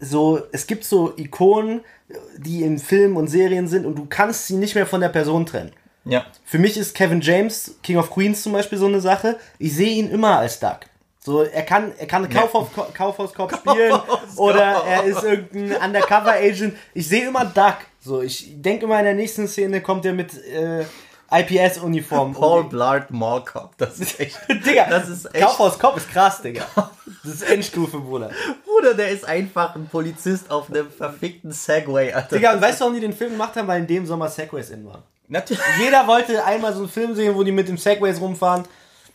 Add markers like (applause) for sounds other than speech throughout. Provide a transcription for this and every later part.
so, es gibt so Ikonen, die in Filmen und Serien sind und du kannst sie nicht mehr von der Person trennen. Ja. Für mich ist Kevin James, King of Queens zum Beispiel so eine Sache. Ich sehe ihn immer als Duck. So, er kann, er kann Kaufhaus, Kaufhauskopf spielen (laughs) oder er ist irgendein Undercover-Agent. Ich sehe immer Duck. So, ich denke immer in der nächsten Szene kommt er mit äh, IPS-Uniform. Paul Blart Mall Cop. Das ist echt. (laughs) Digga, das ist echt. Kaufhauskopf ist krass, Digga. (laughs) Das ist Endstufe, Bruder. Bruder, der ist einfach ein Polizist auf einem verfickten Segway, Alter. Digga, und weißt du, warum die den Film gemacht haben? Weil in dem Sommer Segways in waren. Natürlich. Jeder wollte einmal so einen Film sehen, wo die mit dem Segways rumfahren.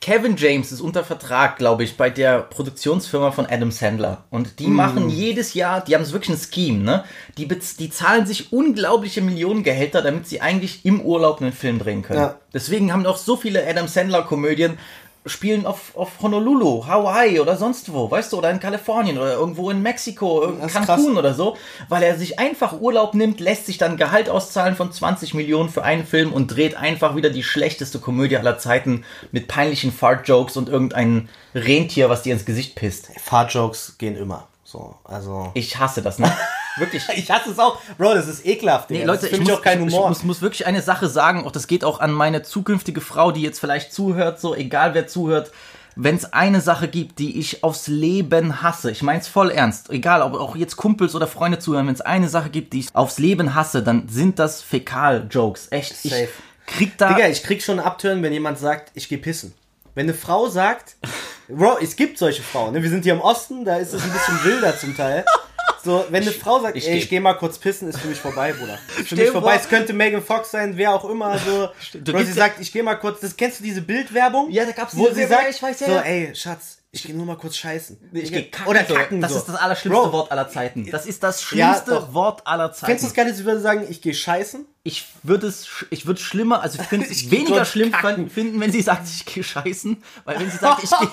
Kevin James ist unter Vertrag, glaube ich, bei der Produktionsfirma von Adam Sandler. Und die machen jedes Jahr, die haben so wirklich ein Scheme, ne? Die, bez- die zahlen sich unglaubliche Millionengehälter, damit sie eigentlich im Urlaub einen Film drehen können. Ja. Deswegen haben auch so viele Adam Sandler-Komödien spielen auf, auf Honolulu, Hawaii oder sonst wo, weißt du, oder in Kalifornien oder irgendwo in Mexiko, in Cancun oder so, weil er sich einfach Urlaub nimmt, lässt sich dann Gehalt auszahlen von 20 Millionen für einen Film und dreht einfach wieder die schlechteste Komödie aller Zeiten mit peinlichen Fart-Jokes und irgendein Rentier, was dir ins Gesicht pisst. Fahrjokes gehen immer. So, also. Ich hasse das, ne? (laughs) Wirklich. (laughs) Ich hasse es auch. Bro, das ist ekelhaft. Nee, Leute, ich muss, auch kein Humor. ich muss, muss wirklich eine Sache sagen, auch das geht auch an meine zukünftige Frau, die jetzt vielleicht zuhört, so egal wer zuhört. Wenn es eine Sache gibt, die ich aufs Leben hasse, ich mein's voll ernst, egal ob auch jetzt Kumpels oder Freunde zuhören, wenn es eine Sache gibt, die ich aufs Leben hasse, dann sind das Fäkal-Jokes. Echt, Safe. ich krieg da... Digga, ich krieg schon Abtören, wenn jemand sagt, ich geh pissen. Wenn eine Frau sagt, (laughs) Bro, es gibt solche Frauen, ne? Wir sind hier im Osten, da ist es ein bisschen wilder zum Teil. (laughs) So, wenn eine Frau sagt, ich ey, ich geh mal kurz pissen, ist für mich vorbei, Bruder. Ist für mich vorbei. vor- Es könnte Megan Fox sein, wer auch immer, so. Bro, sie sagt, ich geh mal kurz, das kennst du diese Bildwerbung? Ja, da gab's wo diese sie sagt, ich weiß, ja, so, ey, Schatz, ich geh nur mal kurz scheißen. Ich geh kacken, Oder so. kacken, Das so. ist das allerschlimmste Bro, Wort aller Zeiten. Das ist das Ja, schlimmste doch. Wort aller Zeiten. Kennst du das geil, sie würde sagen, ich geh scheißen? Ich würde es, ich würde schlimmer, also ich finde es (laughs) Ich weniger schlimm kacken. finden, wenn sie sagt, ich gehe scheißen, weil wenn sie sagt, ich gehe,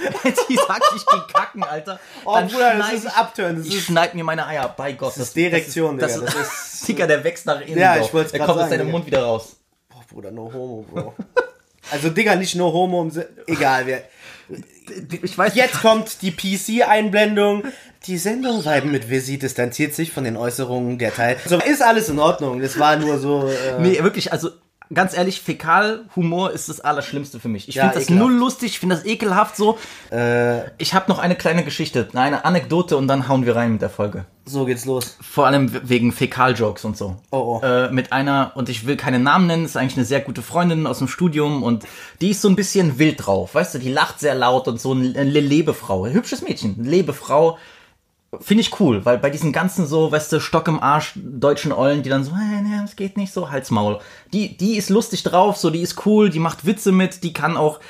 (laughs) (laughs) wenn sie sagt, ich gehe kacken, Alter, Oh, dann Bruder, das ist ich, Abtören, das ich ist- schneid mir meine Eier, bei Gott. Das ist Direktion, das Digga, ist, das das ist, Digga, der wächst nach innen. Ja, ich wollt's Der grad kommt aus deinem Digga. Mund wieder raus. Boah, Bruder, no homo, Bro. Also, Digga, nicht no homo, im egal, wer. Ich weiß, Jetzt kommt die PC-Einblendung. Die Sendung Weiben mit Visi distanziert sich von den Äußerungen der Teil. So, ist alles in Ordnung. Das war nur so. Äh, Nee, wirklich, also ganz ehrlich, Fäkalhumor ist das Allerschlimmste für mich. Ich Ja, finde das ekelhaft. null lustig, ich finde das ekelhaft so. äh, Ich habe noch eine kleine Geschichte, eine Anekdote und dann hauen wir rein mit der Folge. so geht's los. Vor allem wegen Fäkal-Jokes und so. Oh, oh. Äh, mit einer, und ich will keinen Namen nennen, ist eigentlich eine sehr gute Freundin aus dem Studium und die ist so ein bisschen wild drauf, weißt du, die lacht sehr laut und so eine Lebefrau, ein hübsches Mädchen, eine Lebefrau. Finde ich cool, weil bei diesen ganzen so, weißt du, Stock im Arsch deutschen Ollen, die dann so, das geht nicht so, Halsmaul. Die, die ist lustig drauf, so, die ist cool, die macht Witze mit, die kann auch,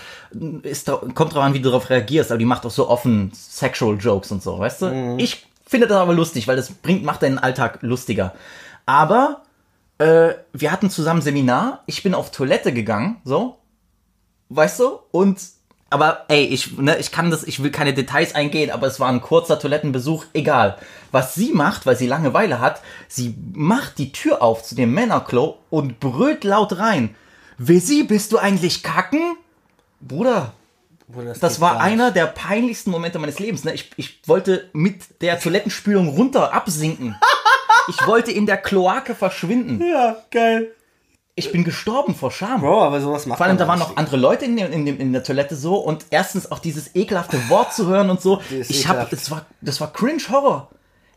ist, kommt drauf an, wie du darauf reagierst, aber die macht auch so offen Sexual Jokes und so, weißt du? Ich finde das aber lustig, weil das bringt, macht deinen Alltag lustiger. Aber, äh, wir hatten zusammen Seminar, ich bin auf Toilette gegangen, so, weißt du? Und aber ey, ich, ne, ich kann das, ich will keine Details eingehen, aber es war ein kurzer Toilettenbesuch, egal. Was sie macht, weil sie Langeweile hat, sie macht die Tür auf zu dem Männerklo und brüllt laut rein. Wissi, bist du eigentlich kacken? Bruder, Bruder, das geht war einer der peinlichsten Momente meines Lebens. Ne? Ich, ich wollte mit der Toilettenspülung runter absinken. (laughs) Ich wollte in der Kloake verschwinden. Ja, geil. Ich bin gestorben vor Scham. Bro, aber sowas macht Vor allem, da waren noch andere Leute in, dem, in, dem, in der Toilette so und erstens auch dieses ekelhafte Wort zu hören und so. (laughs) Ich hab, das war, das war cringe Horror.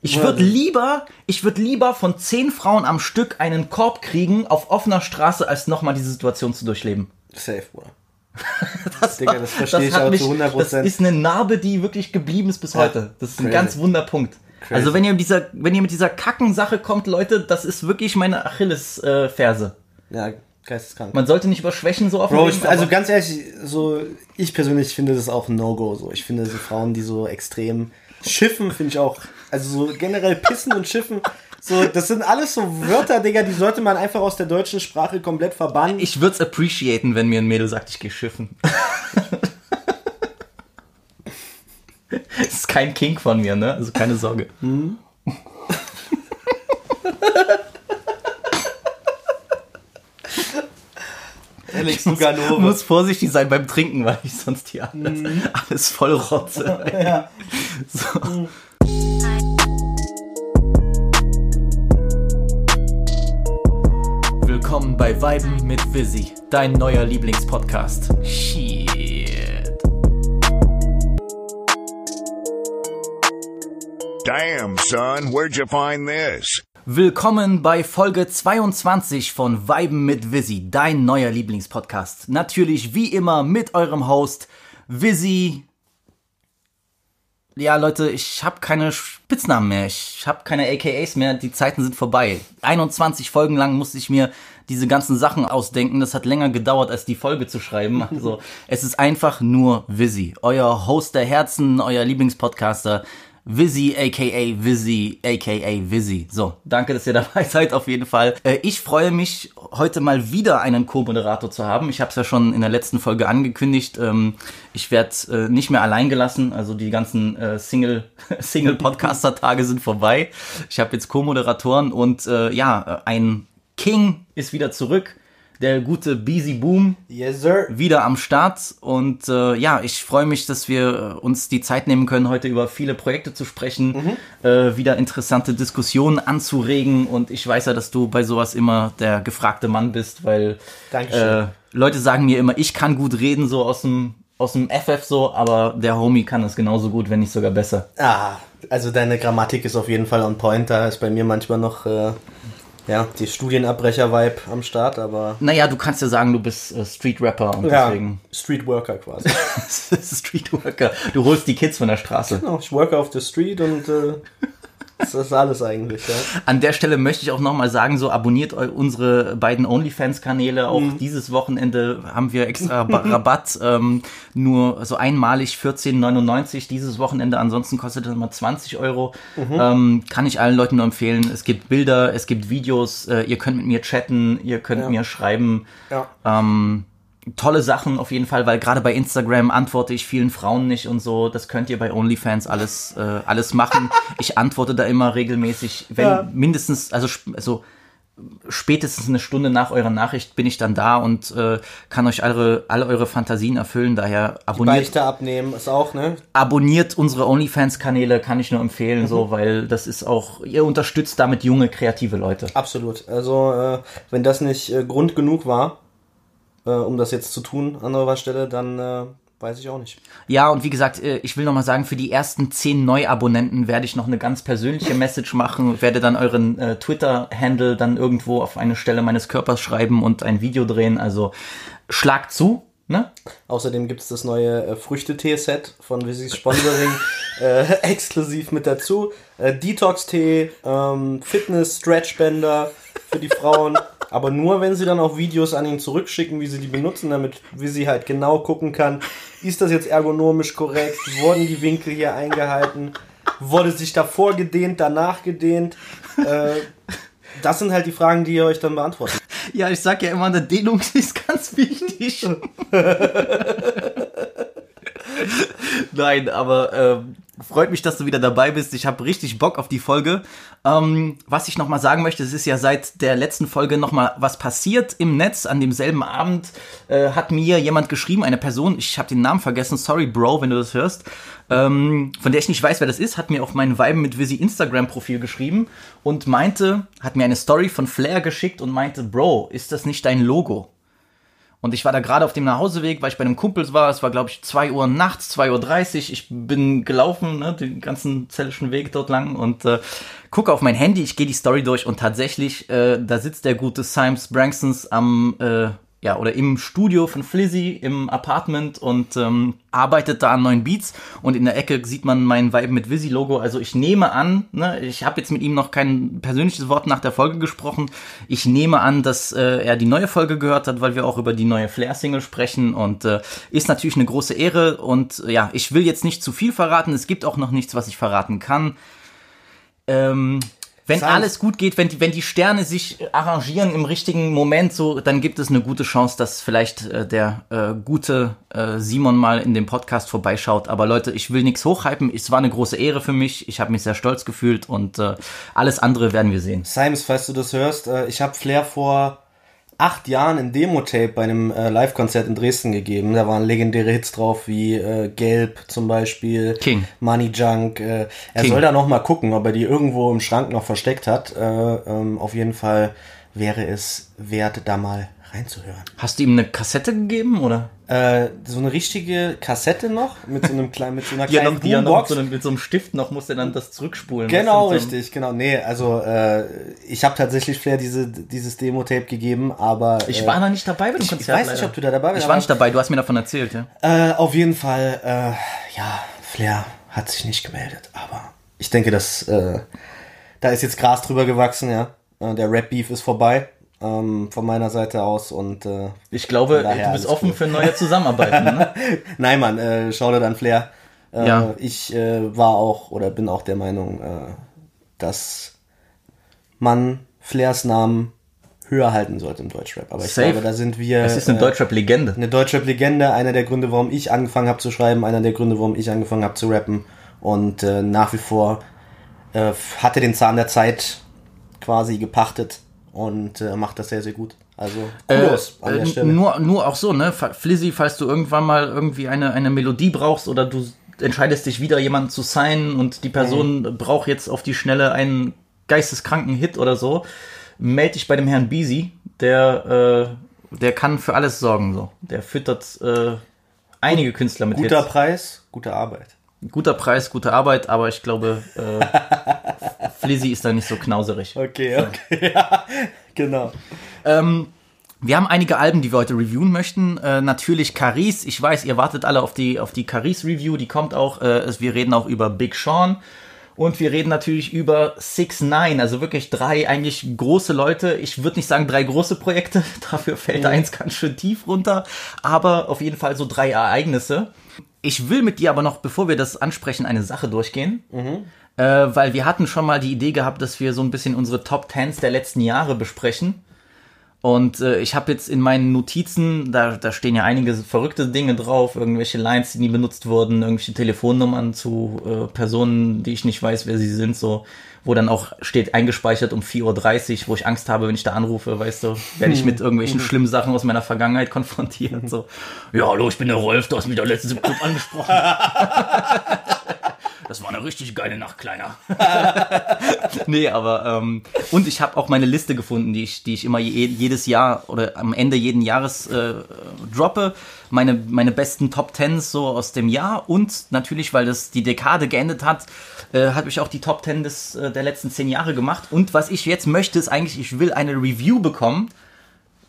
Ich Ja, würde lieber, ich würde lieber von zehn Frauen am Stück einen Korb kriegen auf offener Straße, als nochmal diese Situation zu durchleben. Safe, Bruder. (laughs) Das, Digga, das verstehe ich auch zu 100%. Das ist eine Narbe, die wirklich geblieben ist bis heute. Das ist ein Crazy. ganz Wunderpunkt. Crazy. Also wenn ihr mit dieser, wenn ihr mit dieser Kackensache kommt, Leute, das ist wirklich meine Achillesferse. Ja, geisteskrank. Man sollte nicht über Schwächen so offen Bro, reden, ich, also ganz ehrlich, so ich persönlich finde das auch ein No-Go. So, ich finde so Frauen, die so extrem schiffen, finde ich auch. Also so generell pissen und schiffen. So, das sind alles so Wörter, Digga, die sollte man einfach aus der deutschen Sprache komplett verbannen. Ich würde es appreciaten, wenn mir ein Mädel sagt, ich gehe schiffen. Das (laughs) ist kein Kink von mir, ne? Also keine Sorge. (laughs) Alex Nugano. Muss vorsichtig sein beim Trinken, weil ich sonst hier mhm. alles, mm. alles voll rotze. (laughs) ja. So. Mm. Willkommen bei Weiben mit Visi, dein neuer Lieblingspodcast. Shit. Damn, son, where'd you find this? Willkommen bei Folge 22 von Weiben mit Visi, dein neuer Lieblingspodcast. Natürlich wie immer mit eurem Host Visi. Ja, Leute, ich habe keine Spitznamen mehr. Ich habe keine AKAs mehr. Die Zeiten sind vorbei. 21 Folgen lang musste ich mir diese ganzen Sachen ausdenken. Das hat länger gedauert, als die Folge zu schreiben. Also, (laughs) es ist einfach nur Visi, euer Host der Herzen, euer Lieblingspodcaster. Vizzy, aka Vizzy, aka Vizzy. So, danke, dass ihr (laughs) dabei seid auf jeden Fall. Äh, ich freue mich, heute mal wieder einen Co-Moderator zu haben. Ich habe es ja schon in der letzten Folge angekündigt. Ähm, ich werde äh, nicht mehr allein gelassen. Also die ganzen äh, Single, (laughs) Single-Podcaster-Tage sind vorbei. Ich habe jetzt Co-Moderatoren und äh, ja, ein King ist wieder zurück der gute Beezy Boom Yes, sir. wieder am Start. Und äh, ja, ich freue mich, dass wir äh, uns die Zeit nehmen können, heute über viele Projekte zu sprechen, äh, wieder interessante Diskussionen anzuregen. Und ich weiß ja, dass du bei sowas immer der gefragte Mann bist, weil äh, Leute sagen mir immer, ich kann gut reden, so aus dem aus dem FF so, aber der Homie kann es genauso gut, wenn nicht sogar besser. Ah, also deine Grammatik ist auf jeden Fall on point. Da ist bei mir manchmal noch äh, ja, die Studienabbrecher-Vibe am Start, aber Naja, du kannst ja sagen, du bist äh, Street Rapper und ja, deswegen Street Worker quasi. (laughs) Street Worker. Du holst die Kids von der Straße. genau, ich worke auf the street und äh, (laughs) das ist alles eigentlich, ja. An der Stelle möchte ich auch nochmal sagen, so abonniert unsere beiden OnlyFans-Kanäle. Auch Mhm. dieses Wochenende haben wir extra Ba- Rabatt, ähm, nur so einmalig 14,99 dieses Wochenende. Ansonsten kostet das immer 20 Euro. Mhm. Ähm, kann ich allen Leuten nur empfehlen. Es gibt Bilder, es gibt Videos, äh, ihr könnt mit mir chatten, ihr könnt Ja. mir schreiben. Ja. Ähm, tolle Sachen auf jeden Fall, weil gerade bei Instagram antworte ich vielen Frauen nicht und so. Das könnt ihr bei OnlyFans alles, äh, alles machen. (laughs) Ich antworte da immer regelmäßig, wenn Ja. mindestens, also, also spätestens eine Stunde nach eurer Nachricht bin ich dann da und äh, kann euch alle, alle eure Fantasien erfüllen. Daher abonniert, Beichte abnehmen ist auch, ne? abonniert unsere OnlyFans-Kanäle, kann ich nur empfehlen, Mhm. so, weil das ist auch, ihr unterstützt damit junge, kreative Leute. Absolut. Also, äh, wenn das nicht äh, Grund genug war, äh, um das jetzt zu tun an eurer Stelle, dann äh, weiß ich auch nicht. Ja, und wie gesagt, äh, ich will nochmal sagen, für die ersten zehn Neuabonnenten werde ich noch eine ganz persönliche (laughs) Message machen, werde dann euren äh, Twitter-Handle dann irgendwo auf eine Stelle meines Körpers schreiben und ein Video drehen. Also schlagt zu, ne? Außerdem gibt's das neue äh, Früchtetee-Set von Visis Sponsoring (laughs) äh, (laughs) exklusiv mit dazu. Äh, Detox-Tee, ähm, Fitness-Stretchbänder für die Frauen. Aber nur, wenn sie dann auch Videos an ihn zurückschicken, wie sie die benutzen, damit Visi halt genau gucken kann, ist das jetzt ergonomisch korrekt? Wurden die Winkel hier eingehalten? Wurde sich davor gedehnt, danach gedehnt? Äh, das sind halt die Fragen, die ihr euch dann beantwortet. Ja, ich sag ja immer, eine Dehnung (laughs) ist ganz wichtig. (laughs) Nein, aber ähm, freut mich, dass du wieder dabei bist. Ich habe richtig Bock auf die Folge. Ähm, was ich nochmal sagen möchte, es ist ja seit der letzten Folge nochmal was passiert im Netz. An demselben Abend äh, hat mir jemand geschrieben, eine Person, ich habe den Namen vergessen, sorry Bro, wenn du das hörst, ähm, von der ich nicht weiß, wer das ist, hat mir auf mein Vibe mit Visi Instagram-Profil geschrieben und meinte, hat mir eine Story von Flair geschickt und meinte, Bro, ist das nicht dein Logo? Und ich war da gerade auf dem Nachhauseweg, weil ich bei einem Kumpels war. Es war, glaube ich, 2 Uhr nachts, 2.30 Uhr. Ich bin gelaufen, ne, den ganzen zellischen Weg dort lang und äh, gucke auf mein Handy. Ich gehe die Story durch und tatsächlich, äh, da sitzt der gute Symes Branksons am, äh, ja, oder im Studio von Flizzy, im Apartment und ähm, arbeitet da an neuen Beats. Und in der Ecke sieht man mein Vibe mit Visi-Logo. Also ich nehme an, ne, ich habe jetzt mit ihm noch kein persönliches Wort nach der Folge gesprochen. Ich nehme an, dass äh, er die neue Folge gehört hat, weil wir auch über die neue Flair-Single sprechen. Und äh, ist natürlich eine große Ehre. Und äh, ja, ich will jetzt nicht zu viel verraten. Es gibt auch noch nichts, was ich verraten kann. Ähm, wenn Science- alles gut geht, wenn die, wenn die Sterne sich arrangieren im richtigen Moment, so, dann gibt es eine gute Chance, dass vielleicht äh, der äh, gute äh, Simon mal in dem Podcast vorbeischaut. Aber Leute, ich will nichts hochhypen. Es war eine große Ehre für mich. Ich habe mich sehr stolz gefühlt und äh, alles andere werden wir sehen. Sims, falls du das hörst, äh, ich habe Flair vor acht Jahren ein Demo-Tape bei einem äh, Live-Konzert in Dresden gegeben. Da waren legendäre Hits drauf, wie äh, Gelb zum Beispiel, King. Money Junk. Äh, er King. soll da noch mal gucken, ob er die irgendwo im Schrank noch versteckt hat. Äh, ähm, auf jeden Fall wäre es wert, da mal reinzuhören. Hast du ihm eine Kassette gegeben, oder? Äh, so eine richtige Kassette noch mit so einem kleinen, mit so einer (laughs) Ja, kleinen noch, die ja noch mit Boombox. so, einem, mit so einem Stift noch musste er dann das zurückspulen. Genau, du, so richtig, genau. Nee, also äh, ich habe tatsächlich Flair diese, dieses Demo-Tape gegeben, aber Ich äh, war noch nicht dabei bei dem ich Konzert. weiß nicht, leider. ob du da dabei warst. Ich war nicht dabei, du hast mir davon erzählt, ja. Äh, auf jeden Fall, äh, ja, Flair hat sich nicht gemeldet, aber ich denke, dass äh, da ist jetzt Gras drüber gewachsen, ja. Der Rap-Beef ist vorbei ähm, von meiner Seite aus und äh, Ich glaube, du bist offen gut. für neue Zusammenarbeiten, ne? (laughs) nein, Mann, äh, schau dir dann Flair. Äh, Ja. Ich äh, war auch oder bin auch der Meinung, äh, dass man Flairs Namen höher halten sollte im Deutschrap. Aber ich Safe. glaube, da sind wir Es ist eine äh, Deutschrap-Legende. eine Deutschrap-Legende, einer der Gründe, warum ich angefangen habe zu schreiben, einer der Gründe, warum ich angefangen habe zu rappen. Und äh, nach wie vor äh, hatte den Zahn der Zeit quasi gepachtet und äh, macht das sehr, sehr gut. Also Kudos an der Äh, Stelle. Nur, nur auch so, ne? Flizzy, falls du irgendwann mal irgendwie eine, eine Melodie brauchst oder du entscheidest dich wieder jemanden zu signen und die Person Mhm. braucht jetzt auf die Schnelle einen geisteskranken Hit oder so, melde dich bei dem Herrn Beasy, der, äh, der kann für alles sorgen, so. Der füttert äh, einige Künstler mit Guter Hits. Preis, gute Arbeit. Guter Preis, gute Arbeit, aber ich glaube, äh, (laughs) Flizzy ist da nicht so knauserig. Okay, okay, (laughs) ja, genau. Ähm, wir haben einige Alben, die wir heute reviewen möchten. Äh, natürlich Caris. Ich weiß, ihr wartet alle auf die, auf die Caris-Review. Die kommt auch. Äh, wir reden auch über Big Sean. Und wir reden natürlich über Six Nine, also wirklich drei eigentlich große Leute. Ich würde nicht sagen drei große Projekte, (laughs) dafür fällt eins ganz schön tief runter, aber auf jeden Fall so drei Ereignisse. Ich will mit dir aber noch, bevor wir das ansprechen, eine Sache durchgehen. Äh, weil wir hatten schon mal die Idee gehabt, dass wir so ein bisschen unsere Top Tens der letzten Jahre besprechen. Und äh, ich habe jetzt in meinen Notizen, da, da stehen ja einige verrückte Dinge drauf, irgendwelche Lines, die nie benutzt wurden, irgendwelche Telefonnummern zu äh, Personen, die ich nicht weiß, wer sie sind, so, wo dann auch steht eingespeichert um 4.30 Uhr, wo ich Angst habe, wenn ich da anrufe, weißt du, werde ich mit irgendwelchen schlimmen Sachen aus meiner Vergangenheit konfrontiert. So, ja, hallo, ich bin der Rolf, du hast mich doch letztens im Club angesprochen. (laughs) Das war eine richtig geile Nacht, Kleiner. (laughs) nee, aber ähm, und ich habe auch meine Liste gefunden, die ich, die ich immer je, jedes Jahr oder am Ende jeden Jahres äh, droppe. Meine, meine besten Top Tens so aus dem Jahr und natürlich, weil das die Dekade geendet hat, äh, habe ich auch die Top Ten des, äh, der letzten zehn Jahre gemacht. Und was ich jetzt möchte, ist eigentlich, ich will eine Review bekommen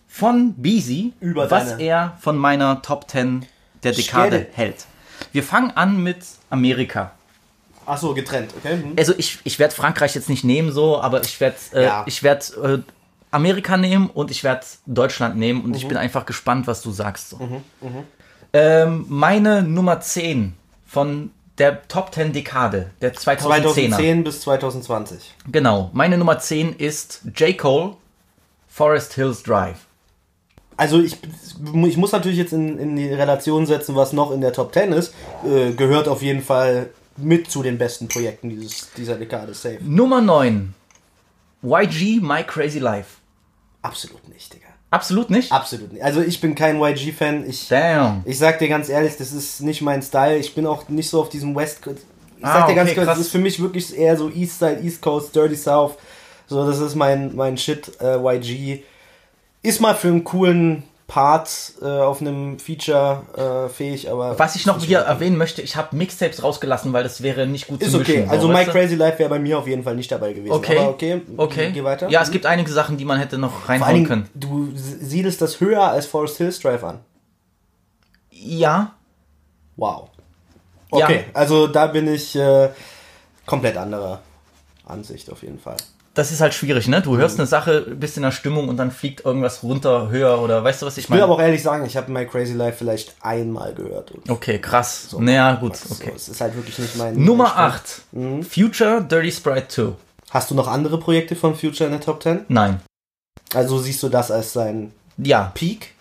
von Beezy, Über was er von meiner Top Ten der Dekade Stelle. hält. Wir fangen an mit Amerika. Ach so, getrennt, okay? Hm. Also ich, ich werde Frankreich jetzt nicht nehmen so, aber ich werde äh, Ja. ich werde äh, Amerika nehmen und ich werde Deutschland nehmen und Mhm. ich bin einfach gespannt, was du sagst. So. Ähm, meine Nummer 10 von der Top 10 Dekade, der 2010er. 2010 bis 2020. Genau, meine Nummer 10 ist J. Cole, Forest Hills Drive. Also ich, ich muss natürlich jetzt in, in die Relation setzen, was noch in der Top 10 ist. Äh, gehört auf jeden Fall mit zu den besten Projekten dieses, dieser Dekade, safe. Nummer 9, YG, My Crazy Life. Absolut nicht, Digga. Absolut nicht? Absolut nicht. Also ich bin kein YG-Fan. Ich, Damn. ich sag dir ganz ehrlich, das ist nicht mein Style. Ich bin auch nicht so auf diesem West... Ich Ah, sag dir ganz okay, das ist für mich wirklich eher so East Side, East Coast, Dirty South. So, das ist mein, mein Shit, äh, YG. Ist mal für einen coolen Part äh, auf einem Feature äh, fähig, aber... Was ich noch nicht- erwähnen möchte, ich habe Mixtapes rausgelassen, weil das wäre nicht gut Ist zu okay. mischen. Also so, My? Crazy Life wäre bei mir auf jeden Fall nicht dabei gewesen. Okay. Aber okay, Okay. geh weiter. Ja, es gibt einige Sachen, die man hätte noch reinhauen können. Du siedelst das höher als Forest Hills Drive an. Ja, Wow. Ja. Okay, also da bin ich äh, komplett anderer Ansicht auf jeden Fall. Das ist halt schwierig, ne? Du Mhm. hörst eine Sache, bist in der Stimmung und dann fliegt irgendwas runter, höher oder weißt du, was ich Ich will meine? aber auch ehrlich sagen, ich habe My Crazy Life vielleicht einmal gehört. Okay, krass. naja, gut, so, okay. es ist halt wirklich nicht mein. Nummer mein 8. Future Dirty Sprite 2. Hast du noch andere Projekte von Future in der Top 10? Nein. Also siehst du das als sein Ja, Peak?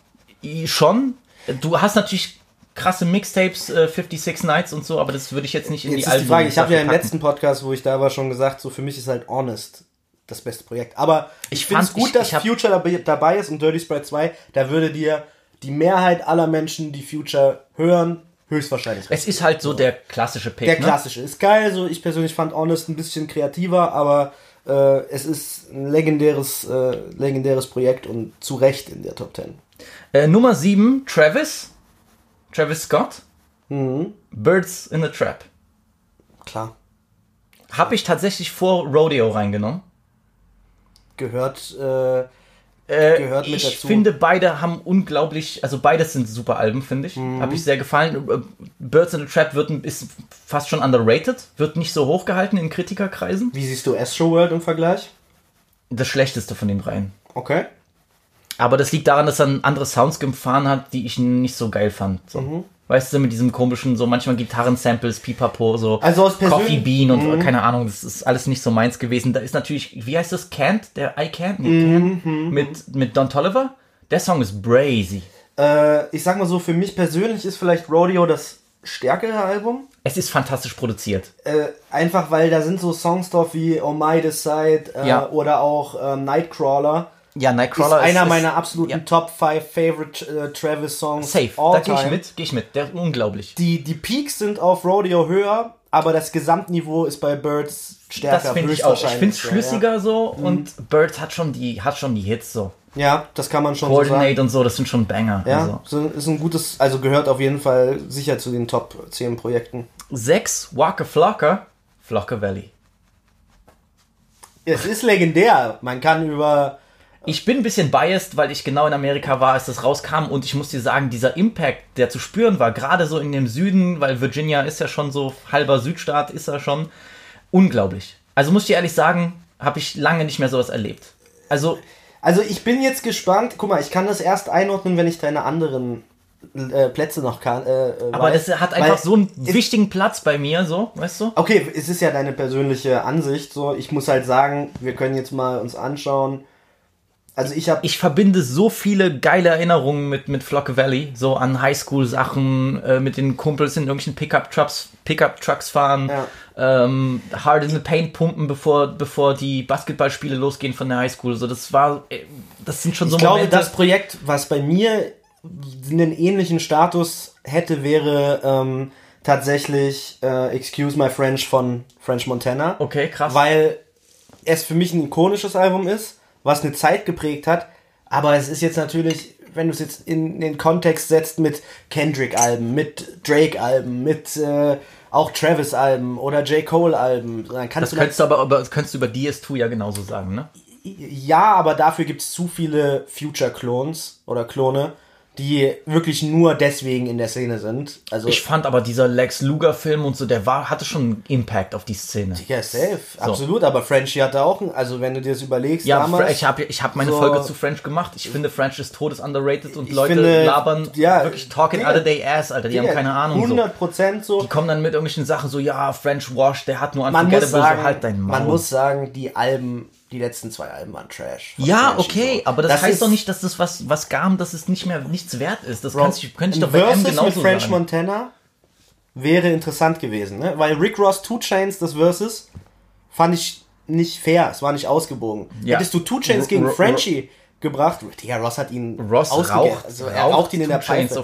schon. Du hast natürlich krasse Mixtapes, äh, 56 Nights und so, aber das würde ich jetzt nicht in Jetzt die ist die Alben Frage, ich habe ja im letzten Podcast, wo ich da war, schon gesagt, so für mich ist halt Honest das beste Projekt. Aber ich, finde es gut, ich- dass ich Future dabei, dabei ist und Dirty Sprite 2, da würde dir die Mehrheit aller Menschen, die Future hören, höchstwahrscheinlich Es ist halt so der klassische Pick. Der ne? klassische ist geil, so ich persönlich fand Honest ein bisschen kreativer, aber äh, es ist ein legendäres, äh, legendäres Projekt und zu Recht in der Top 10. Äh, Nummer 7, Travis. Travis Scott. Mhm. Birds in the Trap. Klar. Habe ich tatsächlich vor Rodeo reingenommen. Gehört, äh, Äh, Gehört mit ich finde, beide haben unglaublich, also beides sind super Alben, finde ich. Mhm. Habe ich sehr gefallen. Äh, Birds in the Trap wird, ist fast schon underrated, wird nicht so hochgehalten in Kritikerkreisen. wie siehst du Astro World im Vergleich? Das schlechteste von den dreien. Okay. Aber das liegt daran, dass er andere Sounds gefahren hat, die ich nicht so geil fand. So. Mhm. Weißt du, mit diesem komischen, so manchmal Gitarren-Samples, Pipapo, so Also Coffee Bean und Mhm. keine Ahnung, das ist alles nicht so meins gewesen. Da ist natürlich, wie heißt das, Can't? Der I Can't? Mhm, Can't? Mit, mit Don Tolliver? Der Song ist brazy. Äh, ich sag mal so, für mich persönlich ist vielleicht Rodeo das stärkere Album. Es ist fantastisch produziert. Äh, einfach weil da sind so Songs drauf wie Oh My Decide äh, Ja. oder auch ähm, Nightcrawler. Ja, Ist Nightcrawler einer ist, meiner absoluten ja. Top 5 Favorite äh, Travis Songs. Safe, all da gehe ich mit, gehe ich mit. Der unglaublich. Die, die Peaks sind auf Rodeo höher, aber das Gesamtniveau ist bei Birds stärker. Das finde ich auch. Ich finde es so, schlüssiger so und Birds hat schon die, hat schon die Hits so. Ja. ja, das kann man schon so Coordinate sagen. und so, das sind schon Banger. Ja, Also. so, ist ein gutes, also gehört auf jeden Fall sicher zu den Top 10 Projekten. 6, Waka Flocka, Flocka Valley. Es ist legendär. Man kann über. Ich bin ein bisschen biased, weil ich genau in Amerika war, als das rauskam und ich muss dir sagen, dieser Impact, der zu spüren war, gerade so in dem Süden, weil Virginia ist ja schon so halber Südstaat, ist er schon unglaublich. Also muss ich dir ehrlich sagen, habe ich lange nicht mehr sowas erlebt. Also Also ich bin jetzt gespannt. Guck mal, ich kann das erst einordnen, wenn ich deine anderen äh, Plätze noch kann. Äh, äh, Aber weiß. das hat einfach Weil- so einen wichtigen Platz bei mir, so, weißt du? Okay, es ist ja deine persönliche Ansicht. So, ich muss halt sagen, wir können jetzt mal uns anschauen. Also ich habe Ich verbinde so viele geile Erinnerungen mit, mit Flock Valley, so an Highschool-Sachen, äh, mit den Kumpels in irgendwelchen Pickup-Trucks Pickup -Trucks fahren, ähm, Hard in the Paint pumpen, bevor, bevor die Basketballspiele losgehen von der Highschool. So, das war, äh, das sind schon so ich glaube, Momente. das Projekt, was bei mir einen ähnlichen Status hätte, wäre ähm, tatsächlich äh, Excuse My French von French Montana. okay, krass. Weil es für mich ein ikonisches Album ist, was eine Zeit geprägt hat. Aber es ist jetzt natürlich, wenn du es jetzt in den Kontext setzt mit Kendrick-Alben, mit Drake-Alben, mit äh, auch Travis-Alben oder J. Cole-Alben, dann kannst das du könntest du aber über, das könntest du über DS2 ja genauso sagen, ne? ja, aber dafür gibt es zu viele Future-Clones oder Klone, die wirklich nur deswegen in der Szene sind. Also Ich fand aber dieser Lex Luger-Film und so, der war, hatte schon einen Impact auf die Szene. ja, safe, absolut. Aber Frenchie hatte auch, ein, also wenn du dir das überlegst, Ja, damals. Ich habe ich hab meine so- Folge zu French gemacht. Ich finde, French ist todes underrated und Leute finde, labern ja, wirklich talking Digga, out of their ass, Alter. Die haben keine Ahnung. So. 100 Prozent so. Die kommen dann mit irgendwelchen Sachen so, ja, French Wash, der hat nur man muss sagen, so halt dein Maul. man muss sagen, die Alben, die letzten zwei Alben waren Trash. ja, okay, so. aber das, heißt ist doch nicht, dass das was, was gab, dass es nicht mehr nichts wert ist. Das Bro, kannst du, könnte ich doch bei M Versus mit genauso French sagen. Montana wäre interessant gewesen, ne? Weil Rick Ross Two Chains das Versus fand ich nicht fair, es war nicht ausgewogen. Ja. Hättest du Two Chains R- gegen R- Frenchie gebracht, Digga, Ross hat ihn Ross raucht, also er raucht ihn in der Pfeife.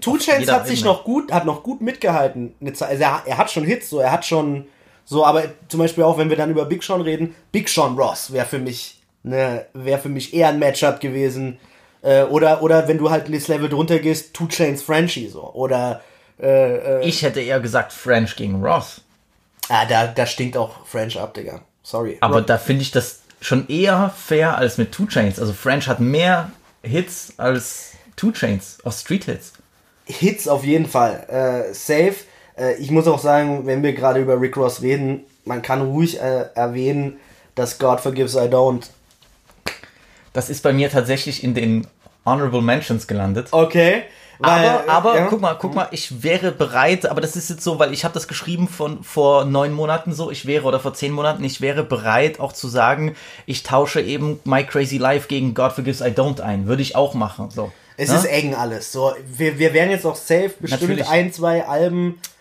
Two Chains hat sich noch gut, hat noch gut mitgehalten. Also er, er hat schon Hits, so er hat schon so, aber zum Beispiel auch, wenn wir dann über Big Sean reden, Big Sean Ross wäre für mich ne, wäre für mich eher ein Matchup gewesen. Äh, oder oder wenn du halt das Level drunter gehst, Two Chains Frenchie so oder äh, Ich hätte eher gesagt French gegen Ross. ah, da da stinkt auch French ab, Digga. Sorry. Aber Ro- da finde ich das schon eher fair als mit Two Chains. Also French hat mehr Hits als Two Chains aus Street Hits. Hits auf jeden Fall. Äh, safe. Äh, ich muss auch sagen, wenn wir gerade über Rick Ross reden, man kann ruhig äh, erwähnen, dass God Forgives I Don't. Das ist bei mir tatsächlich in den Honorable Mentions gelandet. Okay. Weil, aber, aber ja, guck mal, guck mal, ich wäre bereit, aber das ist jetzt so, weil ich habe das geschrieben von vor neun Monaten so, ich wäre oder vor zehn Monaten, ich wäre bereit auch zu sagen, ich tausche eben My Crazy Life gegen God Forgives I Don't ein, würde ich auch machen. So. Es Ne? ist eng alles. So, wir, wir werden jetzt auch safe bestimmt Natürlich. ein, zwei Alben äh,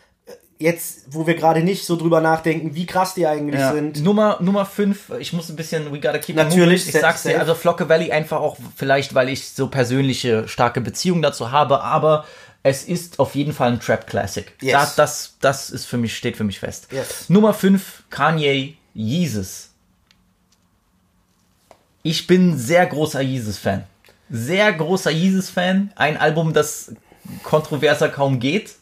jetzt, wo wir gerade nicht so drüber nachdenken, wie krass die eigentlich Ja. sind. Nummer Nummer 5, ich muss ein bisschen We Gotta Keep Natürlich, Moving. Ich sa- sag's dir, also Flocke Valley einfach auch vielleicht, weil ich so persönliche starke Beziehungen dazu habe, aber Es ist auf jeden Fall ein Trap Classic. Yes. Das, das, das ist für mich, steht für mich fest. Yes. Nummer 5, Kanye, Jesus. Ich bin sehr großer Jesus-Fan. Sehr großer Jesus-Fan. Ein Album, das kontroverser kaum geht.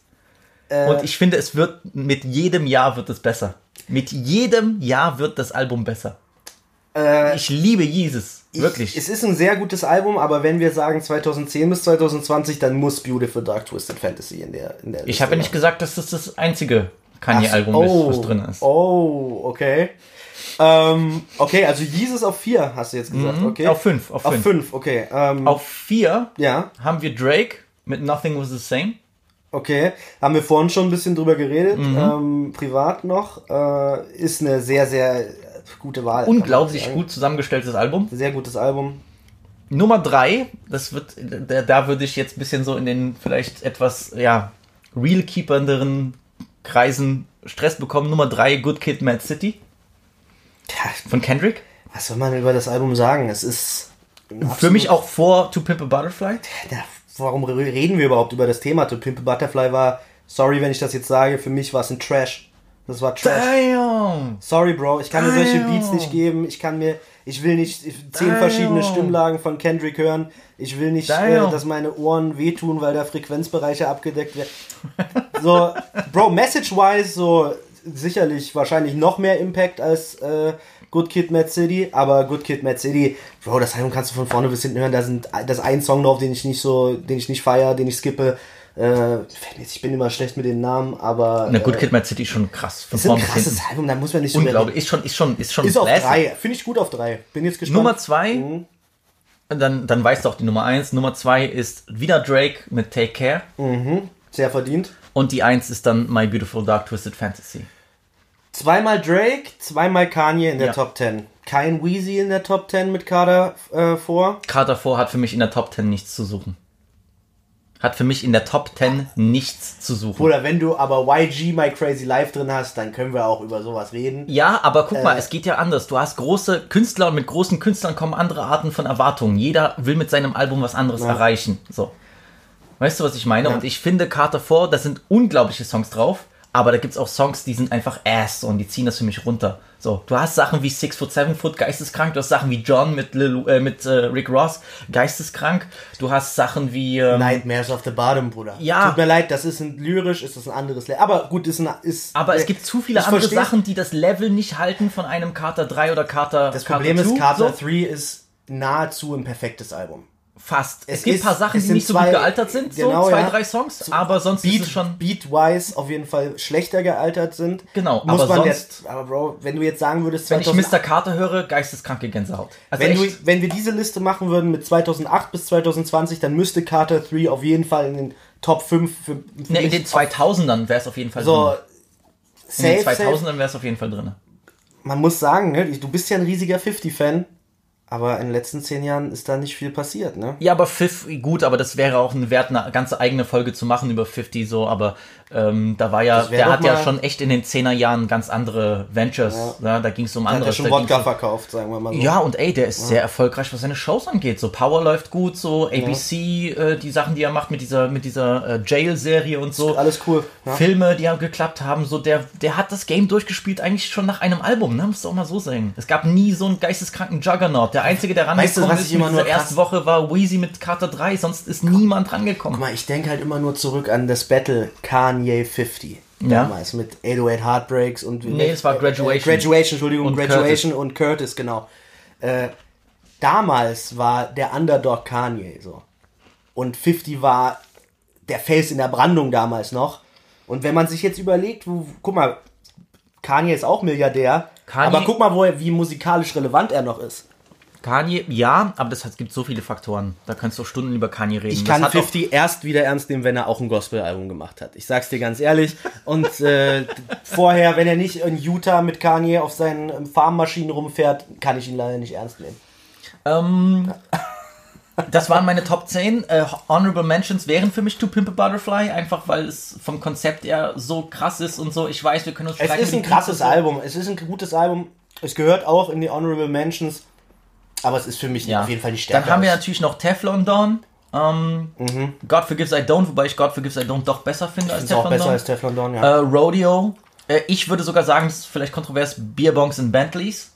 Äh, Und ich finde, es wird mit jedem Jahr wird es besser. Mit jedem Jahr wird das Album besser. ich liebe Jesus. Wirklich. Ich, es ist ein sehr gutes Album, aber wenn wir sagen 2010 bis 2020, dann muss Beautiful Dark Twisted Fantasy in der in der ich habe ja nicht gesagt, dass das das einzige Kanye-Album oh, ist, was drin ist. Oh, okay. Ähm, okay, also Jesus auf 4 hast du jetzt gesagt, okay? Mhm. Auf fünf, auf Auf fünf. 5, okay. Ähm, Auf vier ja, haben wir Drake mit Nothing Was the Same. Okay. Haben wir vorhin schon ein bisschen drüber geredet, Mhm. ähm, privat noch. Äh, ist eine sehr, sehr gute Wahl. Unglaublich sagen. gut zusammengestelltes Album. Sehr gutes Album. Nummer drei, das wird, da, da würde ich jetzt ein bisschen so in den vielleicht etwas, ja, real-keepernderen Kreisen Stress bekommen. Nummer drei, Good Kid, Mad City von Kendrick. was soll man über das Album sagen? Es ist. Für mich auch vor To Pimp a Butterfly. Ja, warum re- reden wir überhaupt über das Thema? To Pimp a Butterfly war, sorry, wenn ich das jetzt sage, für mich war es ein Trash. Das war Trash. Damn! Sorry, Bro, ich kann mir solche Damn. Beats nicht geben. Ich kann mir, ich will nicht zehn Damn. verschiedene Stimmlagen von Kendrick hören. Ich will nicht, äh, Damn. dass meine Ohren wehtun, weil da Frequenzbereiche abgedeckt werden. (laughs) So, Bro, message-wise, so sicherlich wahrscheinlich noch mehr Impact als äh, Good Kid, Mad City. Aber Good Kid, Mad City, Bro, das Album kannst du von vorne bis hinten hören. Da sind, da ist ein Song drauf, den ich nicht so, den ich nicht feier, den ich skippe. Äh, ich bin immer schlecht mit den Namen, aber. Na, Good äh, Kid, Mad City ist schon krass. Von ist ein krasses. Album, da muss man nicht so Unglaublich. Ist schon, ist schon, ist schon ist auf drei. Finde ich gut auf drei. Bin jetzt gespannt. Nummer zwei, Mhm. dann, dann weißt du auch die Nummer eins. Nummer zwei ist wieder Drake mit Take Care. Sehr verdient. Und die eins ist dann My Beautiful Dark Twisted Fantasy. Zweimal Drake, zweimal Kanye in der Ja. Top 10. Kein Wheezy in der Top 10 mit Kader äh, vor. Carter 4 hat für mich in der Top 10 nichts zu suchen. Hat für mich in der Top 10 nichts zu suchen. Oder wenn du aber YG My Crazy Life drin hast, dann können wir auch über sowas reden. Ja, aber guck mal, Äh. es geht ja anders. Du hast große Künstler und mit großen Künstlern kommen andere Arten von Erwartungen. Jeder will mit seinem Album was anderes erreichen. So. Weißt du, was ich meine? Ja. Und ich finde Carter 4, da sind unglaubliche Songs drauf, aber da gibt's auch Songs, die sind einfach ass und die ziehen das für mich runter. So, du hast Sachen wie Six Foot, Seven Foot, geisteskrank. Du hast Sachen wie John mit, Lil, äh, mit äh, Rick Ross, geisteskrank. Du hast Sachen wie ähm, Nightmares of the Bottom, Bruder. Ja. Tut mir leid, das ist ein lyrisch, ist das ein anderes Level. Aber gut, ist ein. Ist, Aber äh, es gibt zu viele andere versteh's. Sachen, die das Level nicht halten von einem Carter 3 oder Carter Das Problem ist, Carter Carter 3 ist nahezu ein perfektes Album. Fast. Es, Es gibt ein paar Sachen, die nicht so zwei- gut gealtert sind. genau, so zwei, ja. drei Songs. aber sonst Beat, ist es schon. Beat-wise auf jeden Fall schlechter gealtert sind. Genau, Muss aber man sonst- jetzt, aber Bro, wenn du jetzt sagen würdest, Wenn ich 2000 Mr. Carter höre, geisteskranke Gänsehaut. Also wenn, du, wenn wir diese Liste machen würden mit 2008 bis 2020, dann müsste Carter 3 auf jeden Fall in den Top 5 für, für ne, in den 2000ern wäre es auf jeden Fall so drin. In safe, den safe. 2000ern wäre es auf jeden Fall drin. Man muss sagen, ne, du bist ja ein riesiger 50-Fan, aber in den letzten 10 Jahren ist da nicht viel passiert, ne? Ja, aber Fifth, gut, aber das wäre auch ein Wert, eine ganze eigene Folge zu machen über 50 so, aber ähm, da war ja, der hat ja schon echt in den 10er Jahren ganz andere Ventures, ja. da ging es um Hat anderes. ja schon Wodka verkauft, sagen wir mal so. Ja, und ey, der ist sehr erfolgreich, was seine Shows angeht. So Power läuft gut, so ABC, äh, die Sachen, die er macht mit dieser, mit dieser äh, Jail-Serie und so. Alles cool. Ja. Filme, die ja geklappt haben, so der, der hat das Game durchgespielt eigentlich schon nach einem Album, ne? Musst du auch mal so sagen. Es gab nie so einen geisteskranken Juggernaut. Der einzige, der Weißt du, rangekommen was ist mit dieser ersten Woche war Wheezy mit Carter 3, sonst ist niemand rangekommen. Guck mal, ich denke halt immer nur zurück an das Battle Kanye 50. Ja. Damals mit 808 Heartbreaks und. Nee, es war Graduation. Äh, Graduation, Entschuldigung, Und Graduation und Curtis, genau. Äh, damals war der Underdog Kanye so. Und 50 war der Fels in der Brandung damals noch. Und wenn man sich jetzt überlegt, wo, guck mal, Kanye ist auch Milliardär, Kanye- aber guck mal, wo er, wie musikalisch relevant er noch ist. Kanye, ja, aber das hat, gibt so viele Faktoren. Da kannst du Stunden über Kanye reden. Ich Das kann hat auch- 50 erst wieder ernst nehmen, wenn er auch ein Gospel-Album gemacht hat. Ich sag's dir ganz ehrlich. Und äh, vorher, wenn er nicht in Utah mit Kanye auf seinen ähm, Farmmaschinen rumfährt, kann ich ihn leider nicht ernst nehmen. Ähm, das waren meine Top 10. Äh, Honorable Mentions wären für mich To Pimp a Butterfly, einfach weil es vom Konzept her so krass ist und so. Ich weiß, wir können uns Es ist ein krasses. Album. Es ist ein gutes Album. Es gehört auch in die Honorable Mentions. Aber es ist für mich Ja. auf jeden Fall die Stärke. Dann haben wir natürlich noch Teflon Don. Ähm, God Forgives I Don't, wobei ich God Forgives I Don't doch besser finde als Ist auch Teflon besser als Teflon Don, ja. Äh, Rodeo. Äh, ich würde sogar sagen, das ist vielleicht kontrovers, Beerbongs und Bentleys.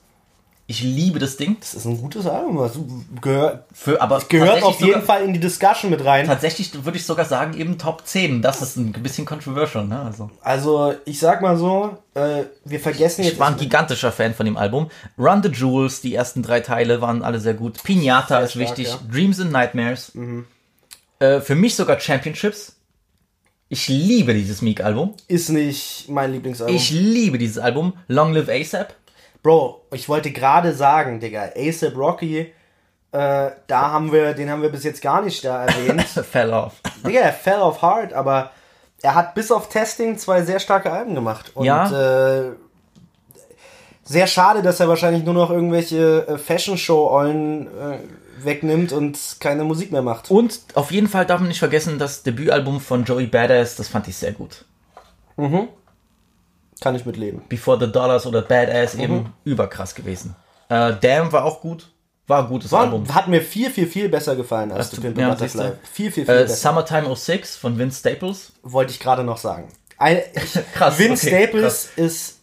Ich liebe das Ding. das ist ein gutes Album. Also gehört, Für, aber gehört auf jeden sogar, Fall in die Discussion mit rein. Tatsächlich würde ich sogar sagen, eben Top 10. Das ist ein bisschen controversial, ne? Also. Also, ich sag mal so, äh, wir vergessen jetzt. Ich war ein gigantischer Fan von dem Album. Run the Jewels, die ersten drei Teile waren alle sehr gut. Pinata ist stark, wichtig. ja. Mhm. Dreams and Nightmares. Äh, für mich sogar Championships. Ich liebe dieses Meek-Album. ist nicht mein Lieblingsalbum. Ich liebe dieses Album. Long Live ASAP. Bro, ich wollte gerade sagen, Digga, ASAP Rocky, äh, da haben wir, den haben wir bis jetzt gar nicht da erwähnt. (laughs) Fell off. Digga, er fell off hard, aber er hat bis auf Testing zwei sehr starke Alben gemacht. Und Ja. äh, sehr schade, dass er wahrscheinlich nur noch irgendwelche äh, Fashion-Show-Eulen äh, wegnimmt und keine Musik mehr macht. Und auf jeden Fall darf man nicht vergessen, das Debütalbum von Joey Badass, das fand ich sehr gut. Kann ich mitleben. Before the Dollars oder Badass Mhm. eben überkrass gewesen. Äh, Damn war auch gut. War ein gutes Album. War, hat mir viel, viel, viel besser gefallen als Hast The du- Pimp ja, Butterfly. Viel, viel, viel Äh, besser. Summertime 06 von Vince Staples. Wollte ich gerade noch sagen. Ein, (laughs) Krass, Vince okay, Staples ist,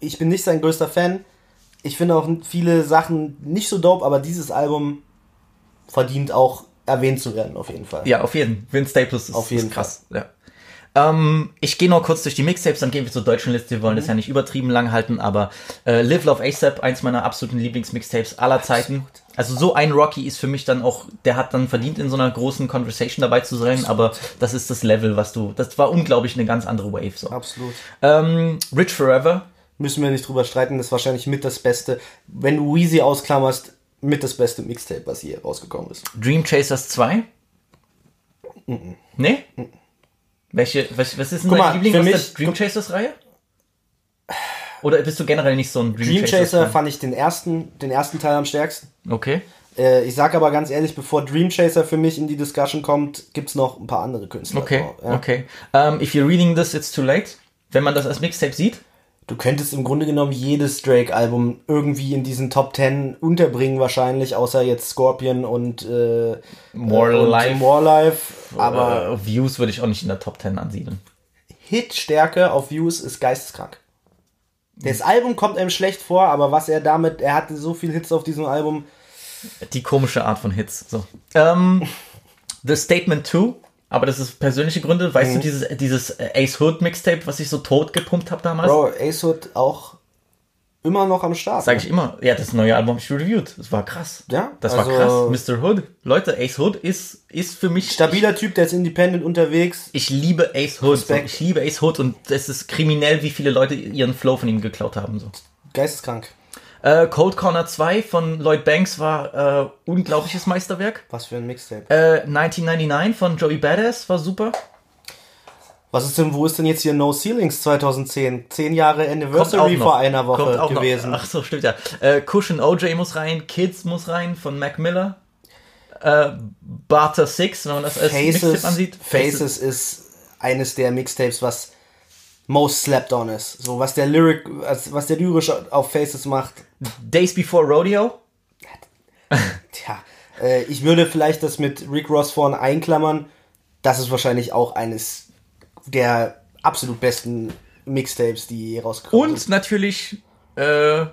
ich bin nicht sein größter Fan. Ich finde auch viele Sachen nicht so dope, aber dieses Album verdient auch erwähnt zu werden, auf jeden Fall. Ja, auf jeden. Vince Staples ist, Auf jeden ist krass. Ja. Ähm, ich gehe noch kurz durch die Mixtapes, dann gehen wir zur deutschen Liste. Wir wollen das ja nicht übertrieben lang halten, aber äh, Live Love ASAP, eins meiner absoluten Lieblingsmixtapes aller Zeiten. Also so ein Rocky ist für mich dann auch, der hat dann verdient, in so einer großen Conversation dabei zu sein, aber das ist das Level, was du, das war unglaublich eine ganz andere Wave. So. Absolut. Ähm, Rich Forever, Müssen wir nicht drüber streiten, das ist wahrscheinlich mit das Beste. Wenn du Weezy ausklammerst, mit das beste Mixtape, was hier rausgekommen ist. Dream Chasers 2? Nee? Welche, was, was ist denn Guck dein mal, Liebling für aus der mich- Dream Chasers Reihe? Oder bist du generell nicht so ein Dream, Dream Chaser Fan? fand ich den ersten, den ersten Teil am stärksten. Okay. Äh, ich sag aber ganz ehrlich, bevor Dream Chaser für mich in die Discussion kommt, gibt's noch ein paar andere Künstler. Okay, So, ja. okay. Um, if you're reading this, it's too late. Wenn man das als Mixtape sieht. Du könntest im Grunde genommen jedes Drake-Album irgendwie in diesen Top 10 unterbringen, wahrscheinlich, außer jetzt Scorpion und, äh, More äh, und Life. More Life. Aber äh, Views würde ich auch nicht in der Top 10 ansiedeln. Hitstärke auf Views ist geisteskrank. Das Album kommt einem schlecht vor, aber was er damit, er hatte so viel Hits auf diesem Album. Die komische Art von Hits. So. Ähm, The Statement 2, aber das ist persönliche Gründe. Mhm. Weißt du, dieses, dieses Ace Hood Mixtape, was ich so tot gepumpt habe damals? Bro, Ace Hood auch immer noch am Start. Sag ich immer. Ja, das neue Album habe ich reviewed. Das war krass. Ja, Das also- war krass. Mr. Hood. Leute, Ace Hood ist, ist für mich. Stabiler Typ, der ist independent unterwegs. Ich liebe Ace Hood. Respekt. Ich liebe Ace Hood und es ist kriminell, wie viele Leute ihren Flow von ihm geklaut haben. So. Geisteskrank. Äh, Cold Corner 2 von Lloyd Banks war äh, unglaubliches Meisterwerk. Was für ein Mixtape. Äh, 1999 von Joey Badass war super. Was ist denn, wo ist denn jetzt hier No Ceilings 2010? Zehn Jahre Anniversary vor einer Woche auch noch. gewesen. Ach so, stimmt ja. Äh, Cushion OJ muss rein, Kids muss rein von Mac Miller. Äh, Barter 6, wenn man das als Mixtape Faces, ansieht. Faces ist eines der Mixtapes, was most slept on ist. So, was der Lyric, was, was der lyrisch auf Faces macht. Days Before Rodeo. Tja, äh, ich würde vielleicht das mit Rick Ross vorne einklammern. Das ist wahrscheinlich auch eines der absolut besten Mixtapes, die rausgekommen Und sind. natürlich äh,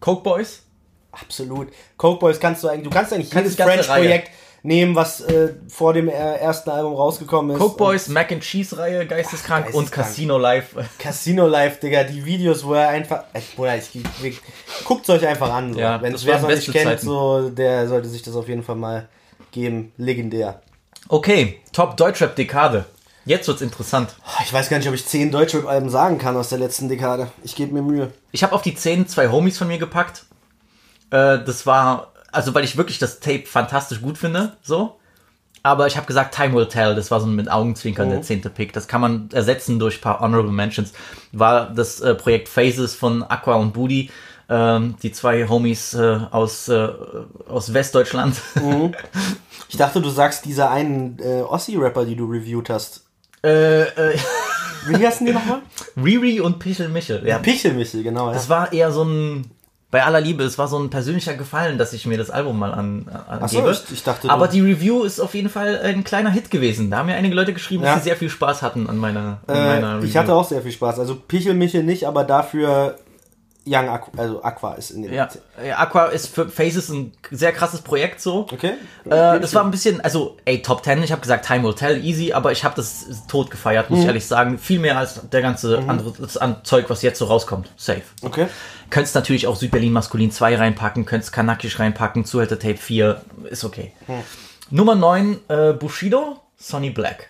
Coke Boys. Absolut. Coke Boys kannst du eigentlich, du kannst eigentlich Kannst jedes French-Projekt nehmen, was äh, vor dem äh, ersten Album rausgekommen ist. Coke Boys, Mac and Cheese Reihe, geisteskrank, Ach, und geisteskrank. Casino Live. (laughs) Casino Live, Digga, die Videos, wo er einfach. Äh, Bruder, ich, ich, guckt euch einfach an. So. Ja, Wenn wer es waren noch nicht kennt, Zeiten. so, der sollte sich das auf jeden Fall mal geben. Legendär. Okay, Top Deutschrap Dekade. Jetzt wird's interessant. Ich weiß gar nicht, ob ich zehn Deutschrap-Alben sagen kann aus der letzten Dekade. Ich gebe mir Mühe. Ich habe auf die 10 zwei Homies von mir gepackt. Äh, das war, also weil ich wirklich das Tape fantastisch gut finde, so. Aber ich habe gesagt, Time Will Tell, das war so ein mit Augenzwinkern der zehnte Pick. Das kann man ersetzen durch ein paar Honorable Mentions. War das äh, Projekt Phases von Aqua und Booty, ähm, die zwei Homies äh, aus, äh, aus Westdeutschland. (laughs) Ich dachte, du sagst dieser einen äh, Ossi-Rapper, die du reviewed hast. äh, äh, Wie heißen die nochmal? (laughs) Riri und Pichel Michel. Ja, Pichelmichel, genau. Ja. Das war eher so ein Bei aller Liebe, es war so ein persönlicher Gefallen, dass ich mir das Album mal an, an Ach so, ich- ich dachte, Aber die Review ist auf jeden Fall ein kleiner Hit gewesen. Da haben mir einige Leute geschrieben, Ja. dass sie sehr viel Spaß hatten an meiner, an meiner Äh, ich hatte auch sehr viel Spaß. Also Pichelmichel nicht, aber dafür Young Aqua, also Aqua ist in dem. Ja, ja, Aqua ist für Faces ein sehr krasses Projekt so. Okay. Äh, das war ein bisschen, also, ey, Top 10, ich habe gesagt, Time will tell, easy, aber ich habe das tot gefeiert, Mhm. muss ich ehrlich sagen. Viel mehr als der ganze andere das an Zeug, was jetzt so rauskommt. Safe. Okay. Könntest natürlich auch Südberlin Maskulin 2 reinpacken, könntest Kanakisch reinpacken, Zuhälter Tape 4, ist okay. Nummer 9, äh, Bushido, Sonny Black.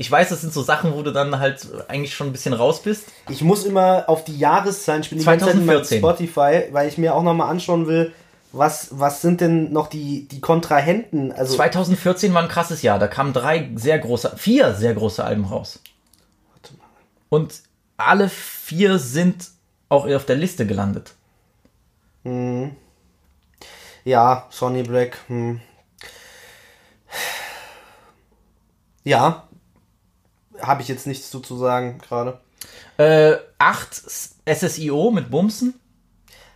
Ich weiß, das sind so Sachen, wo du dann halt eigentlich schon ein bisschen raus bist. Ich muss immer auf die Jahreszahlen, ich bin die ganze Zeit 2014. Spotify, weil ich mir auch nochmal anschauen will, was, was sind denn noch die, die Kontrahenten? Also, 2014 war ein krasses Jahr. Da kamen drei sehr große, vier sehr große Alben raus. Und alle vier sind auch auf der Liste gelandet. ja, Sonny Black. Hm. Ja. Habe ich jetzt nichts zu, zu sagen gerade. Äh, acht SSIO mit Bumsen.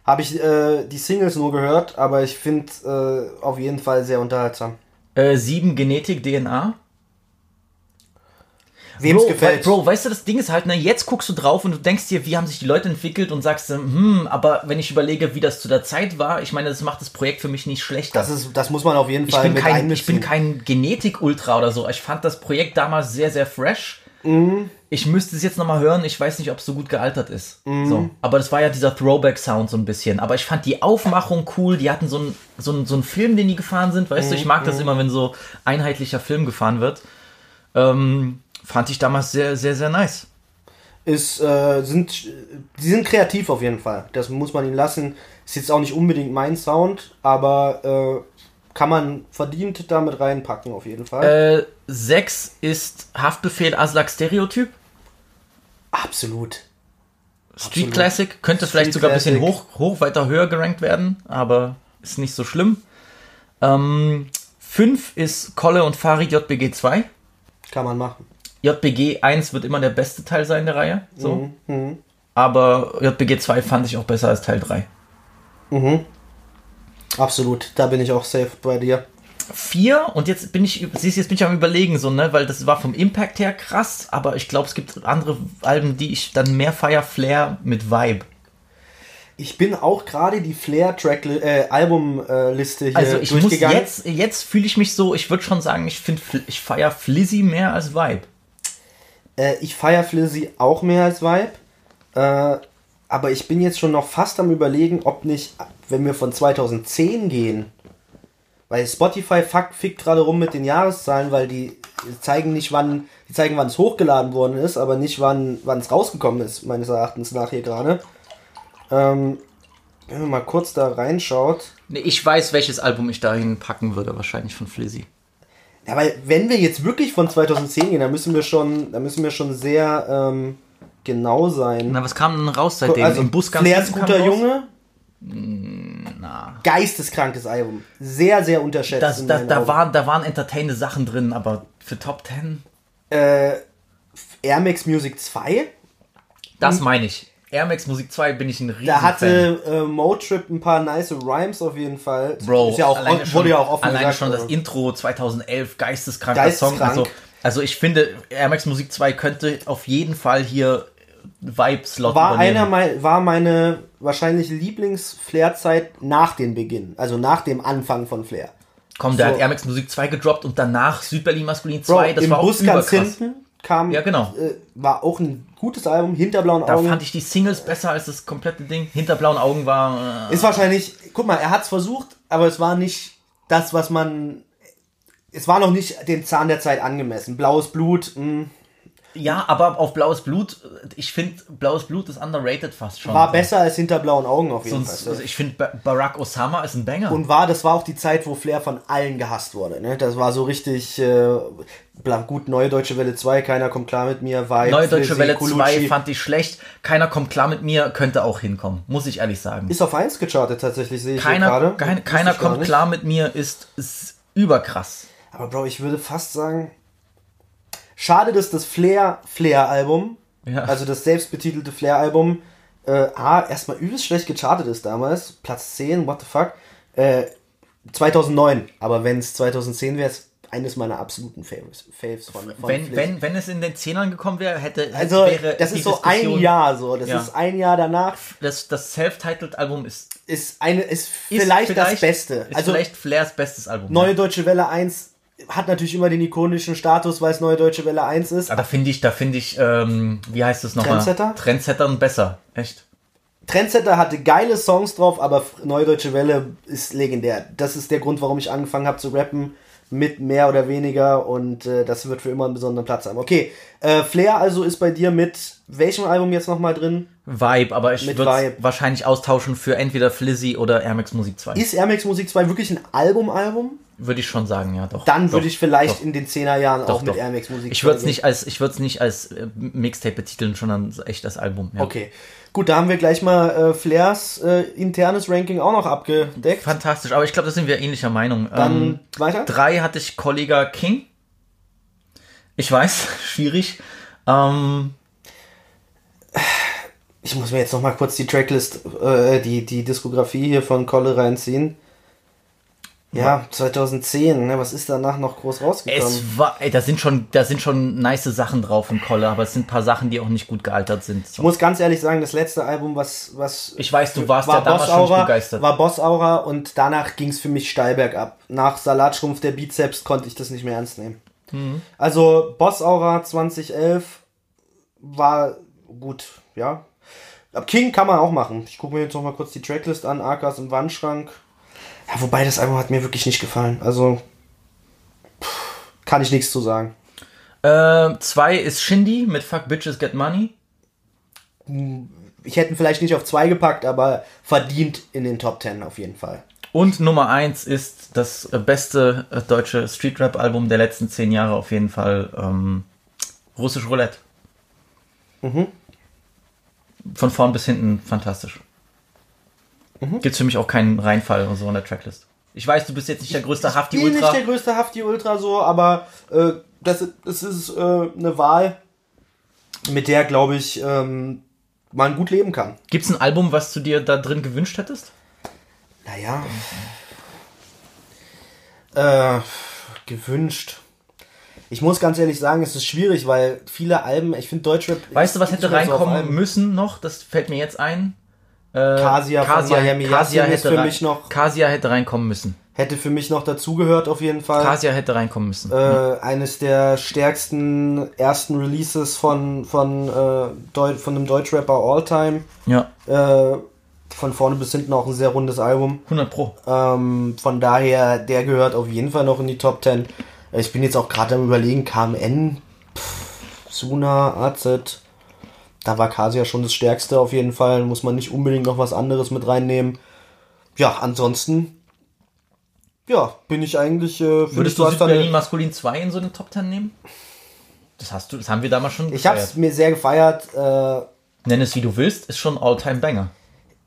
Habe ich äh, die Singles nur gehört, aber ich finde äh, auf jeden Fall sehr unterhaltsam. Äh, sieben Genetik DNA. Wem es Bro, gefällt. Bro, weißt du, das Ding ist halt, ne, jetzt guckst du drauf und du denkst dir, wie haben sich die Leute entwickelt und sagst, hm, aber wenn ich überlege, wie das zu der Zeit war, ich meine, das macht das Projekt für mich nicht schlechter. das, ist, das muss man auf jeden ich Fall bin, mit kein, ich bin kein Genetik-Ultra oder so. Ich fand das Projekt damals sehr, sehr fresh. Mhm. Ich müsste es jetzt nochmal hören. Ich weiß nicht, ob es so gut gealtert ist. Mhm. So. Aber das war ja dieser Throwback-Sound so ein bisschen. Aber ich fand die Aufmachung cool. Die hatten so einen so einen- so einen Film, den die gefahren sind. Weißt du, ich mag Mhm. das immer, wenn so einheitlicher Film gefahren wird. Ähm, fand ich damals sehr, sehr, sehr nice. ist, äh, sind, die sind kreativ auf jeden Fall. Das muss man ihnen lassen. Ist jetzt auch nicht unbedingt mein Sound, aber äh, kann man verdient damit reinpacken auf jeden Fall. Äh, sechs ist Haftbefehl Aslak Stereotyp. Absolut. Street Absolut. Classic könnte vielleicht Street sogar ein bisschen hoch, hoch, weiter höher gerankt werden, aber ist nicht so schlimm. Ähm, fünf ist Kolle und Farid JBG 2. Kann man machen. JBG 1 wird immer der beste Teil sein der Reihe. So. Mhm. Aber JBG 2 fand ich auch besser als Teil 3. Absolut. Da bin ich auch safe bei dir. 4 und jetzt bin ich, siehst jetzt bin ich am überlegen, so, ne, weil das war vom Impact her krass, aber ich glaube, es gibt andere Alben, die ich dann mehr feier, Flair mit Vibe. Ich bin auch gerade die Flair-Track äh, hier Also ich muss durchgegangen. jetzt, jetzt fühle ich mich so, ich würde schon sagen, ich finde, ich feier Flizzy mehr als Vibe. Äh, ich feiere Flizzy auch mehr als Vibe. Äh, aber ich bin jetzt schon noch fast am überlegen, ob nicht, wenn wir von 2010 gehen, weil Spotify fuck, fickt gerade rum mit den Jahreszahlen, weil die zeigen nicht, wann, die zeigen, wann es hochgeladen worden ist, aber nicht, wann es rausgekommen ist, meines Erachtens nach hier gerade. Ähm, wenn man mal kurz da reinschaut. Nee, ich weiß, welches Album ich dahin packen würde, wahrscheinlich von Flizzy. Ja, weil wenn wir jetzt wirklich von 2010 gehen, dann müssen wir schon, dann müssen wir schon sehr ähm, genau sein. Na, was kam denn raus seitdem? also Im Bus ganz Flairs guter raus? Junge, Na. geisteskrankes Album. Sehr, sehr unterschätzt. Das, in da, meinen da, Augen. waren, da waren entertainende Sachen drin, aber für Top 10? äh, Air Max Music 2. Das meine ich. Air Max Musik 2 bin ich ein riesen. Da hatte äh, Motrip ein paar nice Rhymes auf jeden Fall. Bro, ist ja auch, alleine wurde schon, ja auch offen alleine gesagt. schon das. Intro 2011, geisteskranker Geisteskrank. Song. Also, also ich finde, Air Max Musik 2 könnte auf jeden Fall hier Vibe-Slot war übernehmen. einer mein, war meine wahrscheinlich Lieblings-Flair-Zeit nach dem Beginn, also nach dem Anfang von Flair. Komm, der so. hat Air Max Musik 2 gedroppt und danach Südberlin Maskulin Bro, 2. das im war auch Bus ganz überkrass. hinten kam, Ja, genau. äh, war auch ein gutes Album, hinter blauen Da Augen. fand ich die Singles besser als das komplette Ding. Hinter blauen Augen war. Äh, Ist wahrscheinlich, guck mal, er hat es versucht, aber es war nicht das, was man. Es war noch nicht dem Zahn der Zeit angemessen. Blaues Blut, mh, ja, aber auf Blaues Blut, ich finde, Blaues Blut ist underrated fast schon. war besser als hinter blauen Augen auf jeden Sonst, Fall. also ich finde, Ba- Barack Osama ist ein Banger. Und war, das war auch die Zeit, wo Flair von allen gehasst wurde. Ne? Das war so richtig, äh, gut, Neue Deutsche Welle 2, keiner kommt klar mit mir, Vibe, Neue Deutsche Welle Colucci. 2 fand ich schlecht. Keiner kommt klar mit mir, könnte auch hinkommen. Muss ich ehrlich sagen. Ist auf 1 gechartet tatsächlich, sehe ich gerade. kein, keiner kommt klar mit mir ist, ist überkrass. Aber Bro, ich würde fast sagen, schade, dass das Flair Flair Album, Ja. also das selbstbetitelte Flair Album, äh, A, erstmal übelst schlecht gechartet ist damals. Platz 10, what the fuck. Äh, 2009, aber wenn es 2010 wäre, ist eines meiner absoluten Faves, Faves von, von Wenn, Flick. wenn, wenn es in den Zehnern gekommen wäre, hätte also, wäre das ist so ein Diskussion- Jahr so. Das Ja. ist ein Jahr danach. Das, das Self-Titled-Album ist, Ist, eine, ist ist vielleicht, das Beste. Ist also, vielleicht Flairs bestes Album. Neue Deutsche Welle 1 hat natürlich immer den ikonischen Status, weil es Neue Deutsche Welle 1 ist. Da finde ich, da finde ich, ähm, wie heißt es nochmal? Trendsetter? Trendsettern besser. Echt? Trendsetter hatte geile Songs drauf, aber Neue Deutsche Welle ist legendär. Das ist der Grund, warum ich angefangen habe zu rappen. Mit mehr oder weniger und äh, das wird für immer einen besonderen Platz haben. Okay, äh, Flair also ist bei dir mit welchem Album jetzt nochmal drin? Vibe, aber ich würde wahrscheinlich austauschen für entweder Flizzy oder Air Max Musik 2. Ist Air Max Musik 2 wirklich ein Album-Album? Würde ich schon sagen, ja, doch. Dann würde ich vielleicht doch. in den 10er Jahren auch Doch, mit doch. Air Max Musik Ich 2 würde es nicht als, ich würde es nicht als äh, Mixtape betiteln, sondern echt als Album. Ja. Okay, gut, da haben wir gleich mal äh, Flairs äh, internes Ranking auch noch abgedeckt. Fantastisch, aber ich glaube, da sind wir ähnlicher Meinung. Dann ähm, weiter. drei hatte ich Kollega King. Ich weiß, (laughs) schwierig. Ähm, Ich muss mir jetzt noch mal kurz die Tracklist, äh, die, die Diskografie hier von Kolle reinziehen. Ja, 2010, ne, was ist danach noch groß rausgekommen? es war, ey, da sind schon, da sind schon nice Sachen drauf in Kolle, aber es sind ein paar Sachen, die auch nicht gut gealtert sind. Ich muss ganz ehrlich sagen, das letzte Album, was, was Ich weiß, du warst war ja damals Boss schon Aura, begeistert. war Boss Aura und danach ging es für mich steil bergab. Nach Salatschrumpf der Bizeps konnte ich das nicht mehr ernst nehmen. Mhm. Also Boss Aura 2011 war gut, ja. Ab King kann man auch machen. Ich gucke mir jetzt noch mal kurz die Tracklist an. Arkas im Wandschrank. Ja, wobei das Album hat mir wirklich nicht gefallen. Also pff, kann ich nichts zu sagen. Äh, zwei ist Shindy mit Fuck Bitches Get Money. Ich hätte ihn vielleicht nicht auf zwei gepackt, aber verdient in den Top 10 auf jeden Fall. Und Nummer eins ist das beste äh, deutsche Street-Rap-Album der letzten zehn Jahre auf jeden Fall. Ähm, Russisch Roulette. Mhm. Von vorn bis hinten fantastisch. Mhm. Gibt's für mich auch keinen Reinfall oder so in der Tracklist. Ich weiß, du bist jetzt nicht der größte bin Hafti nicht Ultra. der größte Hafti Ultra so, aber äh, das, das ist äh, eine Wahl, mit der, glaube ich, ähm, man gut leben kann. Gibt's ein Album, was du dir da drin gewünscht hättest? Naja. Äh, gewünscht. Ich muss ganz ehrlich sagen, es ist schwierig, weil viele Alben, ich finde Deutschrap. Weißt du, was hätte nicht reinkommen müssen noch? Das fällt mir jetzt ein. Äh, Kasia von Miami Kasia hätte für rein- mich noch- Kasia hätte reinkommen müssen. Hätte für mich noch dazugehört, auf jeden Fall. Kasia hätte reinkommen müssen. Äh, eines der stärksten ersten Releases von, von, äh, Deu von einem Deutschrapper All-Time. ja, Äh, von vorne bis hinten auch ein sehr rundes Album. 100 Pro. Ähm, von daher, der gehört auf jeden Fall noch in die Top 10. Äh, Ich bin jetzt auch gerade am überlegen, KMN, pff, Suna, AZ. Da war Kasia schon das Stärkste auf jeden Fall. Muss man nicht unbedingt noch was anderes mit reinnehmen. Ja, ansonsten, ja, bin ich eigentlich. Äh, Würdest ich, du Südberlin Maskulin 2 in so eine Top 10 nehmen? Das hast du, das haben wir damals schon Ich habe es mir sehr gefeiert. Äh, Nenn es wie du willst, ist schon All-Time Banger.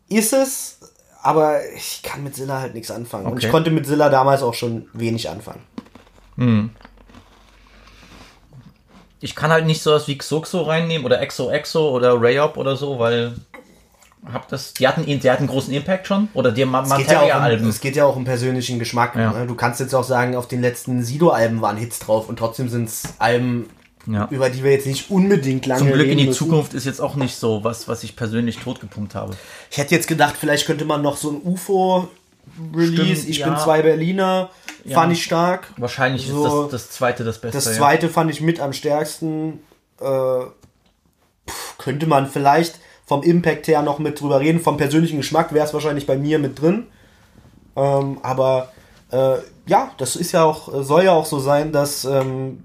ist es, aber ich kann mit Silla halt nichts anfangen. Und Okay. ich konnte mit Silla damals auch schon wenig anfangen. Ich kann halt nicht sowas wie Xoxo reinnehmen oder Exo oder Rayop oder so, weil hab das, die hatten, die hatten einen großen Impact schon oder die geht, ja auch um, Materia-Alben. es geht ja auch um persönlichen Geschmack. Ja. Ne? Du kannst jetzt auch sagen, auf den letzten Sido-Alben waren Hits drauf und trotzdem sind es Alben, Ja. über die wir jetzt nicht unbedingt lange Zum Glück in die müssen. Zukunft ist jetzt auch nicht so was, was ich persönlich totgepumpt habe. Ich hätte jetzt gedacht, vielleicht könnte man noch so ein UFO-Release, Stimmt, ich ja. bin zwei Berliner, fand ich stark. Wahrscheinlich So, ist das, das zweite das Beste. Das ja. zweite fand ich mit am stärksten. Äh, pff, könnte man vielleicht vom Impact her noch mit drüber reden. Vom persönlichen Geschmack wäre es wahrscheinlich bei mir mit drin. Ähm, aber äh, ja, das ist ja auch, soll ja auch so sein, dass ähm,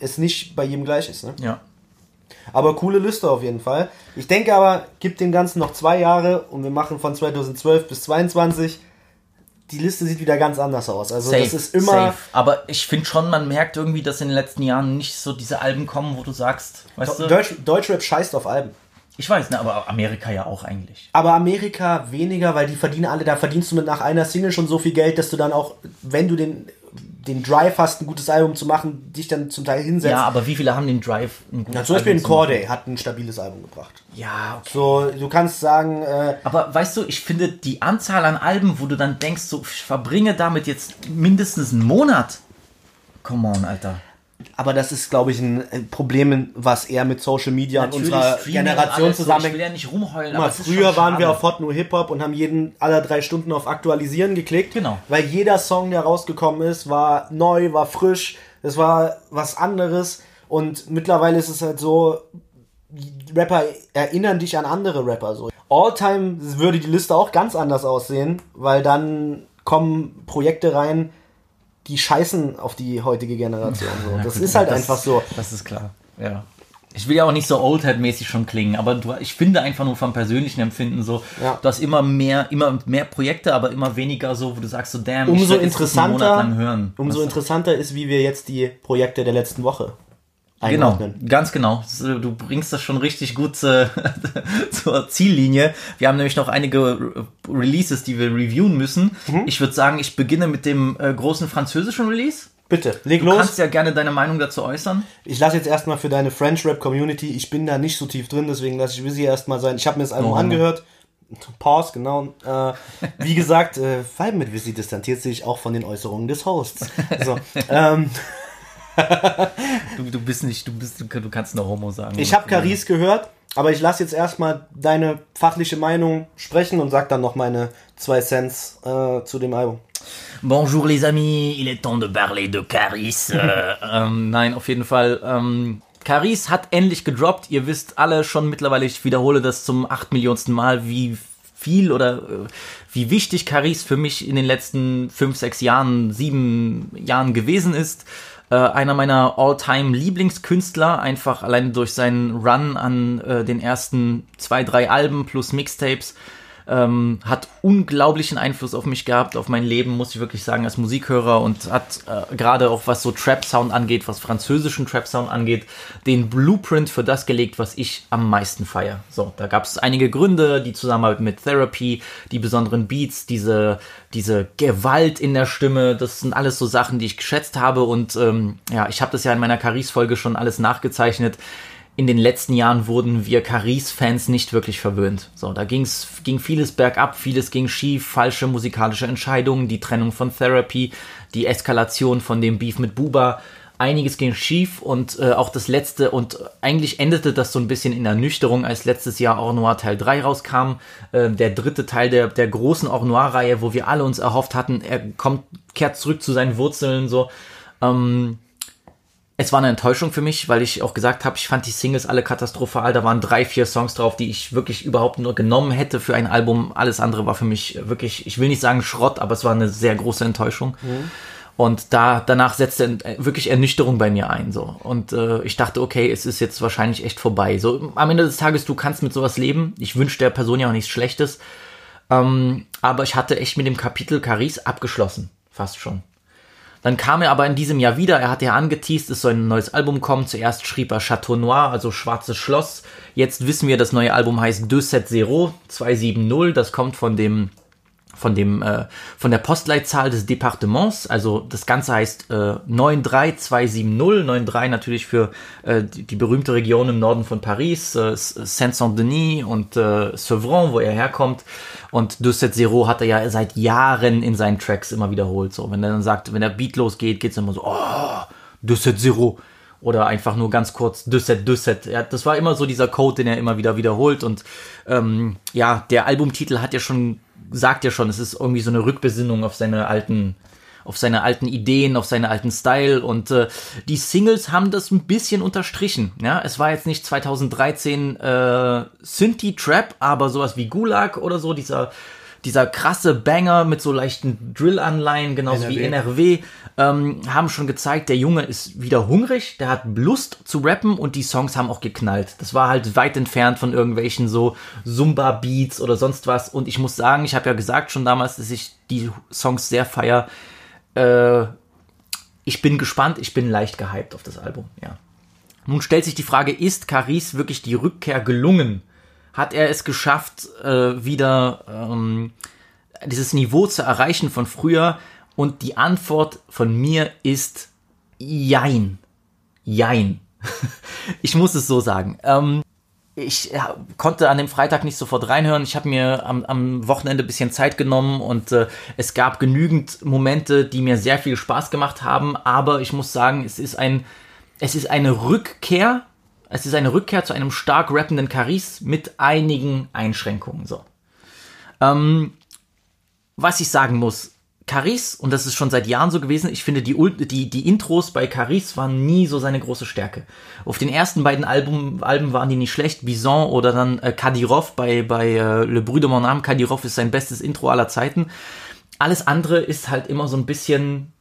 es nicht bei jedem gleich ist. Ne? Ja. Aber coole Liste auf jeden Fall. Ich denke aber, gibt dem Ganzen noch zwei Jahre und wir machen von 2012 bis 2022. Die Liste sieht wieder ganz anders aus. Also das ist immer. safe. Aber ich finde schon, man merkt irgendwie, dass in den letzten Jahren nicht so diese Alben kommen, wo du sagst, weißt du? Deutsch, Deutschrap scheißt auf Alben. Ich weiß, ne, aber Amerika ja auch eigentlich. Aber Amerika weniger, weil die verdienen alle, da verdienst du mit nach einer Single schon so viel Geld, dass du dann auch, wenn du den den Drive hast, ein gutes Album zu machen, dich dann zum Teil hinsetzt. Ja, aber wie viele haben den Drive? ein gutes Na, zum Beispiel ein? Corday hat ein stabiles Album gebracht. Ja, okay. So, du kannst sagen, äh, Aber weißt du, ich finde die Anzahl an Alben, wo du dann denkst, so, ich verbringe damit jetzt mindestens einen Monat. Come on, Alter. Aber das ist, glaube ich, ein Problem, was eher mit Social Media und unserer Generation alles so. Ich will zusammenhängt. ja nicht rumheulen, mal, aber früher waren wir auf Hot Nur Hip Hop und haben jeden aller drei Stunden auf Aktualisieren geklickt. Genau. Weil jeder Song, der rausgekommen ist, war neu, war frisch, es war was anderes. Und mittlerweile ist es halt so, Rapper erinnern dich an andere Rapper. So. All-Time würde die Liste auch ganz anders aussehen, weil dann kommen Projekte rein, die scheißen auf die heutige Generation. So. (laughs) Das ist halt das- einfach so. Das ist klar, ja. Ich will ja auch nicht so Oldhead-mäßig schon klingen, aber du, ich finde einfach nur vom persönlichen Empfinden so, Ja. du hast immer mehr, immer mehr Projekte, aber immer weniger so, wo du sagst so, damn, Umso ich das einen Monat interessanter, lang hören. umso interessanter ist, wie wir jetzt die Projekte der letzten Woche Genau, einordnen. ganz genau. Du bringst das schon richtig gut äh, (laughs) zur Ziellinie. Wir haben nämlich noch einige Re- Releases, die wir reviewen müssen. Mhm. Ich würde sagen, ich beginne mit dem äh, großen französischen Release. Bitte, leg Du los. kannst ja gerne deine Meinung dazu äußern. Ich lasse jetzt erstmal für deine French Rap Community, ich bin da nicht so tief drin, deswegen lasse ich Wizzy erstmal sein. Ich habe mir das Album Oh. angehört. Pause, genau. Äh, wie gesagt, äh, Vibe mit Wizzy distanziert sich auch von den Äußerungen des Hosts. So, (laughs) ähm, Du, du bist nicht, du bist, du kannst nur Homo sagen. ich habe Caris gehört, aber ich lasse jetzt erstmal deine fachliche Meinung sprechen und sag dann noch meine zwei Cents äh, zu dem Album. Bonjour les amis, il est temps de parler de Caris. (laughs) äh, ähm, nein, auf jeden Fall. Ähm, Caris hat endlich gedroppt. Ihr wisst alle schon mittlerweile, ich wiederhole das zum acht Millionsten Mal, wie viel oder äh, wie wichtig Caris für mich in den letzten fünf, sechs Jahren, sieben Jahren gewesen ist. Äh, einer meiner all-time Lieblingskünstler, einfach allein durch seinen Run an äh, den ersten zwei, drei Alben plus Mixtapes ähm, hat unglaublichen Einfluss auf mich gehabt, auf mein Leben, muss ich wirklich sagen, als Musikhörer und hat äh, gerade auch was so Trap-Sound angeht, was französischen Trap-Sound angeht, den Blueprint für das gelegt, was ich am meisten feiere. So, da gab es einige Gründe, die Zusammenarbeit mit Therapy, die besonderen Beats, diese, diese Gewalt in der Stimme, das sind alles so Sachen, die ich geschätzt habe und ähm, ja, ich habe das ja in meiner Caris-Folge schon alles nachgezeichnet in den letzten Jahren wurden wir Caris-Fans nicht wirklich verwöhnt. So, da ging's, ging vieles bergab, vieles ging schief, falsche musikalische Entscheidungen, die Trennung von Therapy, die Eskalation von dem Beef mit Buba. Einiges ging schief und äh, auch das letzte und eigentlich endete das so ein bisschen in Ernüchterung, als letztes Jahr Or Noir Teil 3 rauskam. Äh, der dritte Teil der, der großen Or Noir-Reihe, wo wir alle uns erhofft hatten, er kommt, kehrt zurück zu seinen Wurzeln, so. Ähm, es war eine Enttäuschung für mich, weil ich auch gesagt habe, ich fand die Singles alle katastrophal. Da waren drei, vier Songs drauf, die ich wirklich überhaupt nur genommen hätte für ein Album. Alles andere war für mich wirklich, ich will nicht sagen Schrott, aber es war eine sehr große Enttäuschung. Und da danach setzte äh, wirklich Ernüchterung bei mir ein. So und äh, ich dachte, okay, es ist jetzt wahrscheinlich echt vorbei. So am Ende des Tages, du kannst mit sowas leben. Ich wünsche der Person ja auch nichts Schlechtes. Ähm, aber ich hatte echt mit dem Kapitel Caris abgeschlossen, fast schon. Dann kam er aber in diesem Jahr wieder. Er hatte ja angeteased, es soll ein neues Album kommen. Zuerst schrieb er Chateau Noir, also Schwarzes Schloss. Jetzt wissen wir, das neue Album heißt 270, 270. Das kommt von dem von dem äh, von der Postleitzahl des Departements. Also das Ganze heißt äh, 93270, 93 natürlich für äh, die, die berühmte Region im Norden von Paris, äh, Saint-Saint-Denis und äh, Sevran, wo er herkommt. Und 270 hat er ja seit Jahren in seinen Tracks immer wiederholt. So, wenn er dann sagt, wenn der Beat losgeht, geht's immer so, oh, 270 oder einfach nur ganz kurz Düsset, Düsset. Ja, das war immer so dieser Code, den er immer wieder wiederholt und ähm, ja, der Albumtitel hat ja schon, sagt ja schon, es ist irgendwie so eine Rückbesinnung auf seine alten, auf seine alten Ideen, auf seine alten Style und äh, die Singles haben das ein bisschen unterstrichen. Ja, es war jetzt nicht 2013 äh, Synthie Trap, aber sowas wie Gulag oder so dieser dieser krasse Banger mit so leichten Drill-Anleihen, genauso wie NRW, ähm, haben schon gezeigt, der Junge ist wieder hungrig, der hat Lust zu rappen und die Songs haben auch geknallt. Das war halt weit entfernt von irgendwelchen so Zumba-Beats oder sonst was. Und ich muss sagen, ich habe ja gesagt schon damals, dass ich die Songs sehr feier. Äh, ich bin gespannt, ich bin leicht gehypt auf das Album, ja. Nun stellt sich die Frage, ist Caris wirklich die Rückkehr gelungen? Hat er es geschafft, äh, wieder ähm, dieses Niveau zu erreichen von früher? Und die Antwort von mir ist Jein. Jein. (laughs) ich muss es so sagen. Ähm, ich ja, konnte an dem Freitag nicht sofort reinhören. Ich habe mir am, am Wochenende ein bisschen Zeit genommen und äh, es gab genügend Momente, die mir sehr viel Spaß gemacht haben. Aber ich muss sagen, es ist ein, es ist eine Rückkehr. Es ist eine Rückkehr zu einem stark rappenden Caris mit einigen Einschränkungen. So. Ähm, was ich sagen muss, Caris, und das ist schon seit Jahren so gewesen, ich finde, die, die, die Intros bei Caris waren nie so seine große Stärke. Auf den ersten beiden Album, Alben waren die nicht schlecht, Bison oder dann äh, Kadyrov bei, bei äh, Le Bruit de mon âme. Kadyrov ist sein bestes Intro aller Zeiten. Alles andere ist halt immer so ein bisschen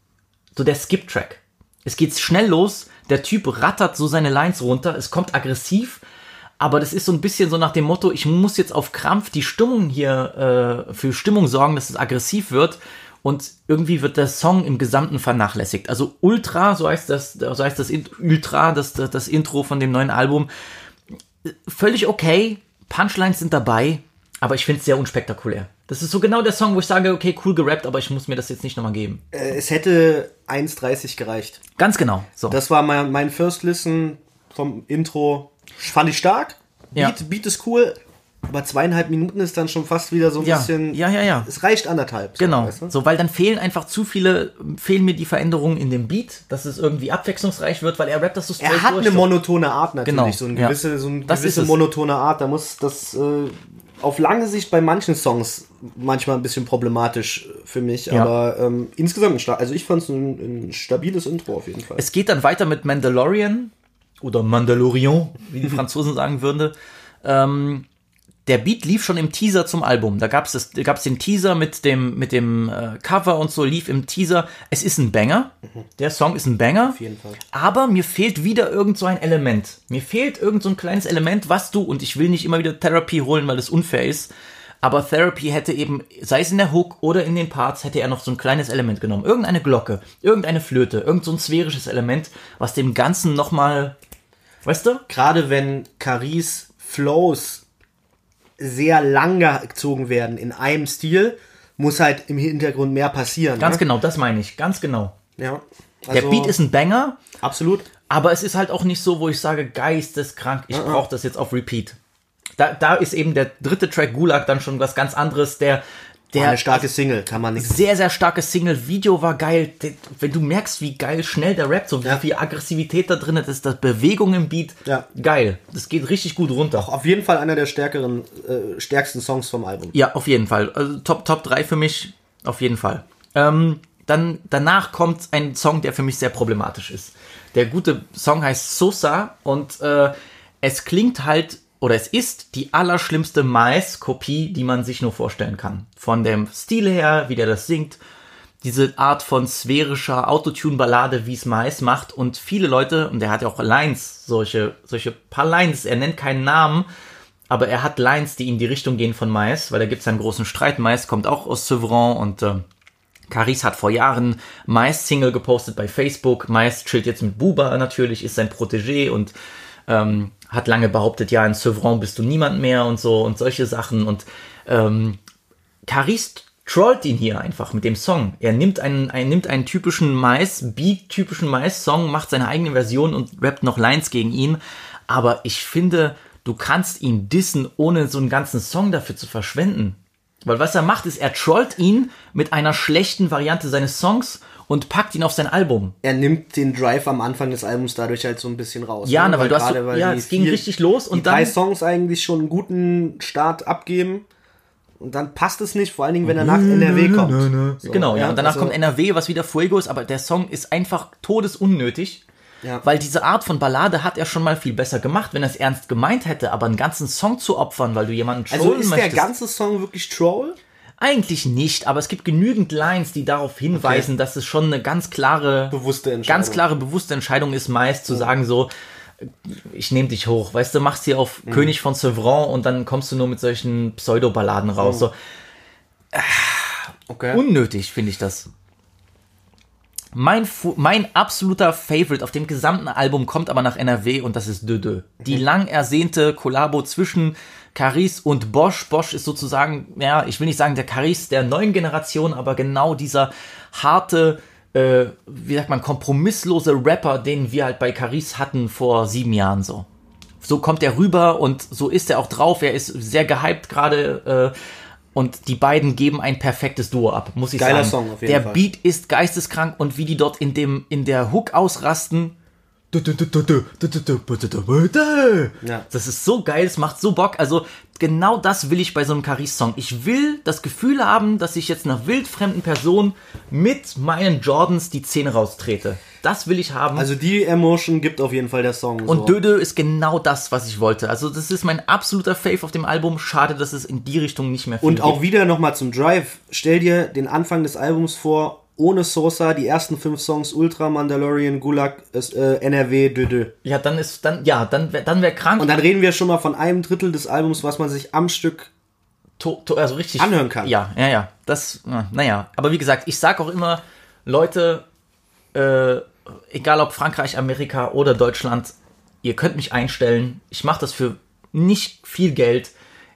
so der Skip-Track. Es geht schnell los, der Typ rattert so seine Lines runter, es kommt aggressiv, aber das ist so ein bisschen so nach dem Motto, ich muss jetzt auf Krampf die Stimmung hier äh, für Stimmung sorgen, dass es aggressiv wird und irgendwie wird der Song im Gesamten vernachlässigt. Also Ultra, so heißt das, so heißt das Ultra, das, das, das Intro von dem neuen Album, völlig okay, Punchlines sind dabei, aber ich finde es sehr unspektakulär. Das ist so genau der Song, wo ich sage, okay, cool gerappt, aber ich muss mir das jetzt nicht nochmal geben. Äh, Es hätte 1,30 gereicht. Ganz genau. So. Das war mein, mein First Listen vom Intro. Fand ich stark. Ja. Beat, Beat ist cool. Aber zweieinhalb Minuten ist dann schon fast wieder so ein Ja, bisschen. ja, ja, ja. Es reicht anderthalb. so, Genau, weißt du? so, weil dann fehlen einfach zu viele, fehlen mir die Veränderungen in dem Beat, dass es irgendwie abwechslungsreich wird, weil er rappt das so straight Er hat durch, eine monotone Art natürlich. Genau, So eine ja. gewisse, so eine Das gewisse monotone Art. Da muss das äh, auf lange Sicht bei manchen Songs manchmal ein bisschen problematisch für mich. Ja. Aber ähm, insgesamt. Also ich fand es ein, ein stabiles Intro auf jeden Fall. Es geht dann weiter mit Mandalorian oder Mandalorian, wie die (laughs) Franzosen sagen würden. Ähm, der Beat lief schon im Teaser zum Album. Da gab es gab's den Teaser mit dem, mit dem äh, Cover und so, lief im Teaser. Es ist ein Banger. Der Song ist ein Banger. Auf jeden Fall. Aber mir fehlt wieder irgend so ein Element. Mir fehlt irgend so ein kleines Element, was du, und ich will nicht immer wieder Therapy holen, weil das unfair ist, aber Therapy hätte eben, sei es in der Hook oder in den Parts, hätte er noch so ein kleines Element genommen. Irgendeine Glocke, irgendeine Flöte, irgend so ein sphärisches Element, was dem Ganzen nochmal, weißt du? Gerade wenn Caris Flows sehr lang gezogen werden in einem Stil, muss halt im Hintergrund mehr passieren. Ganz ne? genau, das meine ich, ganz genau. Ja. Der Also, Beat ist ein Banger, absolut. aber es ist halt auch nicht so, wo ich sage, geisteskrank, ich brauche das jetzt auf Repeat. Da, da ist eben der dritte Track Gulag dann schon was ganz anderes, der, der eine starke Single, kann man nichts. sehr, sehr starkes Single. Video war geil. Wenn du merkst, wie geil schnell der rappt, so wie Ja. viel Aggressivität da drin ist, das, das Bewegung im Beat, Ja. geil. Das geht richtig gut runter. Auf jeden Fall einer der stärkeren, äh, stärksten Songs vom Album. Ja, auf jeden Fall. Also Top, Top 3 für mich, auf jeden Fall. Ähm, dann, danach kommt ein Song, der für mich sehr problematisch ist. Der gute Song heißt Sosa und äh, es klingt halt, oder es ist die allerschlimmste Mais-Kopie, die man sich nur vorstellen kann. Von dem Stil her, wie der das singt, diese Art von sphärischer Autotune-Ballade, wie es Mais macht. Und viele Leute, und er hat ja auch Lines, solche, solche paar Lines, er nennt keinen Namen, aber er hat Lines, die in die Richtung gehen von Mais, weil da gibt es einen großen Streit. Mais kommt auch aus Sevran und äh, Caris hat vor Jahren Mais-Single gepostet bei Facebook. Mais chillt jetzt mit Buba natürlich, ist sein Protégé und ähm, hat lange behauptet, ja, in Sevran bist du niemand mehr und so und solche Sachen. Und ähm, Caris trollt ihn hier einfach mit dem Song. Er nimmt einen, er nimmt einen typischen Mais-Beat, typischen Mais-Song, macht seine eigene Version und rappt noch Lines gegen ihn. Aber ich finde, du kannst ihn dissen, ohne so einen ganzen Song dafür zu verschwenden. Weil was er macht, ist, er trollt ihn mit einer schlechten Variante seines Songs und packt ihn auf sein Album. Er nimmt den Drive am Anfang des Albums dadurch halt so ein bisschen raus. Ja, ne, weil du hast gerade, so- weil ja, es ging richtig los und die drei dann- Songs eigentlich schon einen guten Start abgeben. Und dann passt es nicht, vor allen Dingen, wenn er nach NRW kommt. So, Genau, ja. Und danach also- kommt NRW, was wieder Fuego ist, aber der Song ist einfach todesunnötig. Ja. Weil diese Art von Ballade hat er schon mal viel besser gemacht, wenn er es ernst gemeint hätte, aber einen ganzen Song zu opfern, weil du jemanden trollen Also ist der möchtest. ganze Song wirklich Troll? Eigentlich nicht, aber es gibt genügend Lines, die darauf hinweisen, dass es schon eine ganz klare, Bewusste Entscheidung. ganz klare bewusste Entscheidung ist, meist zu sagen so, ich nehme dich hoch, weißt du, machst hier auf König von Sevran und dann kommst du nur mit solchen Pseudoballaden raus. So Okay. unnötig finde ich das. Mein, mein absoluter Favorite auf dem gesamten Album kommt aber nach NRW und das ist Dö Dö. Die lang ersehnte Kollabo zwischen Caris und Bosch. Bosch ist sozusagen, ja, ich will nicht sagen der Caris der neuen Generation, aber genau dieser harte, äh, wie sagt man, kompromisslose Rapper, den wir halt bei Caris hatten vor sieben Jahren so. So kommt er rüber und so ist er auch drauf. Er ist sehr gehypt gerade. Äh, und die beiden geben ein perfektes Duo ab, muss ich Geiler sagen. Song auf jeden der Fall. Beat ist geisteskrank und wie die dort in dem in der Hook ausrasten. Ja. Das ist so geil, es macht so Bock. Also genau das will ich bei so einem Caris-Song. Ich will das Gefühl haben, dass ich jetzt einer wildfremden Person mit meinen Jordans die Zähne raustrete. Das will ich haben. Also die Emotion gibt auf jeden Fall der Song. und so. Dödö ist genau das, was ich wollte. Also das ist mein absoluter Fave auf dem Album. Schade, dass es in die Richtung nicht mehr viel Und auch gibt. wieder nochmal zum Drive. Stell dir den Anfang des Albums vor, ohne Sosa, die ersten fünf Songs Ultra, Mandalorian, Gulag, äh, NRW, Dödö. Ja, dann ist dann ja, dann dann wäre krank. Und dann reden wir schon mal von einem Drittel des Albums, was man sich am Stück to, to, also richtig Anhören kann. Ja, ja, ja. Das, na, naja. Aber wie gesagt, ich sag auch immer, Leute, äh, egal ob Frankreich, Amerika oder Deutschland, ihr könnt mich einstellen. Ich mache das für nicht viel Geld.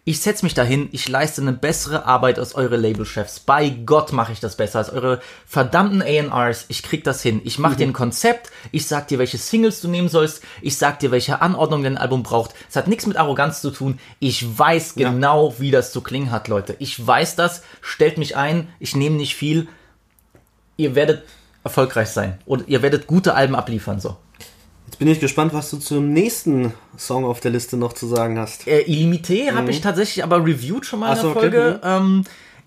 Ich setze mich dahin, ich leiste eine bessere Arbeit als eure Labelchefs. Bei Gott mache ich das besser als eure verdammten A&Rs. Ich krieg das hin. Ich mache dir ein Konzept, ich sag dir, welche Singles du nehmen sollst, ich sag dir, welche Anordnung dein Album braucht. Es hat nichts mit Arroganz zu tun. Ich weiß genau, wie das zu klingen hat, Leute. Ich weiß das. Stellt mich ein. Ich nehme nicht viel. Ihr werdet erfolgreich sein. Und ihr werdet gute Alben abliefern, so. Jetzt bin ich gespannt, was du zum nächsten Song auf der Liste noch zu sagen hast. Äh, Illimité habe ich tatsächlich aber reviewed schon mal Mhm. Ach in so, der okay, Folge. Ähm,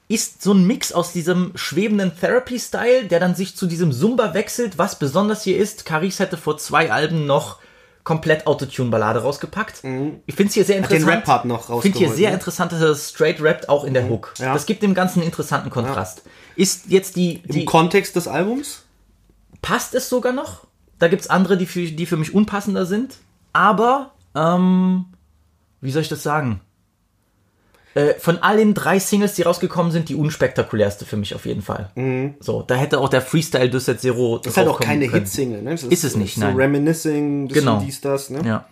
ist so ein Mix aus diesem schwebenden Therapy-Style, der dann sich zu diesem Zumba wechselt. Was besonders hier ist, Caris hätte vor zwei Alben noch komplett Autotune-Ballade rausgepackt. Ich finde es hier sehr den interessant. Rap-Part noch Ich finde hier rausgeholt, sehr ne? interessant, dass er straight rappt, auch in der Hook. Ja. Das gibt dem Ganzen einen interessanten Kontrast. Ist jetzt die, Im die Kontext des Albums? passt es sogar noch. Da gibt es andere, die für, die für mich unpassender sind. Aber, ähm, wie soll ich das sagen? Äh, von allen drei Singles, die rausgekommen sind, die unspektakulärste für mich auf jeden Fall. So, da hätte auch der Freestyle Düsset Zero. Das ist halt auch keine Hitsingle, ne? Das Ist es nicht, so nein. Reminiscing, Genau. dies, das, ne? Ja.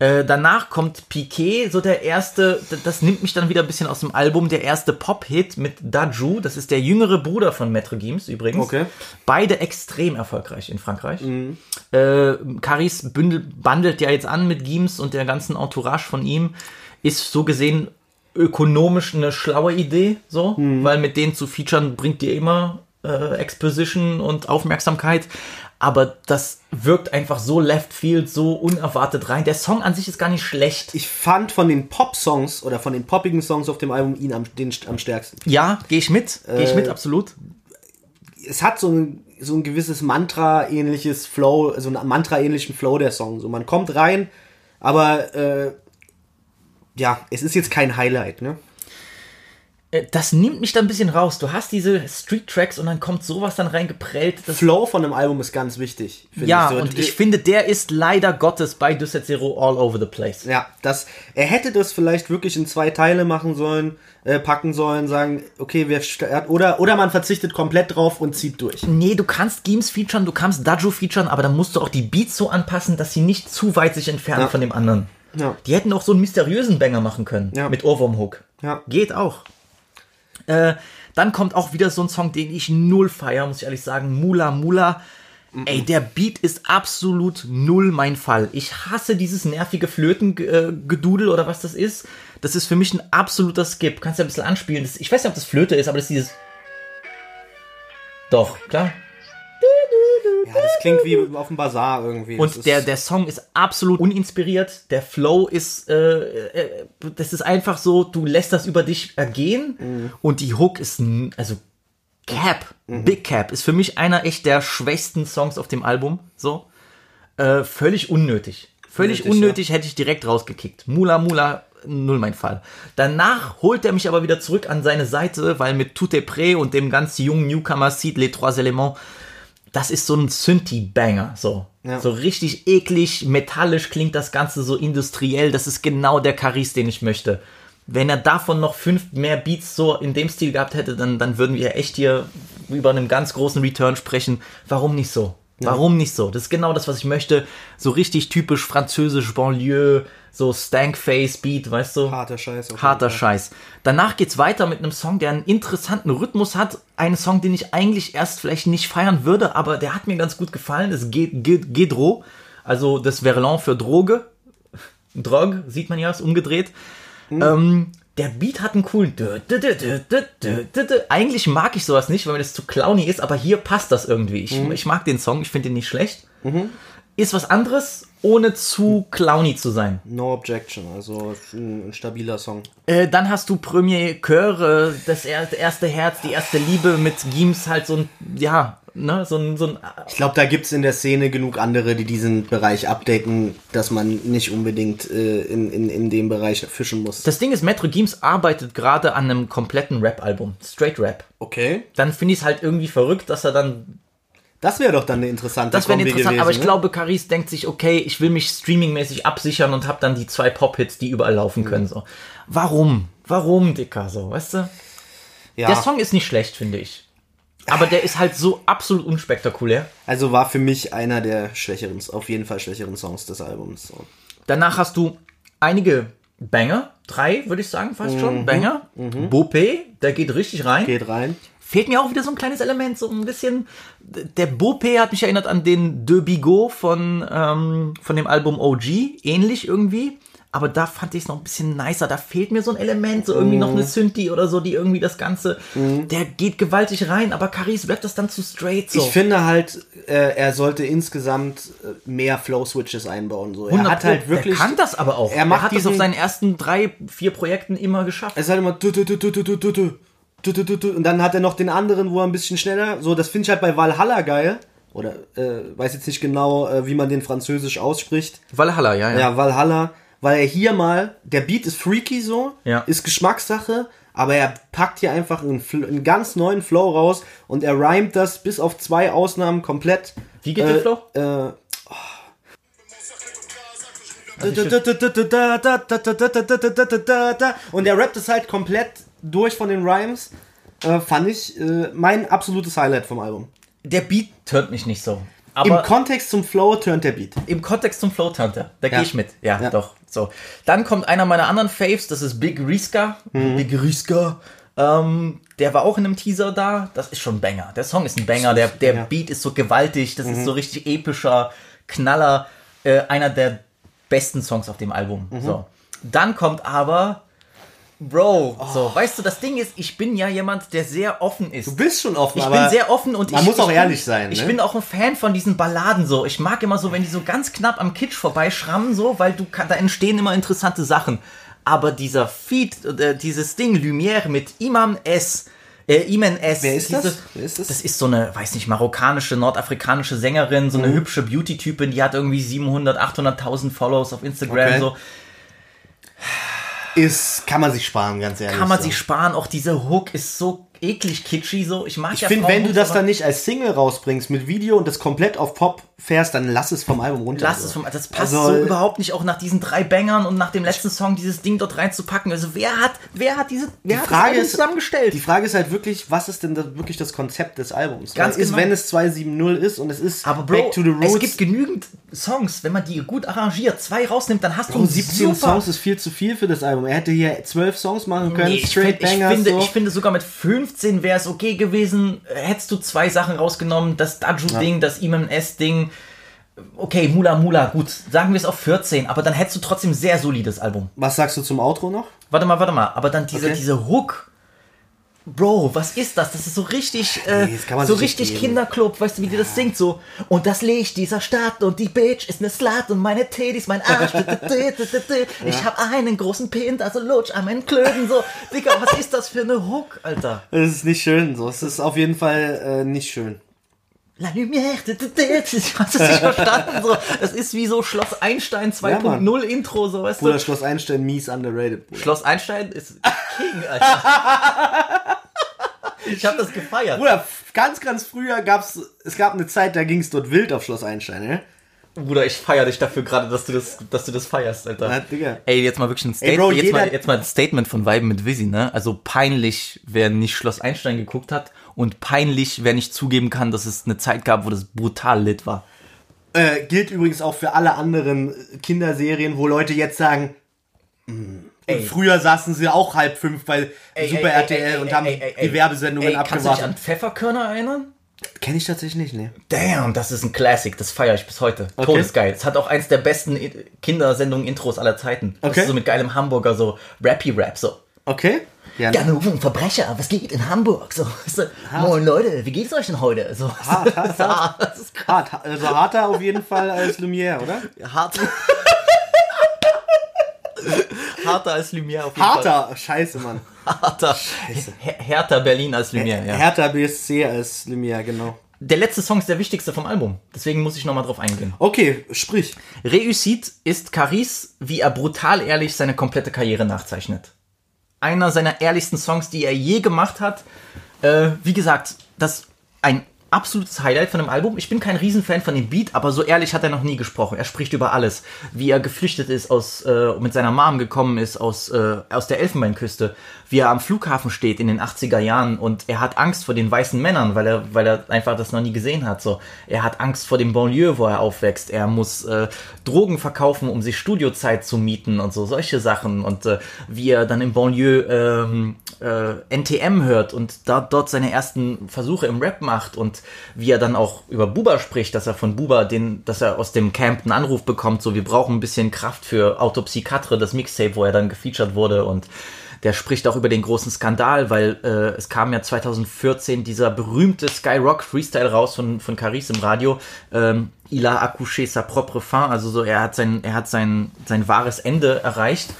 Äh, danach kommt Piquet, so der erste, das nimmt mich dann wieder ein bisschen aus dem Album, der erste Pop-Hit mit Daju, das ist der jüngere Bruder von Maître Gims übrigens. Okay. Beide extrem erfolgreich in Frankreich. Äh, Caris bündelt, bandelt ja jetzt an mit Gims und der ganzen Entourage von ihm, ist so gesehen ökonomisch eine schlaue Idee, so, weil mit denen zu featuren bringt dir immer äh, Exposition und Aufmerksamkeit. Aber das wirkt einfach so left field, so unerwartet rein. Der Song an sich ist gar nicht schlecht. Ich fand von den Pop-Songs oder von den poppigen Songs auf dem Album ihn am, den, am stärksten. Ja, gehe ich mit. Gehe ich Äh, mit, absolut. es hat so ein, so ein gewisses Mantra-ähnliches Flow, so einen Mantra-ähnlichen Flow der Song. So, man kommt rein, aber äh, ja, es ist jetzt kein Highlight, ne? Äh, Das nimmt mich dann ein bisschen raus. Du hast diese Street-Tracks und dann kommt sowas dann reingeprellt. Das Flow von einem Album ist ganz wichtig. finde ja, ich. So, und ich finde, der ist leider Gottes bei Düsset Zero all over the place. Ja, das, er hätte das vielleicht wirklich in zwei Teile machen sollen, äh, packen sollen, sagen, okay, wir oder, oder man verzichtet komplett drauf und zieht durch. Nee, du kannst Games featuren, du kannst Daju featuren, aber dann musst du auch die Beats so anpassen, dass sie nicht zu weit sich entfernen Ja. von dem anderen. Ja. Die hätten auch so einen mysteriösen Banger machen können. Ja. Mit Ohrwurmhook. Ja. Geht auch. Äh, dann kommt auch wieder so ein Song, den ich null feier, muss ich ehrlich sagen. Mula Mula. Ey, der Beat ist absolut null mein Fall. Ich hasse dieses nervige Flötengedudel oder was das ist. Das ist für mich ein absoluter Skip. Kannst ja ein bisschen anspielen. Das, ich weiß nicht, ob das Flöte ist, aber das ist dieses. Doch, klar. Ja, das klingt wie auf dem Bazar irgendwie. Und der, der Song ist absolut uninspiriert. Der Flow ist, äh, äh, das ist einfach so, du lässt das über dich ergehen. Und die Hook ist, also Cap, Big Cap, ist für mich einer echt der schwächsten Songs auf dem Album. So. Äh, völlig unnötig. Völlig Nötig, unnötig hätte ich direkt rausgekickt. Mula Mula, null mein Fall. Danach holt er mich aber wieder zurück an seine Seite, weil mit Tout est prêt und dem ganz jungen Newcomer Seed Les Trois Éléments das ist so ein Synthi-Banger, so. Ja. So richtig eklig, metallisch klingt das Ganze so industriell. Das ist genau der Charis, den ich möchte. Wenn er davon noch fünf mehr Beats so in dem Stil gehabt hätte, dann, dann würden wir echt hier über einen ganz großen Return sprechen. Warum nicht so? Warum nicht so? Das ist genau das, was ich möchte. So richtig typisch französisch Banlieue, so Stankface Beat, weißt du? Harter Scheiß. Harter. Scheiß. Danach geht's weiter mit einem Song, der einen interessanten Rhythmus hat. Einen Song, den ich eigentlich erst vielleicht nicht feiern würde, aber der hat mir ganz gut gefallen. Das ist Ge- Ge- Gedro, also das Verlan für Droge. (laughs) Drog, sieht man ja, ist umgedreht. Ähm, der Beat hat einen coolen. Eigentlich mag ich sowas nicht, weil mir das zu clowny ist, aber hier passt das irgendwie. Ich, ich mag den Song, ich finde den nicht schlecht. Ist was anderes, ohne zu clowny zu sein. No Objection, also ein, stabiler Song. Äh, dann hast du Premier Chöre, das er- erste Herz, die erste Liebe mit Gims halt so ein, ja, ne, so ein, so ein, Ich glaube, da gibt's in der Szene genug andere, die diesen Bereich updaten, dass man nicht unbedingt äh, in, in, in dem Bereich fischen muss. das Ding ist, Metro Gims arbeitet gerade an einem kompletten Rap-Album, Straight Rap. okay. Dann finde ich es halt irgendwie verrückt, dass er dann, Das wäre doch dann eine interessante das wäre interessant, gewesen, aber ich ne? glaube, Caris denkt sich, okay, ich will mich streamingmäßig absichern und habe dann die zwei Pop-Hits, die überall laufen können, so. Warum? Warum, Dicker, so, weißt du? ja. Der Song ist nicht schlecht, finde ich. Aber der ist halt so absolut unspektakulär. Also war für mich einer der schwächeren, auf jeden Fall schwächeren Songs des Albums. So. Danach hast du einige Banger, drei würde ich sagen fast schon, Banger. Bopé, der geht richtig rein. Geht rein. Fehlt mir auch wieder so ein kleines Element, so ein bisschen. Der Bopé hat mich erinnert an den De Bigot von, ähm, von dem Album OG, ähnlich irgendwie. Aber da fand ich es noch ein bisschen nicer. Da fehlt mir so ein Element, so irgendwie noch eine Synthi oder so, die irgendwie das Ganze. Der geht gewaltig rein, aber Caris rappt das dann zu straight so. Ich finde halt, äh, er sollte insgesamt äh, mehr Flow-Switches einbauen. So. Er 100 hat halt wirklich. Der kann das aber auch. Er macht hat das diesen- auf seinen ersten drei, vier Projekten immer geschafft. Es ist halt immer du, du, du, du, du, du, du, und dann hat er noch den anderen, wo er ein bisschen schneller. So, das finde ich halt bei Valhalla geil. Oder äh, weiß jetzt nicht genau, äh, wie man den Französisch ausspricht. Valhalla, ja, ja. Ja, Valhalla, weil er hier mal, der Beat ist freaky so, Ja. ist Geschmackssache, aber er packt hier einfach einen, einen ganz neuen Flow raus und er rhymt das bis auf zwei Ausnahmen komplett. Wie geht der Flow? Äh, und er rappt es halt komplett durch von den Rhymes. Äh, fand ich äh, mein absolutes Highlight vom Album. Der Beat turnt mich nicht so. Im Aber Kontext zum Flow turnt der Beat. im Kontext zum Flow turnt er. Da Ja. gehe ich mit. Ja, Ja. doch. So. Dann kommt einer meiner anderen Faves, das ist Big Riska. Mhm. Big Riska. Ähm, der war auch in einem Teaser da. Das ist schon ein Banger. Der Song ist ein Banger. Der, der Ja. Beat ist so gewaltig. Das Mhm. ist so richtig epischer Knaller. Äh, einer der besten Songs auf dem Album. Mhm. So. Dann kommt aber Bro, so, weißt du, das Ding ist, ich bin ja jemand, der sehr offen ist. Du bist schon offen, Ich aber bin sehr offen und man ich, muss auch ich ehrlich bin, sein, Ich ne? bin auch ein Fan von diesen Balladen so. Ich mag immer so, wenn die so ganz knapp am Kitsch vorbeischrammen, so, weil du da entstehen immer interessante Sachen. Aber dieser Feed, äh, dieses Ding Lumière mit Imam S. Äh, Iman S. Wer ist das? diese- Wer ist das? Das ist so eine, weiß nicht, marokkanische, nordafrikanische Sängerin, Mhm. so eine hübsche Beauty-Typin, die hat irgendwie 700, 800.000 Follows auf Instagram, Okay. so. Ist, kann man sich sparen, ganz ehrlich. Kann man so. sich sparen, auch diese Hook ist so eklig kitschy, so. Ich mag Ich ja finde, wenn du das dann nicht als Single rausbringst mit Video und das komplett auf Pop fährst, dann lass es vom Album runter. Lass es vom, das passt Also, so überhaupt nicht, auch nach diesen drei Bangern und nach dem letzten Song dieses Ding dort reinzupacken. Also wer hat, wer hat diese, wer Die hat Frage das ist- zusammengestellt? Die Frage ist halt wirklich, was ist denn das, wirklich das Konzept des Albums? Ganz Weil ist, genau. wenn es 270 ist und es ist aber Bro, Back to the Roots. es gibt genügend Songs, wenn man die gut arrangiert, zwei rausnimmt, dann hast du einen 17 super Songs ist viel zu viel für das Album. Er hätte hier 12 Songs machen können, Nee, ich, straight find, ich, Bangers. finde, so. ich finde sogar mit 15 wäre es okay gewesen. Hättest du zwei Sachen rausgenommen, das Daju-Ding, das Imam S-Ding. Okay, Mula Mula, gut, sagen wir es auf 14, aber dann hättest du trotzdem sehr solides Album. was sagst du zum Outro noch? Warte mal, warte mal, aber dann diese, Okay. diese Hook. Bro, was ist das? Das ist so richtig, äh, Nee, so richtig geben. Kinderclub, weißt du, wie die das singt so. Und das Licht dieser Stadt und die Bitch ist ne Slut und meine Titties, mein Arsch. (laughs) ich hab einen großen Pint, also lutsch an meinen Klöten so. Digga, was ist das für eine Hook, Alter? Es ist nicht schön, so. Es ist auf jeden Fall äh, nicht schön. La Lumière, ich (laughs) hab's nicht verstanden, so. Das ist wie so Schloss Einstein 2.0 Intro, so, weißt Bruder du. Schloss Einstein, mies underrated. Bruder. Schloss Einstein ist (laughs) King, Alter. (laughs) Ich hab das gefeiert. Bruder, ganz, ganz früher gab's, es gab eine Zeit, da ging es dort wild auf Schloss Einstein, ne? Bruder, ich feier dich dafür gerade, dass du das, dass du das feierst, Alter. Ja, Digga. Ey, jetzt mal wirklich ein Ey, Statement. Bro, jetzt, mal, jetzt mal ein Statement von Weiben mit Visi, ne? Also peinlich, wer nicht Schloss Einstein geguckt hat und peinlich, wenn ich zugeben kann, dass es eine Zeit gab, wo das brutal lit war. Äh, gilt übrigens auch für alle anderen Kinderserien, wo Leute jetzt sagen, "Mm." und früher saßen sie auch halb fünf bei Super RTL und haben die Werbesendungen Kannst du dich an abgewartet. Pfefferkörner erinnern? Kenne ich tatsächlich nicht, ne? Damn, das ist ein Classic, das feiere ich bis heute. Okay. Todesgeil. Es hat auch eins der besten Kindersendungen-Intros aller Zeiten. Das Okay. ist so mit geilem Hamburger, so Rappy-Rap, so. Okay. Ja, nur ein Verbrecher, was geht in Hamburg? So, du, Moin Leute, wie geht's euch denn heute? So, Hart, hart, hart. (laughs) ist hart. Also harter auf jeden Fall als Lumière, oder? hart. Harter als Lumière auf jeden Harter. Scheiße, Mann. Fall. Harter. Her- Härter Berlin als Lumière, ja. Härter BSC als Lumière, genau. Der letzte Song ist der wichtigste vom Album. Deswegen muss ich nochmal drauf eingehen. Okay, sprich. Réussite ist Caris, wie er brutal ehrlich seine komplette Karriere nachzeichnet. Einer seiner ehrlichsten Songs, die er je gemacht hat. Äh, wie gesagt, das ein absolutes Highlight von dem Album. Ich bin kein Riesenfan von dem Beat, aber so ehrlich hat er noch nie gesprochen. Er spricht über alles. Wie er geflüchtet ist, aus, äh, mit seiner Mom gekommen ist aus, äh, aus der Elfenbeinküste. Wie er am Flughafen steht in den 80er Jahren und er hat Angst vor den weißen Männern, weil er, weil er einfach das noch nie gesehen hat. So, er hat Angst vor dem Banlieue, wo er aufwächst. Er muss äh, Drogen verkaufen, um sich Studiozeit zu mieten und so solche Sachen. Und äh, wie er dann im Banlieue ähm, äh, NTM hört und da, dort seine ersten Versuche im Rap macht und wie er dann auch über Buba spricht, dass er von Buba den, dass er aus dem Camp einen Anruf bekommt, so wir brauchen ein bisschen Kraft für Autopsie Katre, das Mixtape, wo er dann gefeatured wurde und der spricht auch über den großen Skandal, weil äh, es kam ja 2014 dieser berühmte Skyrock Freestyle raus von, von Caris im Radio. Ähm, Il a accouché sa propre fin, also so, er hat sein, er hat sein, sein wahres Ende erreicht.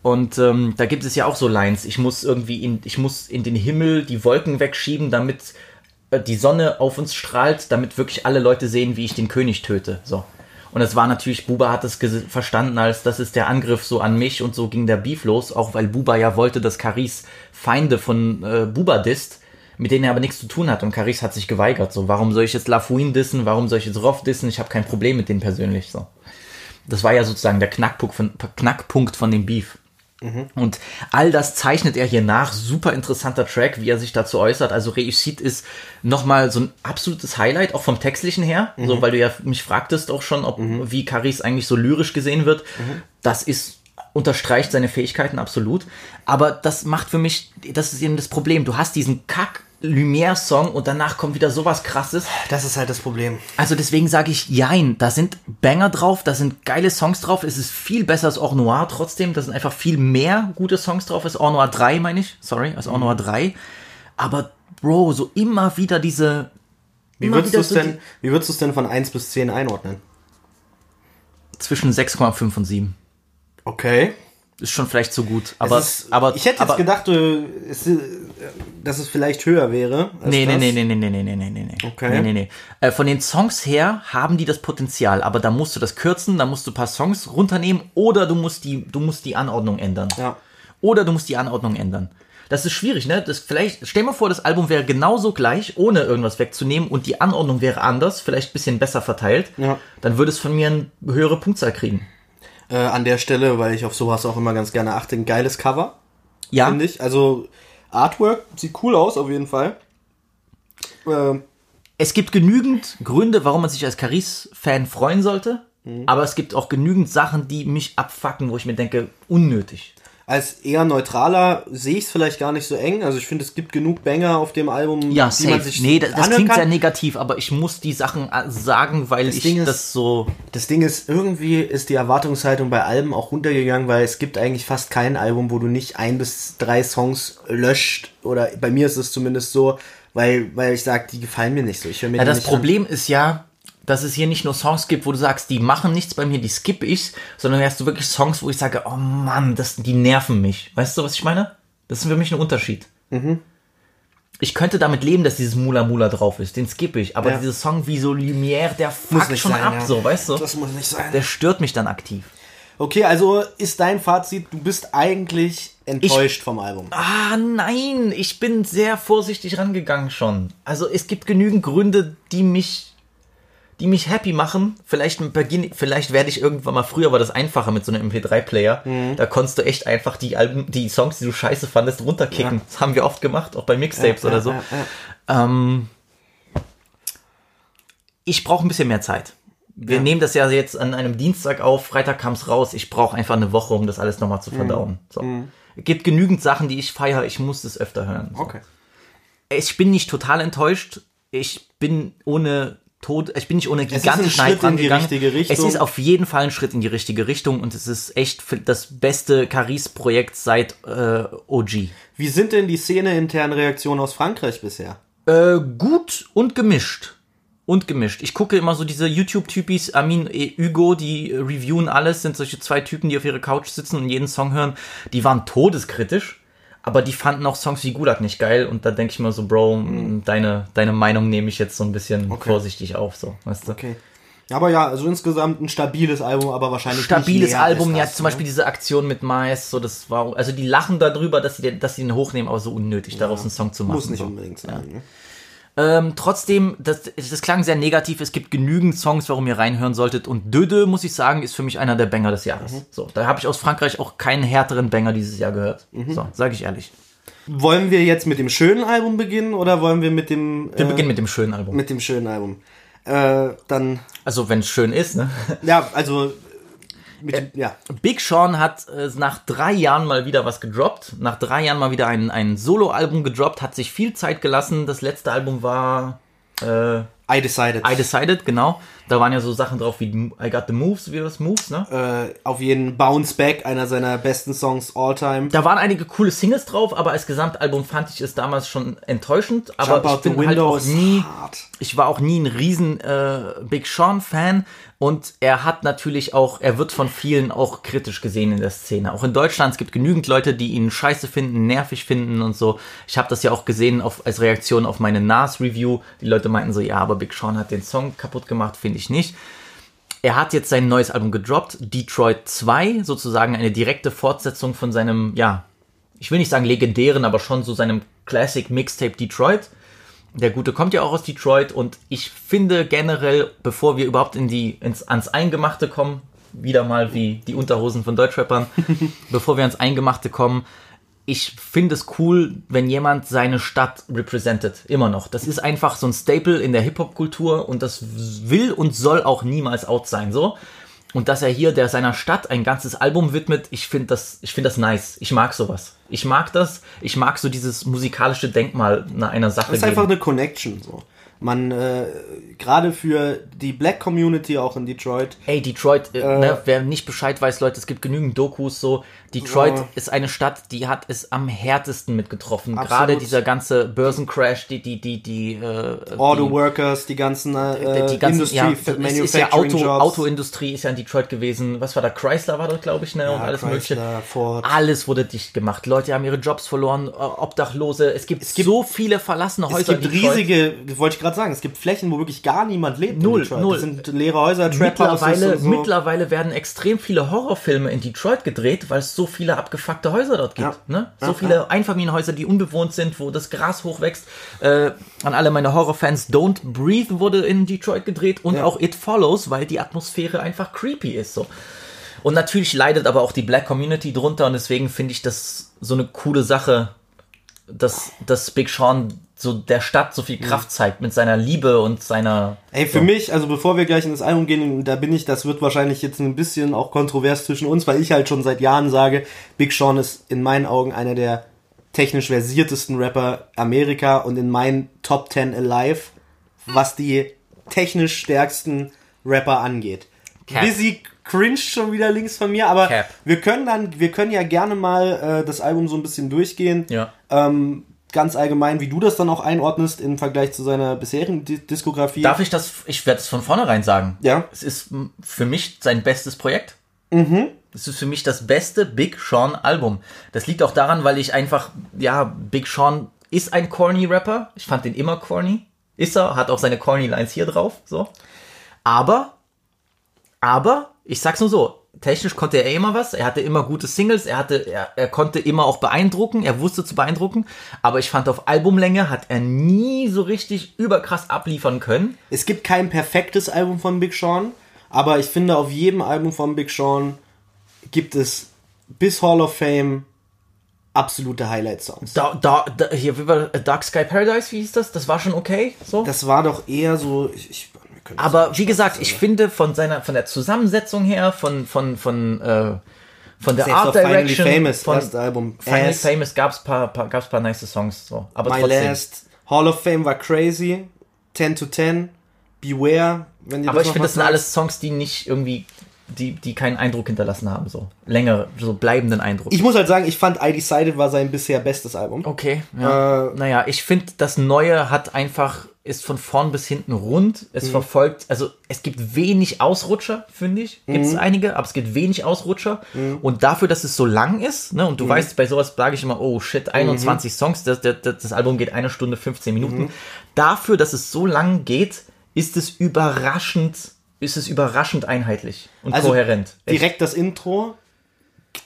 Und ähm, da gibt es ja auch so Lines. Ich muss irgendwie in, ich muss in den Himmel die Wolken wegschieben, damit äh, die Sonne auf uns strahlt, damit wirklich alle Leute sehen, wie ich den König töte. So. Und es war natürlich, Buba hat es verstanden als, das ist der Angriff so an mich und so ging der Beef los, auch weil Buba ja wollte, dass Caris Feinde von äh, Buba disst, mit denen er aber nichts zu tun hat und Caris hat sich geweigert. So, warum soll ich jetzt Lafuin dissen, warum soll ich jetzt Roff dissen, ich habe kein Problem mit denen persönlich. So. Das war ja sozusagen der Knackpunkt von, Knackpunkt von dem Beef. Und all das zeichnet er hier nach. Super interessanter Track, wie er sich dazu äußert. Also Réussite ist nochmal so ein absolutes Highlight, auch vom Textlichen her. So, weil du ja mich fragtest auch schon, ob, wie Caris eigentlich so lyrisch gesehen wird. Das ist, unterstreicht seine Fähigkeiten absolut. Aber das macht für mich, das ist eben das Problem. Du hast diesen Kack Lumière-Song und danach kommt wieder sowas krasses. Das ist halt das Problem. Also deswegen sage ich Jein, da sind Banger drauf, da sind geile Songs drauf, es ist viel besser als Or Noir trotzdem, da sind einfach viel mehr gute Songs drauf als Or Noir 3, meine ich, sorry, als Or Noir 3. Aber Bro, so immer wieder diese... Wie würdest du es so denn, wie würdest du es denn von 1 bis 10 einordnen? Zwischen 6,5 und 7. Okay. Ist schon vielleicht zu gut, aber... Ist, aber ich hätte jetzt aber, gedacht, du, es, dass es vielleicht höher wäre. Nee, nee, nee, nee, nee, nee, nee, nee, nee, nee. Okay. Nee, nee, nee. Äh, von den Songs her haben die das Potenzial, aber da musst du das kürzen, da musst du ein paar Songs runternehmen oder du musst die, du musst die Anordnung ändern. Ja. Oder du musst die Anordnung ändern. Das ist schwierig, ne? Das vielleicht, stell mal vor, das Album wäre genauso gleich, ohne irgendwas wegzunehmen und die Anordnung wäre anders, vielleicht ein bisschen besser verteilt. Ja. Dann würde es von mir eine höhere Punktzahl kriegen. Äh, an der Stelle, weil ich auf sowas auch immer ganz gerne achte, ein geiles Cover, Ja, finde ich. Also Artwork sieht cool aus, auf jeden Fall. Ähm, es gibt genügend Gründe, warum man sich als Caris-Fan freuen sollte. Mhm. Aber es gibt auch genügend Sachen, die mich abfacken, wo ich mir denke, unnötig. Als eher neutraler sehe ich es vielleicht gar nicht so eng. Also ich finde, es gibt genug Banger auf dem Album, Ja, die man safe. sich Nee, das, das klingt kann. sehr negativ, aber ich muss die Sachen äh, sagen, weil ich Ding ist- das so. Das Ding ist, irgendwie ist die Erwartungshaltung bei Alben auch runtergegangen, weil es gibt eigentlich fast kein Album, wo du nicht ein bis drei Songs löscht. Oder bei mir ist es zumindest so, weil, weil ich sage, die gefallen mir nicht so. Ich höre mir Ja, das Problem ist ja, dass es hier nicht nur Songs gibt, wo du sagst, die machen nichts bei mir, die skippe ich, sondern hast du wirklich Songs, wo ich sage, oh Mann, das, die nerven mich. Weißt du, was ich meine? Das ist für mich ein Unterschied. Mhm. Ich könnte damit leben, dass dieses Mula Mula drauf ist, den skippe ich. Aber Ja. dieser Song wie so Lumière, der fuckt schon ab, ja. so, weißt du? Das muss nicht sein. Der stört mich dann aktiv. Okay, also ist dein Fazit, du bist eigentlich enttäuscht vom Album. Ah, nein, ich bin sehr vorsichtig rangegangen schon. Also es gibt genügend Gründe, die mich, die mich happy machen. Vielleicht vielleicht werde ich irgendwann mal früher war das einfacher mit so einem MP3-Player. Mhm. Da konntest du echt einfach die Alben, die Songs, die du scheiße fandest, runterkicken. Das haben wir oft gemacht, auch bei Mixtapes Ja, oder ja, so. ja, ja. Ähm, ich brauche ein bisschen mehr Zeit. Wir nehmen das ja jetzt an einem Dienstag auf, Freitag kam es raus. Ich brauche einfach eine Woche, um das alles nochmal Mhm. zu verdauen. So. Es gibt genügend Sachen, die ich feiere. Ich muss das öfter hören. So. Okay. Ich bin nicht total enttäuscht. Ich bin ohne Tod, ich bin nicht ohne gigantischen Hype in die richtige Richtung. Es ist auf jeden Fall ein Schritt in die richtige Richtung und es ist echt das beste Caris-Projekt seit äh, OG. Wie sind denn die Szene-internen Reaktionen aus Frankreich bisher? Äh, gut und gemischt. Und gemischt. Ich gucke immer so diese YouTube-Typis, Amin e Hugo, die reviewen alles, sind solche zwei Typen, die auf ihrer Couch sitzen und jeden Song hören. Die waren todeskritisch, aber die fanden auch Songs wie Gulag nicht geil. Und da denke ich mir so, Bro, deine, deine Meinung nehme ich jetzt so ein bisschen vorsichtig auf, so, weißt du? Okay. Aber ja, also insgesamt ein stabiles Album, aber wahrscheinlich Stabiles Album, ja, das, zum ne? Beispiel diese Aktion mit Mais, so das war, also die lachen darüber, dass sie den, dass sie den hochnehmen, aber so unnötig, daraus einen Song zu machen. Muss nicht so. unbedingt sein. Ne? Ähm, trotzdem, das, das klang sehr negativ. Es gibt genügend Songs, warum ihr reinhören solltet. Und Döde, muss ich sagen, ist für mich einer der Banger des Jahres. Mhm. So, da habe ich aus Frankreich auch keinen härteren Banger dieses Jahr gehört. Mhm. So, sage ich ehrlich. Wollen wir jetzt mit dem schönen Album beginnen oder wollen wir mit dem Wir äh, beginnen mit dem schönen Album. mit dem schönen Album? Äh, dann Also, wenn es schön ist, ne? ja, also mit Äh, ja. Big Sean hat äh, nach drei Jahren mal wieder was gedroppt. Nach drei Jahren mal wieder ein, ein Solo-Album gedroppt, hat sich viel Zeit gelassen. Das letzte Album war äh, I Decided. I Decided, genau. Da waren ja so Sachen drauf wie I Got the Moves, wie das Moves, ne? äh, auf jeden Bounce Back, einer seiner besten Songs all time. Da waren einige coole Singles drauf, aber als Gesamtalbum fand ich es damals schon enttäuschend. Aber Jump ich bin halt auch nie, hart. ich war auch nie ein riesen äh, Big Sean Fan und er hat natürlich auch, er wird von vielen auch kritisch gesehen in der Szene. Auch in Deutschland es gibt genügend Leute, die ihn scheiße finden, nervig finden und so. Ich habe das ja auch gesehen auf, als Reaktion auf meine Nas Review. Die Leute meinten so, ja, aber Big Sean hat den Song kaputt gemacht, finde ich nicht. Er hat jetzt sein neues Album gedroppt, Detroit 2, sozusagen eine direkte Fortsetzung von seinem, ja, ich will nicht sagen legendären, aber schon so seinem Classic Mixtape Detroit. Der Gute kommt ja auch aus Detroit und ich finde generell, bevor wir überhaupt in die, ins, ans Eingemachte kommen, wieder mal wie die Unterhosen von Deutschrappern, (laughs) bevor wir ans Eingemachte kommen, ich finde es cool, wenn jemand seine Stadt representet. Immer noch. Das ist einfach so ein Staple in der Hip-Hop-Kultur und das will und soll auch niemals out sein, so. Und dass er hier der seiner Stadt ein ganzes Album widmet, ich finde das, ich finde das nice. Ich mag sowas. Ich mag das. Ich mag so dieses musikalische Denkmal einer Sache. Das ist geben. einfach eine Connection so. Man, äh, gerade für die Black Community auch in Detroit, Ey, Detroit, äh, ne, wer nicht Bescheid weiß, Leute, es gibt genügend Dokus so. Detroit Ja. ist eine Stadt, die hat es am härtesten mitgetroffen. Absolut. Gerade dieser ganze Börsencrash, die, die, die, die, äh, Auto die, Workers, die ganzen äh, die ganzen, Industry, ja, es ist ja Manufacturing Auto, Jobs. Autoindustrie ist ja in Detroit gewesen. Was war da? Chrysler war dort, glaube ich, ne? und Ja, alles Chrysler, mögliche. Ford. Alles wurde dicht gemacht. Leute haben ihre Jobs verloren, äh, Obdachlose. Es gibt, gibt- so viele verlassene Häuser. Es gibt riesige, wollte ich gerade sagen, es gibt Flächen, wo wirklich gar niemand lebt. Null, in Detroit. null. Das sind leere Häuser, Trap Mittlerweile, und so. mittlerweile werden extrem viele Horrorfilme in Detroit gedreht, weil es so viele abgefuckte Häuser dort gibt. Ja. Ne? So Ja, viele Einfamilienhäuser, die unbewohnt sind, wo das Gras hochwächst. Äh, an alle meine Horrorfans, Don't Breathe wurde in Detroit gedreht und Ja. auch It Follows, weil die Atmosphäre einfach creepy ist. So. Und natürlich leidet aber auch die Black Community drunter und deswegen finde ich das so eine coole Sache, dass, dass Big Sean so der Stadt so viel Kraft zeigt mit seiner Liebe und seiner. Ey, für so. mich, also bevor wir gleich in das Album gehen, da bin ich, das wird wahrscheinlich jetzt ein bisschen auch kontrovers zwischen uns, weil ich halt schon seit Jahren sage, Big Sean ist in meinen Augen einer der technisch versiertesten Rapper Amerika und in meinen Top 10 alive, was die technisch stärksten Rapper angeht. Cap. Busy cringe schon wieder links von mir, aber Cap. wir können dann, wir können ja gerne mal äh, das Album so ein bisschen durchgehen. Ja. Ähm, ganz allgemein, wie du das dann auch einordnest im Vergleich zu seiner bisherigen Di Diskografie. Darf ich das, ich werde es von vornherein sagen. Ja. Es ist für mich sein bestes Projekt. Mhm. Es ist für mich das beste Big Sean Album. Das liegt auch daran, weil ich einfach, ja, Big Sean ist ein corny Rapper. Ich fand den immer corny. Ist er, hat auch seine corny Lines hier drauf, so. Aber, aber, ich sag's nur so, technisch konnte er immer was. Er hatte immer gute Singles. Er hatte, er, er konnte immer auch beeindrucken. Er wusste zu beeindrucken. Aber ich fand, auf Albumlänge hat er nie so richtig überkrass abliefern können. Es gibt kein perfektes Album von Big Sean, aber ich finde, auf jedem Album von Big Sean gibt es bis Hall of Fame absolute Highlight-Songs. Da, da, da, hier, wie war, Dark Sky Paradise, wie hieß das? Das war schon okay, so. Das war doch eher so. Ich, können das Aber wie gesagt, ich finde von seiner, von der Zusammensetzung her, von, von, von, äh, von der Selbst Art auf Finally Direction, Famous, von erste Album. Finally Ass. Famous gab's paar, paar, gab's paar nice Songs, so. Aber My trotzdem. Last Hall of Fame war crazy. 10 to 10. Beware. Wenn ihr Aber ich finde, das sind alles Songs, die nicht irgendwie, die, die keinen Eindruck hinterlassen haben, so. Längere, so bleibenden Eindruck. Ich muss halt sagen, ich fand I Decided war sein bisher bestes Album. Okay, ja. Äh, naja, ich finde, das Neue hat einfach, ist von vorn bis hinten rund. Mhm. Es verfolgt, also es gibt wenig Ausrutscher, finde ich. Gibt Mhm. es einige, aber es gibt wenig Ausrutscher. Und dafür, dass es so lang ist, ne, Mhm. und du weißt, bei sowas sage ich immer, oh shit, 21 Songs, das, das, das Album geht eine Stunde 15 Minuten. Mhm. Dafür, dass es so lang geht, ist es überraschend, ist es überraschend einheitlich und Also kohärent. Echt. Direkt das Intro.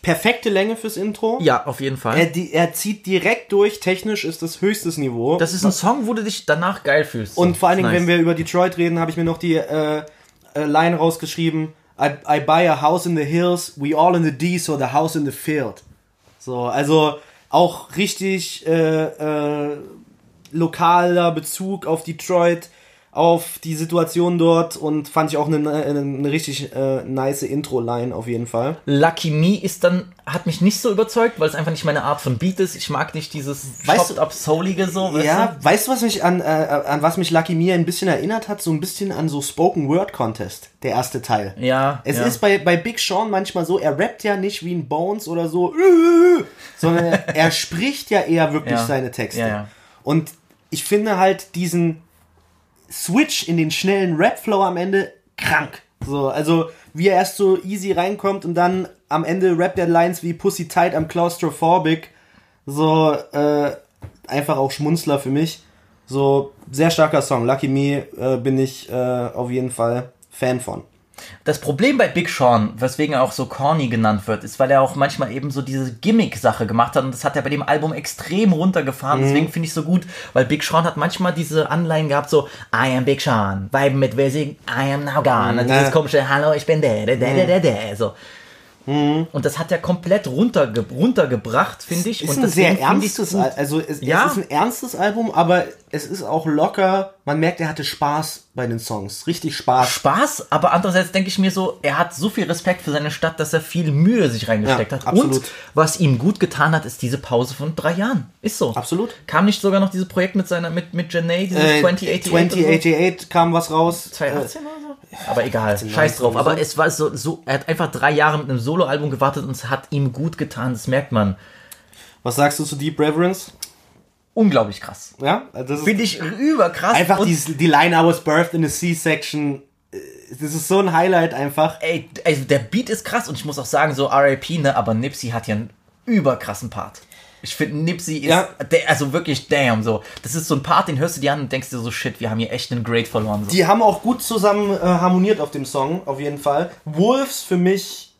Perfekte Länge fürs Intro. Ja, auf jeden Fall. Er, die, er zieht direkt durch. Technisch ist das höchstes Niveau. das ist ein Song, wo du dich danach geil fühlst. Und vor allen Dingen, Nice. wenn wir über Detroit reden, habe ich mir noch die äh, äh, Line rausgeschrieben. I, I buy a house in the hills, we all in the D, so the house in the field. So, also auch richtig äh, äh, lokaler Bezug auf Detroit, auf die Situation dort und fand ich auch eine, eine, eine richtig äh, nice Intro-Line auf jeden Fall. Lucky Me ist dann, hat mich nicht so überzeugt, weil es einfach nicht meine Art von Beat ist. Ich mag nicht dieses Weißt chopped up soulige so, weißt Ja, weißt du, was mich an, äh, an was mich Lucky Me ein bisschen erinnert hat? So ein bisschen an so Spoken Word Contest, der erste Teil. du? Ja. Es ja. ist bei, bei Big Sean manchmal so, er rappt ja nicht wie ein Bones oder so, sondern er (laughs) spricht ja eher wirklich Ja. seine Texte. Ja. Und ich finde halt diesen Switch in den schnellen Rap-Flow am Ende krank. So, also wie er erst so easy reinkommt und dann am Ende rappt er Lines wie Pussy Tight, I'm claustrophobic. So, äh, einfach auch Schmunzler für mich. So, sehr starker Song. Lucky Me äh, bin ich äh, auf jeden Fall Fan von. Das Problem bei Big Sean, weswegen er auch so corny genannt wird, ist, weil er auch manchmal eben so diese Gimmick-Sache gemacht hat und das hat er bei dem Album extrem runtergefahren. Mhm. Deswegen finde ich so gut, weil Big Sean hat manchmal diese Anleihen gehabt, so I am Big Sean, Vibe mit Wising, I am now gone. Und dieses Ja. komische Hallo, ich bin der, der, der, der, der, der. So. Und das hat er komplett runterge runtergebracht, finde ich. Ist und ein sehr ernstes, also es, Ja. es ist ein ernstes Album, aber es ist auch locker. Man merkt, er hatte Spaß bei den Songs, richtig Spaß. Spaß, aber andererseits denke ich mir so, er hat so viel Respekt für seine Stadt, dass er viel Mühe sich reingesteckt Ja, hat. absolut. Und was ihm gut getan hat, ist diese Pause von drei Jahren. Ist so. Absolut. Kam nicht sogar noch dieses Projekt mit seiner, mit, mit Janae, dieses Äh, 2088? oder so? 2088 kam was raus. 2018 oder so? Aber egal, scheiß 19 drauf. Aber es war so, so, er hat einfach drei Jahre mit einem Soloalbum gewartet und es hat ihm gut getan, das merkt man. Was sagst du zu Deep Reverence? Unglaublich krass. Ja, also das Finde ich überkrass. einfach und, die, Line I was birthed in a C-Section. äh, Das ist so ein Highlight einfach. Ey, also der Beat ist krass und ich muss auch sagen, so RIP, ne, aber Nipsey hat ja einen überkrassen Part. Ich finde, Nipsey ist, Ja. also wirklich damn, so. Das ist so ein Part, den hörst du dir an und denkst dir so, shit, wir haben hier echt einen Great verloren. So. Die haben auch gut zusammen äh, harmoniert auf dem Song, auf jeden Fall. Wolves für mich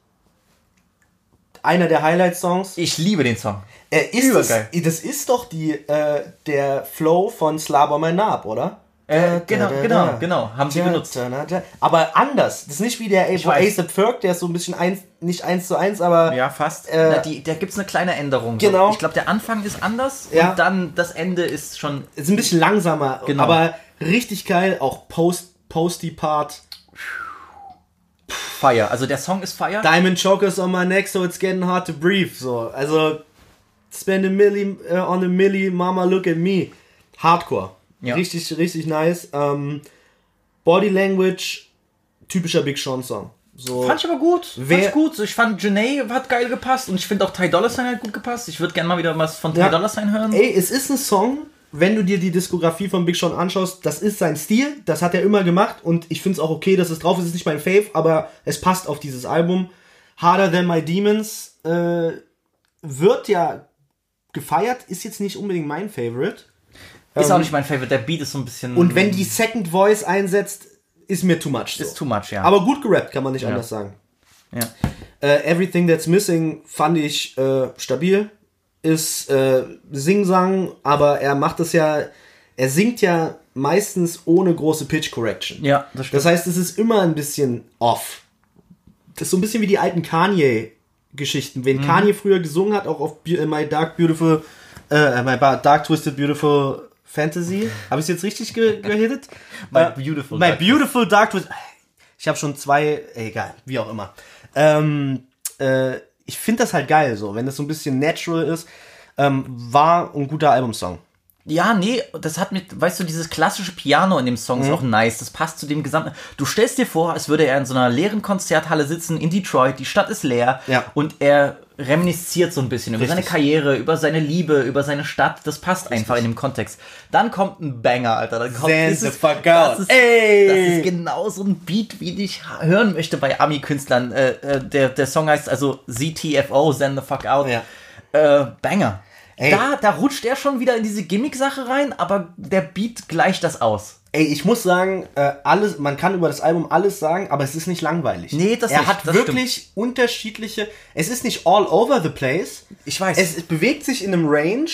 einer der Highlight-Songs. Ich liebe den Song. Äh, ist das, das ist doch die, äh, der Flow von Slava My Nab, oder? Äh, genau, genau, genau. Haben sie benutzt. Aber anders. Das ist nicht wie der A- weiß. A$AP Ferg, der ist so ein bisschen eins, nicht eins zu eins, aber Ja, fast. Äh, Na, die, da gibt's eine kleine Änderung. Genau. So. Ich glaube, der Anfang ist anders Ja. und dann das Ende ist schon ist ein bisschen langsamer. Genau. Aber richtig geil. Auch Post, Posty Part. Fire. Also der Song ist Fire. Diamond chokers on my neck, so it's getting hard to breathe. So, also spend a milli uh, on a milli, mama look at me. Hardcore. Ja. Richtig, richtig nice. Ähm, Body Language, typischer Big Sean Song. So, Fand ich aber gut. Fand Wer- ich gut. So, Ich fand Janae hat geil gepasst und ich finde auch Ty Dolla Sign hat gut gepasst. Ich würde gerne mal wieder was von Ty Ja. Dolla Sign hören. Ey, es ist ein Song, wenn du dir die Diskografie von Big Sean anschaust, das ist sein Stil, das hat er immer gemacht und ich finde es auch okay, dass es drauf ist. Es ist nicht mein Fave, aber es passt auf dieses Album. Harder Than My Demons äh, wird ja gefeiert, ist jetzt nicht unbedingt mein Favorite. Ist auch nicht mein Favorite. Der Beat ist so ein bisschen. Und wenn die Second Voice einsetzt, ist mir too much. So. ist too much, ja. aber gut gerappt, kann man nicht anders sagen. Ja. Äh, Everything That's Missing fand ich äh, stabil. Ist äh, Sing-Sang, aber er macht es ja, er singt ja meistens ohne große Pitch Correction. Ja, das stimmt. Das heißt, es ist immer ein bisschen off. Das ist so ein bisschen wie die alten Kanye-Geschichten. Mhm. Wenn Kanye früher gesungen hat, auch auf Be- My Dark Beautiful, äh, My Ba- Dark Twisted Beautiful Fantasy. (laughs) Habe ich es jetzt richtig ge gehittet? (laughs) My Äh, Beautiful My Dark Beautiful Dark Twisted. Ich habe schon zwei, egal, wie auch immer. Ähm, äh, ich finde das halt geil, so, wenn das so ein bisschen natural ist. Ähm, war ein guter Albumsong. Ja, nee, das hat mit, weißt du, dieses klassische Piano in dem Song Mhm. ist auch nice. Das passt zu dem gesamten. Du stellst dir vor, als würde er in so einer leeren Konzerthalle sitzen in Detroit, die Stadt ist leer Ja. und er reminisziert so ein bisschen über seine Richtig. Karriere, über seine Liebe, über seine Stadt. Das passt einfach in dem Kontext. Dann kommt ein Banger, Alter. Dann kommt, Zen das the fuck Das out. ist, Ey! das ist genau so ein Beat, wie ich hören möchte bei Ami-Künstlern. Äh, äh, der, der Song heißt also ZTFO, Zen the fuck out. Ja. Äh, Banger. Ey. Da, da rutscht er schon wieder in diese Gimmick-Sache rein, aber der Beat gleicht das aus. Ey, ich muss sagen, äh, alles, man kann über das Album alles sagen, aber es ist nicht langweilig. Nee, das Er nicht, hat das wirklich unterschiedliche. Es ist nicht all over the place. Ich weiß. Es, es bewegt sich in einem Range,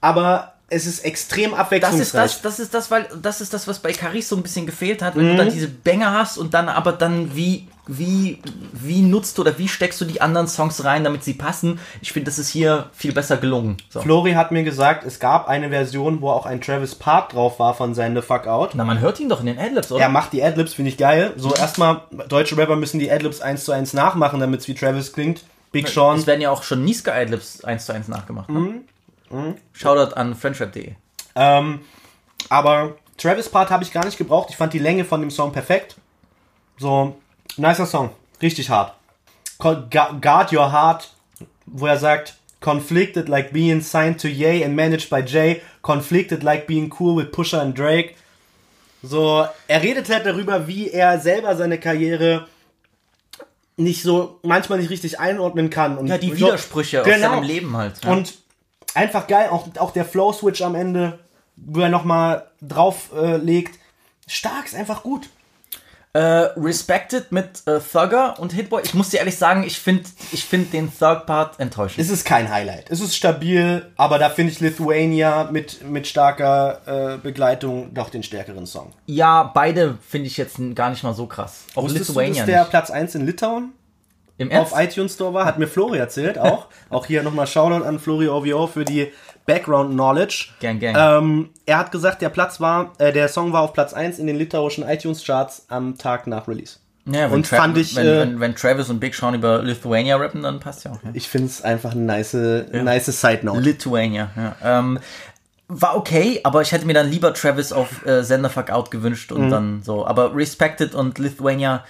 aber es ist extrem Das abwechslungsreich. ist das, das ist das, weil das ist das, was bei Caris so ein bisschen gefehlt hat, wenn Mhm. du dann diese Banger hast und dann aber dann wie wie wie nutzt du oder wie steckst du die anderen Songs rein, damit sie passen? Ich finde, das ist hier viel besser gelungen. So. Flori hat mir gesagt, es gab eine Version, wo auch ein Travis Part drauf war von Send the Fuck Out. Na, man hört ihn doch in den Adlibs, oder? Er macht die Adlibs, finde ich geil. So erstmal, deutsche Rapper müssen die Adlibs eins zu eins nachmachen, damit es wie Travis klingt. Big Sean. Es werden ja auch schon Niska Adlibs 1 zu 1 nachgemacht. Ne? Mhm. Shoutout an friendship.de. Ähm, aber Travis Part habe ich gar nicht gebraucht. Ich fand die Länge von dem Song perfekt. So, nicer Song. Richtig hart. Guard Your Heart, wo er sagt, Conflicted like being signed to Ye and managed by Jay. Conflicted like being cool with Pusher and Drake. So, er redet halt darüber, wie er selber seine Karriere nicht so, manchmal nicht richtig einordnen kann. Und Ja, die so- Widersprüche aus Genau. seinem Leben halt. Ja. Und einfach geil, auch, auch der Flow-Switch am Ende, wo er nochmal drauf äh, legt. Stark, ist einfach gut. Äh, Respected mit äh, Thugger und Hitboy. Ich muss dir ehrlich sagen, ich finde ich find den Thug-Part enttäuschend. Es ist kein Highlight. Es ist stabil, aber da finde ich Lithuania mit, mit starker äh, Begleitung doch den stärkeren Song. ja, beide finde ich jetzt gar nicht mal so krass. Auch Wusstest Lithuania du, dass der. Platz 1 in Litauen Im Ernst? auf iTunes Store war? Hat mir Flori erzählt auch. (laughs) auch hier nochmal Shoutout an Flori OVO für die Background Knowledge. Gang, gang. Ähm, er hat gesagt, der Platz war, äh, der Song war auf Platz 1 in den litauischen iTunes Charts am Tag nach Release. ja, und Tra- fand ich, wenn, äh, wenn, wenn Travis und Big Sean über Lithuania rappen, dann passt ja auch. Ja. Ich finde es einfach eine nice, nice Side Note. Lithuania, ja. Ähm, war okay, aber ich hätte mir dann lieber Travis auf äh, Sender Fuck Out gewünscht Mhm. und dann so. Aber Respected und Lithuania,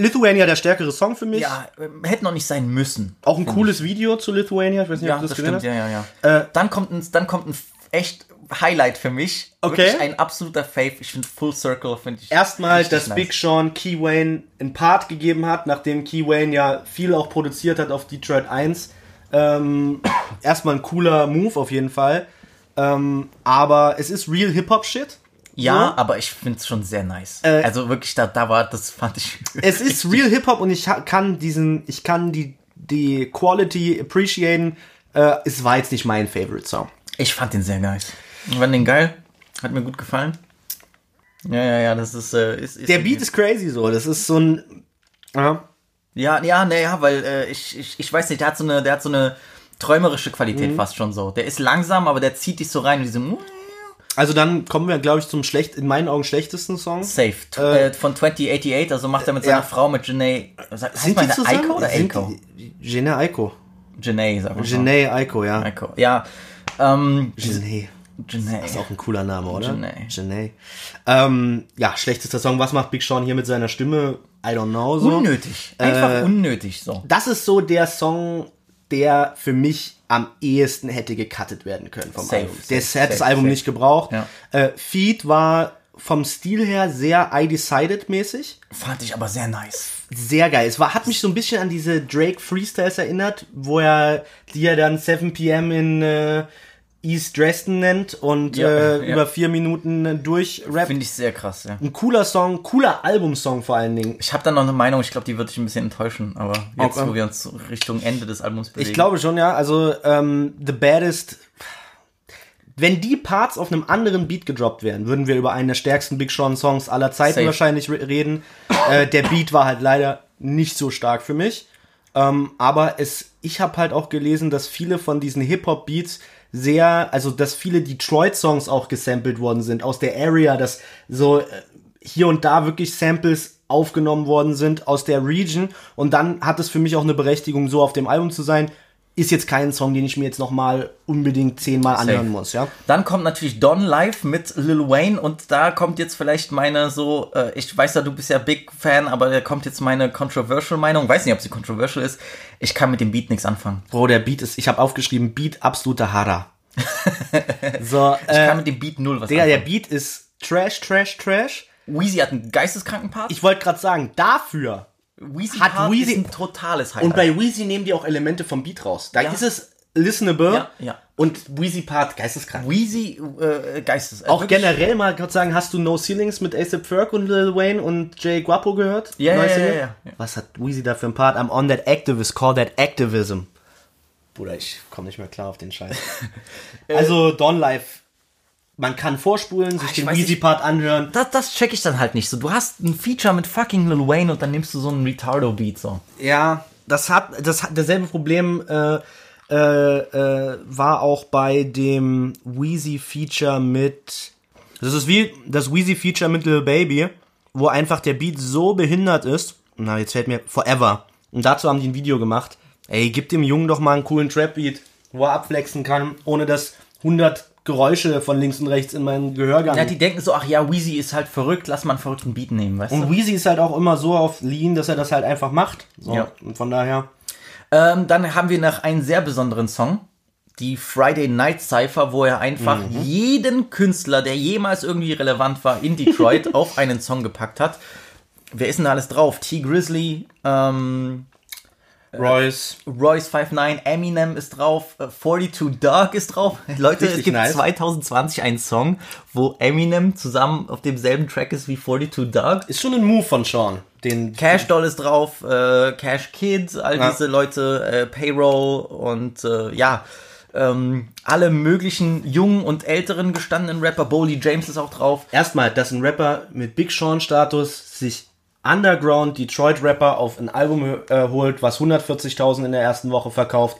Lithuania der stärkere Song für mich. ja, hätten noch nicht sein müssen. Auch ein cooles Video zu Lithuania. Ich weiß nicht, Ja, ob du das das gesehen stimmt, hast. ja, ja, ja. Äh, dann kommt ein, dann kommt ein echt Highlight für mich. Okay. Wirklich ein absoluter Fave. Ich finde Full Circle, finde ich. Erstmal, dass nice. Big Sean Key Wayne einen Part gegeben hat, nachdem Key Wayne ja viel auch produziert hat auf Detroit 1. Ähm, (coughs) erstmal ein cooler Move auf jeden Fall. Ähm, aber es ist real Hip-Hop-Shit. Ja, So. aber ich finde es schon sehr nice. Äh, also wirklich, da, da war, das fand ich. (laughs) Es ist real Hip-Hop und ich kann diesen, ich kann die, die Quality appreciaten. Äh, es war jetzt nicht mein Favorite Song. Ich fand den sehr nice. Ich fand den geil. Hat mir gut gefallen. Ja, ja, ja, das ist. Äh, ist, ist Der Beat ist crazy so. Das ist so ein. Ja. Ja, ja, naja, weil äh, ich, ich, ich weiß nicht, der hat so eine, der hat so eine träumerische Mhm. Qualität fast schon so. Der ist langsam, aber der zieht dich so rein in diese Also dann kommen wir, glaube ich, zum schlecht, in meinen Augen schlechtesten Song. Safe Äh, äh, von 2088, also macht er mit seiner ja. Frau mit Janae. Heißt Sind man die? Aiko oder Aiko? Janae Aiko. Janae, sag mal. Janae Aiko, ja. Aiko. Ja. Ähm, Janae. Janae. Ist auch ein cooler Name, oder? Janae. Janae. Ähm, ja, schlechtester Song. Was macht Big Sean hier mit seiner Stimme? I don't know. So. Unnötig. Einfach Äh, unnötig so. Das ist so der Song, der für mich am ehesten hätte gecuttet werden können vom Safe, Album. safe, Das hat das safe, Album safe. nicht gebraucht. Ja. Äh, Feed war vom Stil her sehr I Decided mäßig. Fand ich aber sehr nice. Sehr geil. Es war, hat mich so ein bisschen an diese Drake Freestyles erinnert, wo er, die er dann 7 p.m. in, äh, East Dresden nennt und Ja, äh, ja. über vier Minuten durchrappt. Finde ich sehr krass, ja. Ein cooler Song, cooler Albumsong vor allen Dingen. Ich habe da noch eine Meinung, ich glaube, die wird dich ein bisschen enttäuschen, aber jetzt, Okay. wo wir uns Richtung Ende des Albums bewegen. Ich glaube schon, ja. Also ähm, The Baddest. Wenn die Parts auf einem anderen Beat gedroppt wären, würden wir über einen der stärksten Big Sean Songs aller Zeiten Safe. wahrscheinlich re- reden. Äh, der Beat war halt leider nicht so stark für mich. Ähm, aber es, ich habe halt auch gelesen, dass viele von diesen Hip-Hop-Beats sehr, also dass viele Detroit-Songs auch gesampelt worden sind aus der Area, dass so äh, hier und da wirklich Samples aufgenommen worden sind aus der Region und dann hat es für mich auch eine Berechtigung, so auf dem Album zu sein. Ist jetzt kein Song, den ich mir jetzt nochmal unbedingt zehnmal anhören muss, ja. Dann kommt natürlich Don Live mit Lil Wayne und da kommt jetzt vielleicht meine so, äh, ich weiß ja, du bist ja Big Fan, aber da kommt jetzt meine controversial Meinung. Weiß nicht, ob sie controversial ist. Ich kann mit dem Beat nichts anfangen. Bro, der Beat ist, ich habe aufgeschrieben, Beat absoluter Harder. (laughs) so, Ich kann äh, mit dem Beat null was Digga, der anfangen. Beat ist Trash, Trash, Trash. Weezy hat einen geisteskranken Part. Ich wollte gerade sagen, dafür. Weezy hat Part Weezy- ist ein totales Highlight. Und bei Weezy nehmen die auch Elemente vom Beat raus. Da Ja. ist es listenable Ja, ja. und Weezy Part geisteskrank. Weezy äh, Geistes. Auch wirklich- generell mal gerade sagen, hast du No Ceilings mit A$AP Ferg und Lil Wayne und Jay Guapo gehört? Ja, ja, ja, ja. Was hat Weezy da für ein Part? I'm on that activist, call that activism. Bruder, ich komme nicht mehr klar auf den Scheiß. (laughs) also Don Life, man kann vorspulen, sich ich den weiß nicht. Weezy-Part anhören. Das, das check ich dann halt nicht so. Du hast ein Feature mit fucking Lil Wayne und dann nimmst du so einen Retardo-Beat so. Ja, das hat, das hat dasselbe Problem äh, äh, äh, war auch bei dem Wheezy-Feature mit. Das ist wie das Wheezy-Feature mit Lil Baby, wo einfach der Beat so behindert ist. Na, jetzt fällt mir Forever. Und dazu haben die ein Video gemacht. Ey, gib dem Jungen doch mal einen coolen Trap-Beat, wo er abflexen kann, ohne dass 100 Geräusche von links und rechts in meinen Gehörgang. Ja, die denken so, ach ja, Weezy ist halt verrückt, lass mal einen verrückten Beat nehmen, weißt und du? Wheezy ist halt auch immer so auf Lean, dass er das halt einfach macht. So, Ja. Und von daher. Ähm, dann haben wir noch einen sehr besonderen Song. Die Friday Night Cypher, wo er einfach Mhm. jeden Künstler, der jemals irgendwie relevant war in Detroit, (laughs) auf einen Song gepackt hat. Wer ist denn da alles drauf? T. Grizzly, ähm, Royce. Royce 59, Eminem ist drauf, äh, 42 Dog ist drauf. (laughs) Leute, es Richtig gibt nice. 2020 einen Song, wo Eminem zusammen auf demselben Track ist wie 42 Dog. Ist schon ein Move von Sean. Den Cash Doll ist drauf, äh, Cash Kid, all Ja. diese Leute, äh, Payroll und äh, ja, ähm, alle möglichen jungen und älteren gestandenen Rapper. Bowley James ist auch drauf. erstmal, dass ein Rapper mit Big Sean Status sich Underground Detroit Rapper auf ein Album äh, holt, was 140.000 in der ersten Woche verkauft.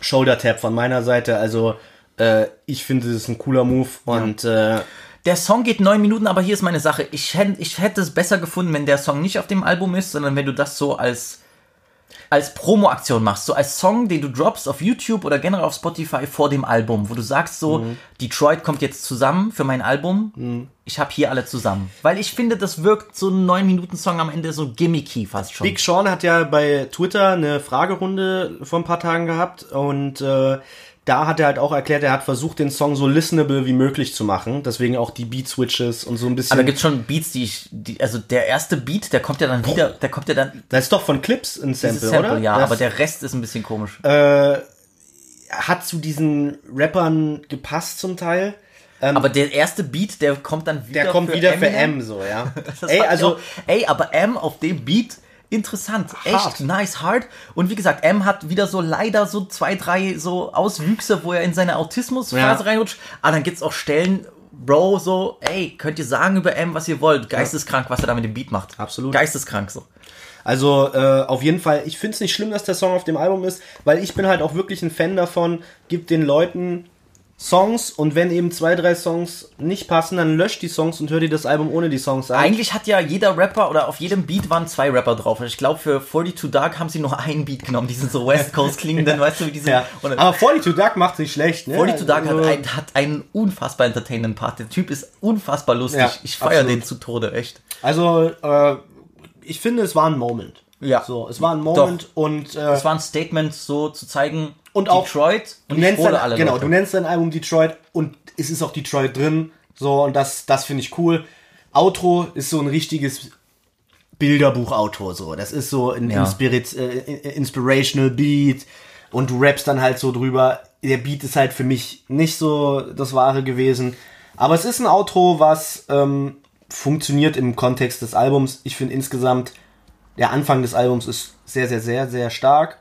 Shoulder Tap von meiner Seite. Also äh, ich finde, das ist ein cooler Move und äh, Der Song geht neun Minuten, aber hier ist meine Sache. Ich ich hätte es besser gefunden, wenn der Song nicht auf dem Album ist, sondern wenn du das so als als Promo-Aktion machst, so als Song, den du droppst auf YouTube oder generell auf Spotify vor dem Album, wo du sagst so, Mhm. Detroit kommt jetzt zusammen für mein Album, ich habe hier alle zusammen. Weil ich finde, das wirkt so ein 9-Minuten-Song am Ende so gimmicky fast schon. Big Sean hat ja bei Twitter eine Fragerunde vor ein paar Tagen gehabt und äh, da hat er halt auch erklärt, er hat versucht, den Song so listenable wie möglich zu machen. Deswegen auch die Beat-Switches und so ein bisschen. aber gibt's schon Beats, die ich, die, also der erste Beat, der kommt ja dann wieder, der kommt ja dann, das ist doch von Clips ein Sample, Sample, oder? ja, das, aber der Rest ist ein bisschen komisch. hat zu diesen Rappern gepasst zum Teil. aber der erste Beat, der kommt dann wieder Der kommt für wieder für Eminem. M, so, ja. (laughs) Ey, also, auch, ey, aber M auf dem Beat, interessant. Hart. Echt nice, hard. Und wie gesagt, M hat wieder so leider so zwei, drei so Auswüchse, wo er in seine Autismusphase Ja. reinrutscht. Aber dann gibt's auch Stellen, Bro, so, ey, könnt ihr sagen über M, was ihr wollt. Geisteskrank, was er da mit dem Beat macht. Absolut. Geisteskrank, so. also äh, auf jeden Fall, ich finde es nicht schlimm, dass der Song auf dem Album ist, weil ich bin halt auch wirklich ein Fan davon, gibt den Leuten Songs und wenn eben zwei, drei Songs nicht passen, dann löscht die Songs und hör dir das Album ohne die Songs an. Eigentlich hat ja jeder Rapper oder auf jedem Beat waren zwei Rapper drauf. Ich glaube, für 42 Dark haben sie nur einen Beat genommen, diesen so West Coast klingenden, weißt du, wie diese. ja. und- Aber 42 Duck macht's nicht schlecht, ne? 42 Dark hat, Also- ein, hat einen unfassbar entertainenden Part. Der Typ ist unfassbar lustig. Ja, ich feiere den zu Tode, echt. Also, äh, ich finde, es war ein Moment. Ja. So, es war ein Moment und äh, Es war ein Statement, so zu zeigen, Und auch- Detroit du und nennst ich hole dein, alle genau, Leute. du nennst dein Album Detroit und es ist auch Detroit drin. So, und das, das finde ich cool. Outro ist so ein richtiges Bilderbuch-Outro, so. Das ist so ein Ja. Inspirit, äh, inspirational Beat und du rappst dann halt so drüber. der Beat ist halt für mich nicht so das Wahre gewesen. Aber es ist ein Outro, was ähm, funktioniert im Kontext des Albums. Ich finde insgesamt, der Anfang des Albums ist sehr, sehr, sehr, sehr stark.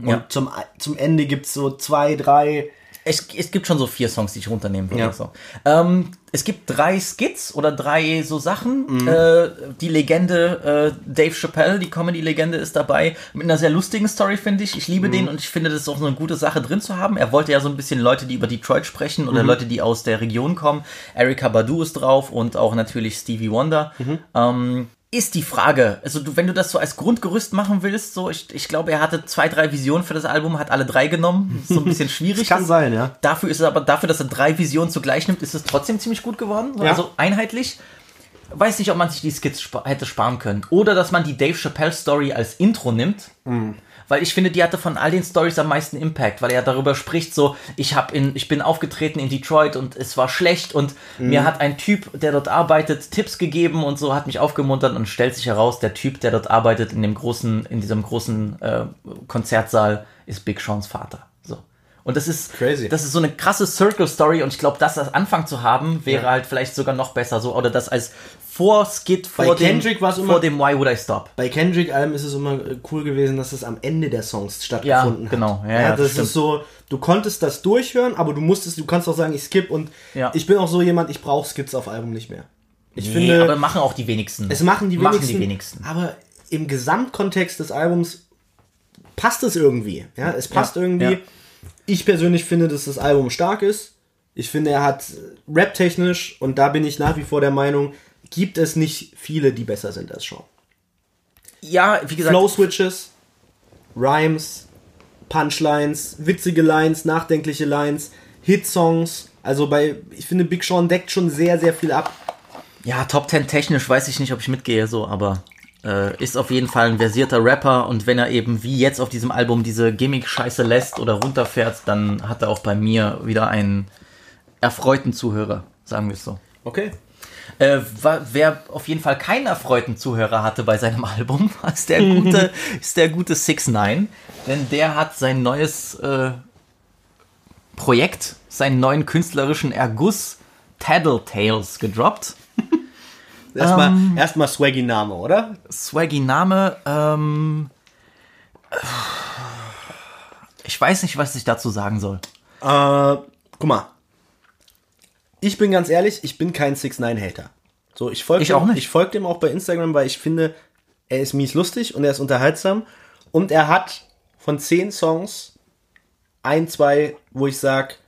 Und Ja. zum, zum Ende gibt's so zwei, drei. Es, es gibt schon so vier Songs, die ich runternehmen würde. Ja. So. Ähm, es gibt drei Skits oder drei so Sachen. Mhm. Äh, die Legende äh, Dave Chappelle, die Comedy-Legende, ist dabei. Mit einer sehr lustigen Story, finde ich. Ich Mhm. liebe den und ich finde, das ist auch so eine gute Sache drin zu haben. Er wollte ja so ein bisschen Leute, die über Detroit sprechen Mhm. oder Leute, die aus der Region kommen. Erika Badu ist drauf und auch natürlich Stevie Wonder. Mhm. Ähm, ist die Frage, also du, wenn du das so als Grundgerüst machen willst, so ich, ich glaube, er hatte zwei, drei Visionen für das Album, hat alle drei genommen. So ein bisschen (laughs) schwierig. Kann sein, ja. Dafür ist es aber, dafür, dass er drei Visionen zugleich nimmt, ist es trotzdem ziemlich gut geworden. Ja. Also einheitlich. Weiß nicht, ob man sich die Skits spa hätte sparen können. Oder dass man die Dave Chappelle Story als Intro nimmt. Weil ich finde, die hatte von all den Stories am meisten Impact, weil er darüber spricht, so, ich hab in, ich bin aufgetreten in Detroit und es war schlecht und mir hat ein Typ, der dort arbeitet, Tipps gegeben und so hat mich aufgemuntert und stellt sich heraus, der Typ, der dort arbeitet in dem großen, in diesem großen äh, Konzertsaal, ist Big Seans Vater. Und das ist Crazy. Das ist so eine krasse Circle Story und ich glaube, das als Anfang zu haben, wäre Ja. halt vielleicht sogar noch besser so oder das als Vorskit vor dem Kendrick immer- vor dem Why Would I Stop. Bei Kendrick-Alben ist es immer äh, cool gewesen, dass es am Ende der Songs stattgefunden Ja, hat. genau. Ja, ja, das das ist so, du konntest das durchhören, aber du musstest, du kannst auch sagen, ich skip und Ja. ich bin auch so jemand, ich brauche Skits auf Album nicht mehr. Ich Nee, finde, aber machen auch die wenigsten. es machen die wenigsten, Machen die wenigsten. aber im Gesamtkontext des Albums passt es irgendwie. Ja, es passt Ja, irgendwie. ja. Ich persönlich finde, dass das Album stark ist. Ich finde, er hat äh, rap-technisch und da bin ich nach wie vor der Meinung, gibt es nicht viele, die besser sind als Sean. Ja, wie gesagt, Flow-Switches, Rhymes, Punchlines, witzige Lines, nachdenkliche Lines, Hitsongs. Also bei, ich finde, Big Sean deckt schon sehr, sehr viel ab. ja, Top 10 technisch weiß ich nicht, ob ich mitgehe, so, aber äh, ist auf jeden Fall ein versierter Rapper und wenn er eben wie jetzt auf diesem Album diese Gimmick-Scheiße lässt oder runterfährt, dann hat er auch bei mir wieder einen erfreuten Zuhörer, sagen wir es so. Okay. Äh, wer auf jeden Fall keinen erfreuten Zuhörer hatte bei seinem (laughs) Album, ist der gute, (laughs) ist der gute 6 9 denn der hat sein neues äh, Projekt, seinen neuen künstlerischen Erguss Tattletales gedroppt. Erstmal erstmal swaggy Name, oder? Swaggy Name, ähm, ich weiß nicht, was ich dazu sagen soll. Äh, guck mal. Ich bin ganz ehrlich, ich bin kein 6 9 Hater. So, ich folge nicht. Ich folge dem auch bei Instagram, weil ich finde, er ist mies lustig und er ist unterhaltsam und er hat von zehn Songs ein, zwei, wo ich sag,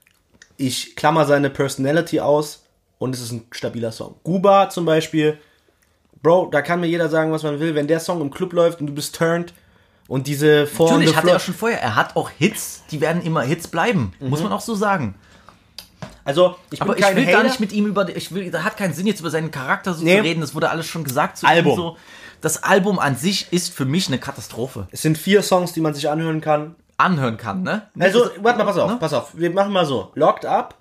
ich klammer seine Personality aus und es ist ein stabiler Song. Guba zum Beispiel, Bro, da kann mir jeder sagen, was man will. Wenn der Song im Club läuft und du bist turned und diese Four on Natürlich hat er auch schon vorher, er hat auch Hits, die werden immer Hits bleiben, muss man auch so sagen. Also, ich bin Aber ich will Hater. gar nicht mit ihm über, ich will, da hat keinen Sinn jetzt über seinen Charakter so Nee. zu reden, das wurde alles schon gesagt. Zu Album. Ihm so. Das Album an sich ist für mich eine Katastrophe. Es sind vier Songs, die man sich anhören kann. Anhören kann, ne? Also, warte mal, pass auf, Ne? pass auf. Wir machen mal so. Locked Up.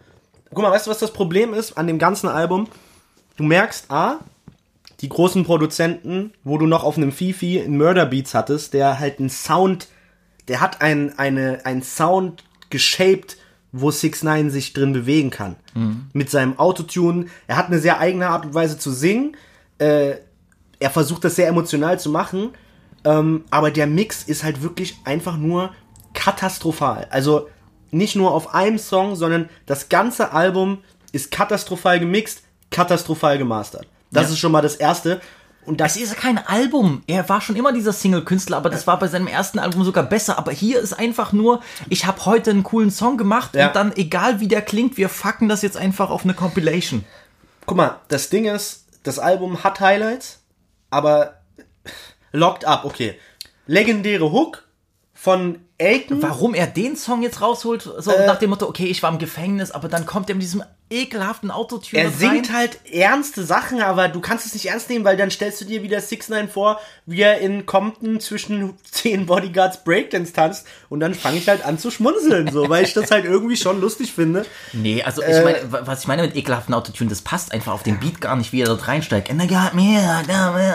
Guck mal, weißt du, was das Problem ist an dem ganzen Album? Du merkst, A, die großen Produzenten, wo du noch auf einem Fifi einen Murder Beats hattest, der halt einen Sound, der hat ein, eine, einen Sound geshaped, wo 6 9 sich drin bewegen kann. Mit seinem Autotune. Er hat eine sehr eigene Art und Weise zu singen. Äh, er versucht das sehr emotional zu machen. Ähm, aber der Mix ist halt wirklich einfach nur katastrophal. Also nicht nur auf einem Song, sondern das ganze Album ist katastrophal gemixt, katastrophal gemastert. Das Ja. ist schon mal das Erste. Und das Es ist kein Album. Er war schon immer dieser Single-Künstler, aber das war bei seinem ersten Album sogar besser. Aber hier ist einfach nur, ich habe heute einen coolen Song gemacht Ja. und dann, egal wie der klingt, wir fucken das jetzt einfach auf eine Compilation. Guck mal, das Ding ist, das Album hat Highlights, aber Locked Up, okay. Legendäre Hook von Aiken. Warum er den Song jetzt rausholt, so Äh. nach dem Motto, okay, ich war im Gefängnis, aber dann kommt er mit diesem ekelhaften Autotune Er singt rein. halt ernste Sachen, aber du kannst es nicht ernst nehmen, weil dann stellst du dir wieder 6 9 vor, wie er in Compton zwischen (laughs) 10 Bodyguards Breakdance tanzt und dann fange ich halt an zu schmunzeln, so, weil ich das halt irgendwie schon lustig finde. Nee, also Äh. ich meine, wa- was ich meine mit ekelhaften Autotune, das passt einfach auf den Beat gar nicht, wie er dort reinsteigt. And I got me,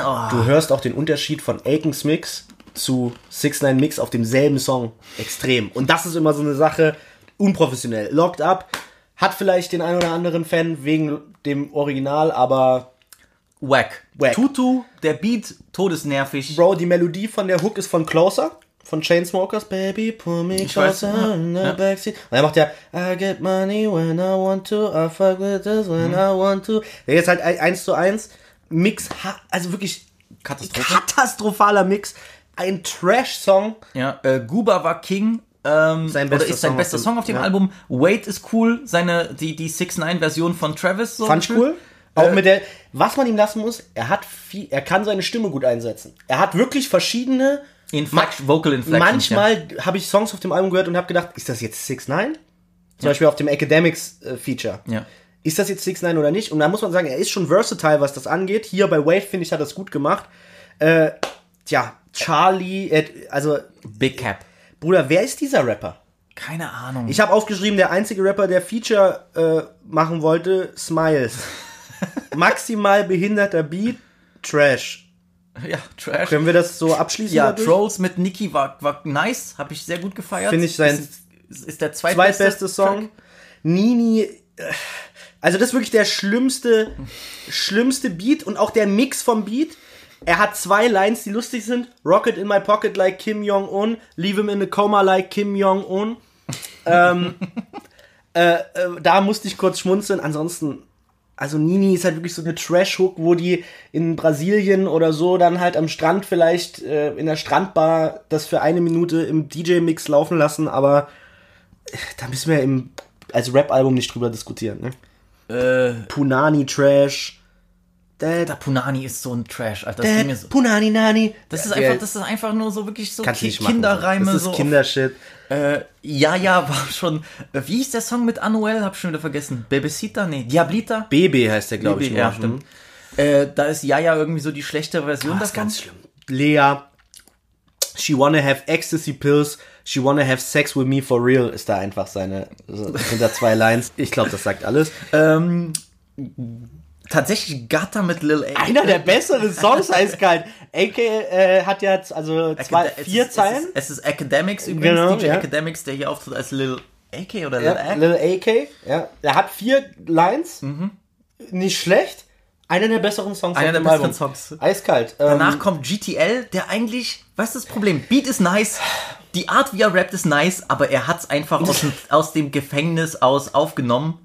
oh. Du hörst auch den Unterschied von Aikens Mix zu 6 9 Mix auf demselben Song extrem. Und das ist immer so eine Sache. unprofessionell. Locked Up hat vielleicht den einen oder anderen Fan wegen dem Original, aber Wack. Wack. Tutu, der Beat, todesnervig. Bro, die Melodie von der Hook ist von Closer, von Chainsmokers. Baby, pull me Ich weiß, closer ja, in the ja. backseat. Und er macht ja, I get money when I want to, I fuck with this when Mhm. I want to. Der ist halt ein- eins zu eins. Mix, ha- also wirklich Katastrophe. katastrophaler Mix. Ein Trash-Song. Ja, äh, Guba war King. Ähm, Sein oder ist sein Song bester auf dem- Song auf dem ja. Album. Wait ist cool. Seine, die, die 6-9-Version von Travis. So Fand ich cool. Auch mit der, was man ihm lassen muss, er hat viel, er kann seine Stimme gut einsetzen. Er hat wirklich verschiedene, Inflection, Vocal Inflections. manchmal habe ich Songs auf dem Album gehört und habe gedacht, ist das jetzt 6 9 Zum Beispiel auf dem Academics äh, Feature. Ja. ja. Ist das jetzt 6 9 oder nicht? Und da muss man sagen, er ist schon versatile, was das angeht. Hier bei Wave, finde ich, hat er das gut gemacht. Äh, tja, Charlie, äh, also, Big Cap. Bruder, wer ist dieser Rapper? Keine Ahnung. Ich habe aufgeschrieben, der einzige Rapper, der Feature äh, machen wollte, Smiles. (laughs) Maximal behinderter Beat, Trash. ja, Trash. Können wir das so abschließen? Ja, dadurch? Trolls mit Nicki war, war nice. Habe ich sehr gut gefeiert. Finde ich sein ist, ist der zweitbeste, zweitbeste Song. Nini, äh, also das ist wirklich der schlimmste, schlimmste Beat und auch der Mix vom Beat. Er hat zwei Lines, die lustig sind. Rocket in my pocket like Kim Jong-un. Leave him in a coma like Kim Jong-un. ähm, (laughs) äh, äh, da musste ich kurz schmunzeln. Ansonsten, also Nini ist halt wirklich so eine Trash-Hook, wo die in Brasilien oder so dann halt am Strand vielleicht äh, in der Strandbar das für eine Minute im DJ-Mix laufen lassen, aber äh, da müssen wir im, als Rap-Album nicht drüber diskutieren. Ne? Äh, Punani Trash. Dad, der Punani ist so ein Trash, Alter. Das, Ding Dad, ist, Punani Nani. das ist Ja, einfach, das ist einfach nur so wirklich so Ki machen. Kinderreime. Das ist so auf- Kindershit. Äh, ja, ja, (laughs) war schon. Äh, wie hieß der Song mit Anuel? Hab schon wieder vergessen. Bebecita? Nee, Diablita? Baby heißt der, glaube ich. ja, stimmt. Äh, da ist Jaja irgendwie so die schlechte Version Das ist ganz schlimm. Lea, she wanna have ecstasy pills, she wanna have sex with me for real, ist da einfach seine, sind da zwei (laughs) Lines. Ich glaube, das sagt alles. Ähm, tatsächlich Gatta mit Lil A. Einer der besseren Songs, (laughs) eiskalt. AK äh, hat ja also zwei, Es vier ist, Zeilen. Es ist, es ist Academics übrigens, Genau, DJ ja. Academics, der hier auftritt als Lil AK oder Lil Ja, A. Lil AK, ja. Er hat vier Lines. Nicht schlecht. Einer der besseren Songs Einer der besseren Album. Songs. Eiskalt. Danach Ähm, kommt GTL, der eigentlich, was ist das Problem? Beat ist nice, die Art, wie er rappt, ist nice, aber er hat's einfach aus dem, (laughs) aus dem Gefängnis aus aufgenommen.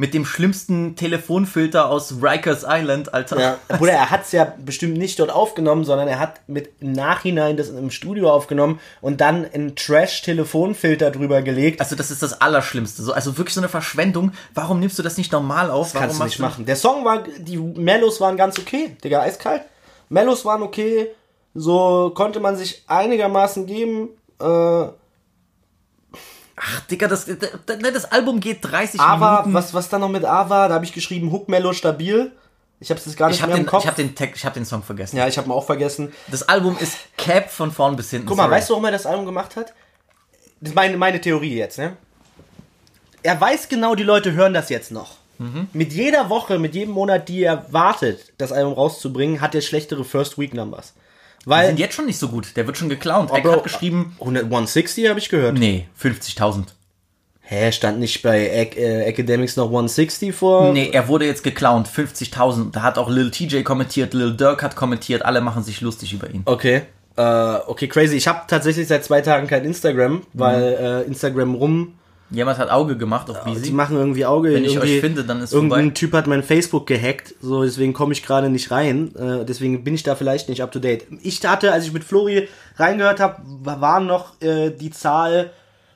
Mit dem schlimmsten Telefonfilter aus Rikers Island, Alter. ja. (laughs) Bruder, er hat es ja bestimmt nicht dort aufgenommen, sondern er hat mit im Nachhinein das im Studio aufgenommen und dann einen Trash-Telefonfilter drüber gelegt. Also das ist das Allerschlimmste. So, also wirklich so eine Verschwendung. Warum nimmst du das nicht normal auf? Warum Kannst du nicht machen. Der Song war, die Mellos waren ganz okay, Digga, eiskalt. Mellos waren okay, so konnte man sich einigermaßen geben. Äh, Ach, Digga, das, das, das Album geht 30 Ava, Minuten. was, was da noch mit Ava? Da habe ich geschrieben, Hook Mellow stabil. Ich habe es gar nicht Ich habe mehr den, im Kopf. ich hab den, Tag- ich hab den Song vergessen. ja, ich habe ihn auch vergessen. Das Album ist Cap von vorn bis hinten. Guck mal, sorry. weißt du, warum er das Album gemacht hat? Das ist meine, meine Theorie jetzt, ne? Er weiß genau, die Leute hören das jetzt noch. Mhm. Mit jeder Woche, mit jedem Monat, die er wartet, das Album rauszubringen, hat er schlechtere First Week Numbers. Die Weil sind jetzt schon nicht so gut. Der wird schon geklaut. Er Bro, hat geschrieben, 100, 160 habe ich gehört. nee, 50.000. Hä, stand nicht bei äh, Academics noch 160 vor? Nee, er wurde jetzt geklaut. 50.000. Da hat auch Lil TJ kommentiert, Lil Dirk hat kommentiert. Alle machen sich lustig über ihn. Okay. Äh, okay, crazy. Ich habe tatsächlich seit zwei Tagen kein Instagram, Mhm. weil äh, Instagram rum, Jemand hat Auge gemacht auf die Busy. machen irgendwie Auge. Wenn ich euch finde, dann ist Irgendein vorbei. Typ hat mein Facebook gehackt, so deswegen komme ich gerade nicht rein. Äh, deswegen bin ich da vielleicht nicht up to date. Ich hatte, als ich mit Flori reingehört habe, waren noch äh, die Zahl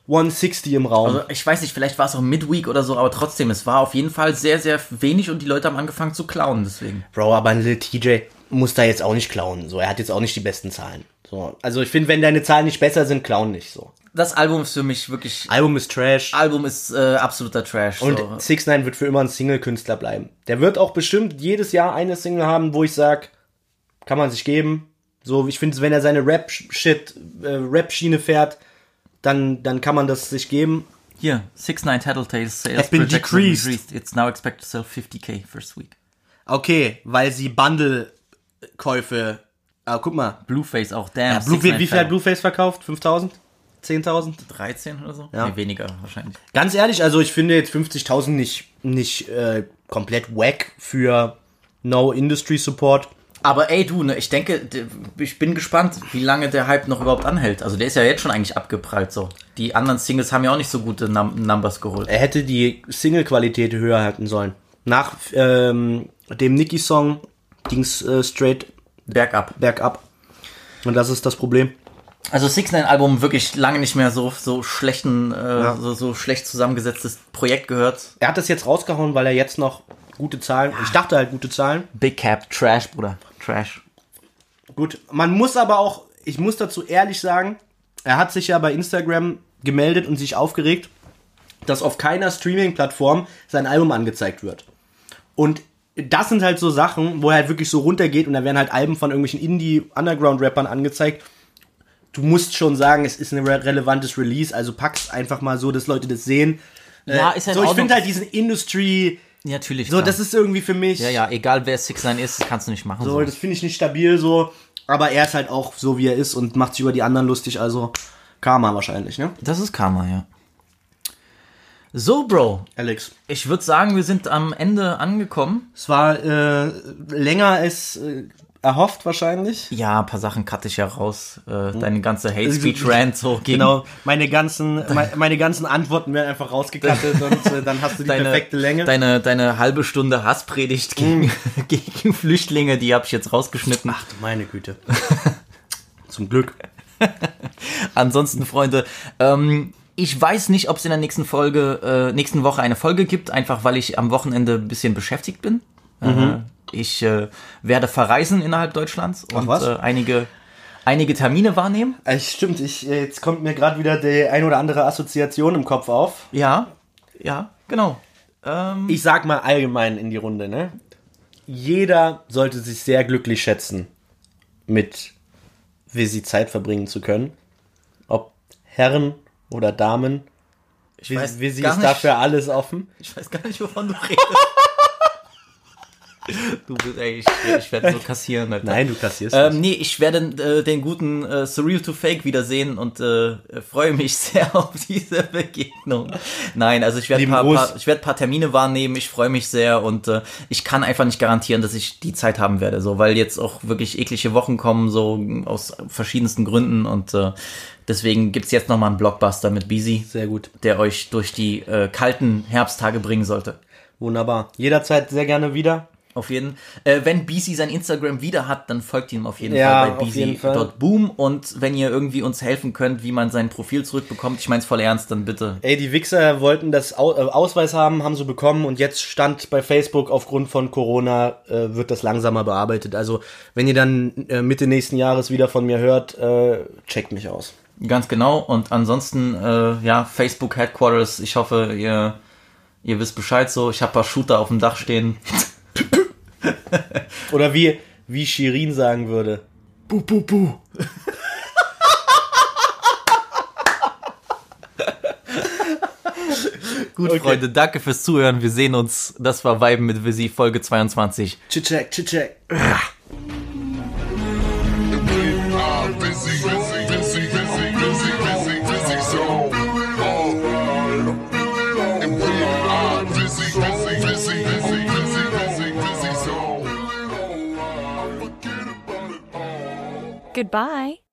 160 im Raum. Also ich weiß nicht, vielleicht war es auch Midweek oder so, aber trotzdem, es war auf jeden Fall sehr, sehr wenig und die Leute haben angefangen zu klauen, deswegen. Bro, aber ein Lil TJ muss da jetzt auch nicht klauen. So, er hat jetzt auch nicht die besten Zahlen. So, also ich finde, wenn deine Zahlen nicht besser sind, klauen nicht so. Das Album ist für mich wirklich. Album ist Trash. Album ist äh, absoluter Trash. Und so. 6 9 wird für immer ein Single-Künstler bleiben. Der wird auch bestimmt jedes Jahr eine Single haben, wo ich sag, kann man sich geben. So, ich finde, wenn er seine Rap-Shit, äh, Rap-Schiene fährt, dann, dann kann man das sich geben. Hier, 6 9 Tattletales sales been projection decreased. It's now expected to sell 50k first week. Okay, weil sie Bundle-Käufe, ah, guck mal. Blueface auch, damn. Ja, Blue, 6ix9ine wie, wie viel hat. Blueface verkauft? 5000? 10.000? 13 oder so? Ja. Nee, weniger wahrscheinlich. Ganz ehrlich, also ich finde jetzt 50.000 nicht, nicht äh, komplett wack für No Industry Support. Aber ey, du, ne, ich denke, ich bin gespannt, wie lange der Hype noch überhaupt anhält. Also der ist ja jetzt schon eigentlich abgeprallt so. Die anderen Singles haben ja auch nicht so gute Num Numbers geholt. Er hätte die Single-Qualität höher halten sollen. Nach ähm, dem Nicki-Song ging's äh, straight Bergab. bergab. Und das ist das Problem. Also Six Nine Album wirklich lange nicht mehr so so schlechten, äh, so, so schlecht zusammengesetztes Projekt gehört. Er hat das jetzt rausgehauen, weil er jetzt noch gute Zahlen, ich dachte halt gute Zahlen. Big Cap, Trash, Bruder. Trash. Gut, man muss aber auch, ich muss dazu ehrlich sagen, er hat sich ja bei Instagram gemeldet und sich aufgeregt, dass auf keiner Streaming-Plattform sein Album angezeigt wird. Und das sind halt so Sachen, wo er halt wirklich so runtergeht und da werden halt Alben von irgendwelchen Indie-Underground-Rappern angezeigt. Du musst schon sagen, es ist ein re relevantes Release, also pack's einfach mal so, dass Leute das sehen. Ja, ist halt so, ich finde halt diesen Industry, Natürlich. so, klar. das ist irgendwie für mich. ja, ja, egal wer Six Nine ist, das kannst du nicht machen. So, So. das finde ich nicht stabil so. Aber er ist halt auch so, wie er ist und macht sich über die anderen lustig. Also Karma wahrscheinlich, ne? Das ist Karma, ja. So, Bro, Alex. ich würde sagen, wir sind am Ende angekommen. Es war äh, länger als äh, erhofft wahrscheinlich. Ja, ein paar Sachen cutte ich ja raus. Äh, deine ganze Hate Speech Rant so gegen Genau, meine ganzen, meine, meine ganzen Antworten werden einfach rausgekattet und äh, dann hast du die deine, perfekte Länge. Deine, deine halbe Stunde Hasspredigt gegen, (laughs) gegen Flüchtlinge, die habe ich jetzt rausgeschnitten. Ach du meine Güte. (laughs) Zum Glück. Ansonsten, Freunde, ähm, ich weiß nicht, ob es in der nächsten Folge, äh, nächsten Woche eine Folge gibt, einfach weil ich am Wochenende ein bisschen beschäftigt bin. Äh, ich äh, werde verreisen innerhalb Deutschlands und was? Äh, einige, einige Termine wahrnehmen. Äh, stimmt, ich, äh, jetzt kommt mir gerade wieder die ein oder andere Assoziation im Kopf auf. Ja, ja, genau. Ähm, Ich sag mal allgemein in die Runde, ne? Jeder sollte sich sehr glücklich schätzen, mit wie sie Zeit verbringen zu können. Ob Herren oder Damen. ich weiß wie sie gar ist nicht, dafür alles offen. Ich weiß gar nicht, wovon du redest. (laughs) du bist ey, ich, ich werde so (laughs) kassieren. Alter. Nein, du kassierst Ähm, nee, ich werde äh, den guten äh, Surreal to Fake wiedersehen und äh, freue mich (laughs) sehr auf diese Begegnung. Nein, also ich werde ein paar, paar, ich werd paar Termine wahrnehmen, ich freue mich sehr und äh, ich kann einfach nicht garantieren, dass ich die Zeit haben werde, so weil jetzt auch wirklich eklige Wochen kommen, so aus verschiedensten Gründen und äh, deswegen gibt's jetzt nochmal einen Blockbuster mit Busy, Sehr gut. der euch durch die äh, kalten Herbsttage bringen sollte. Wunderbar. Jederzeit sehr gerne wieder. Auf jeden äh, wenn BC sein Instagram wieder hat, dann folgt ihm auf jeden Ja, Fall bei. BC.boom und wenn ihr irgendwie uns helfen könnt, wie man sein Profil zurückbekommt, ich mein's voll ernst, dann bitte. Ey, die Wichser wollten das äh, Ausweis haben, haben sie bekommen und jetzt stand bei Facebook aufgrund von Corona äh, wird das langsamer bearbeitet. Also wenn ihr dann äh, Mitte nächsten Jahres wieder von mir hört, äh, checkt mich aus. Ganz genau und ansonsten äh, ja, Facebook Headquarters, ich hoffe, ihr ihr wisst Bescheid so, ich habe paar Shooter auf dem Dach stehen. (laughs) (laughs) Oder wie, wie Shirin sagen würde. Bu bu bu. Gut, Okay. Freunde, danke fürs Zuhören. Wir sehen uns. Das war Weiben mit Visi, Folge 22. Chicheck, chicheck. Ah, Goodbye.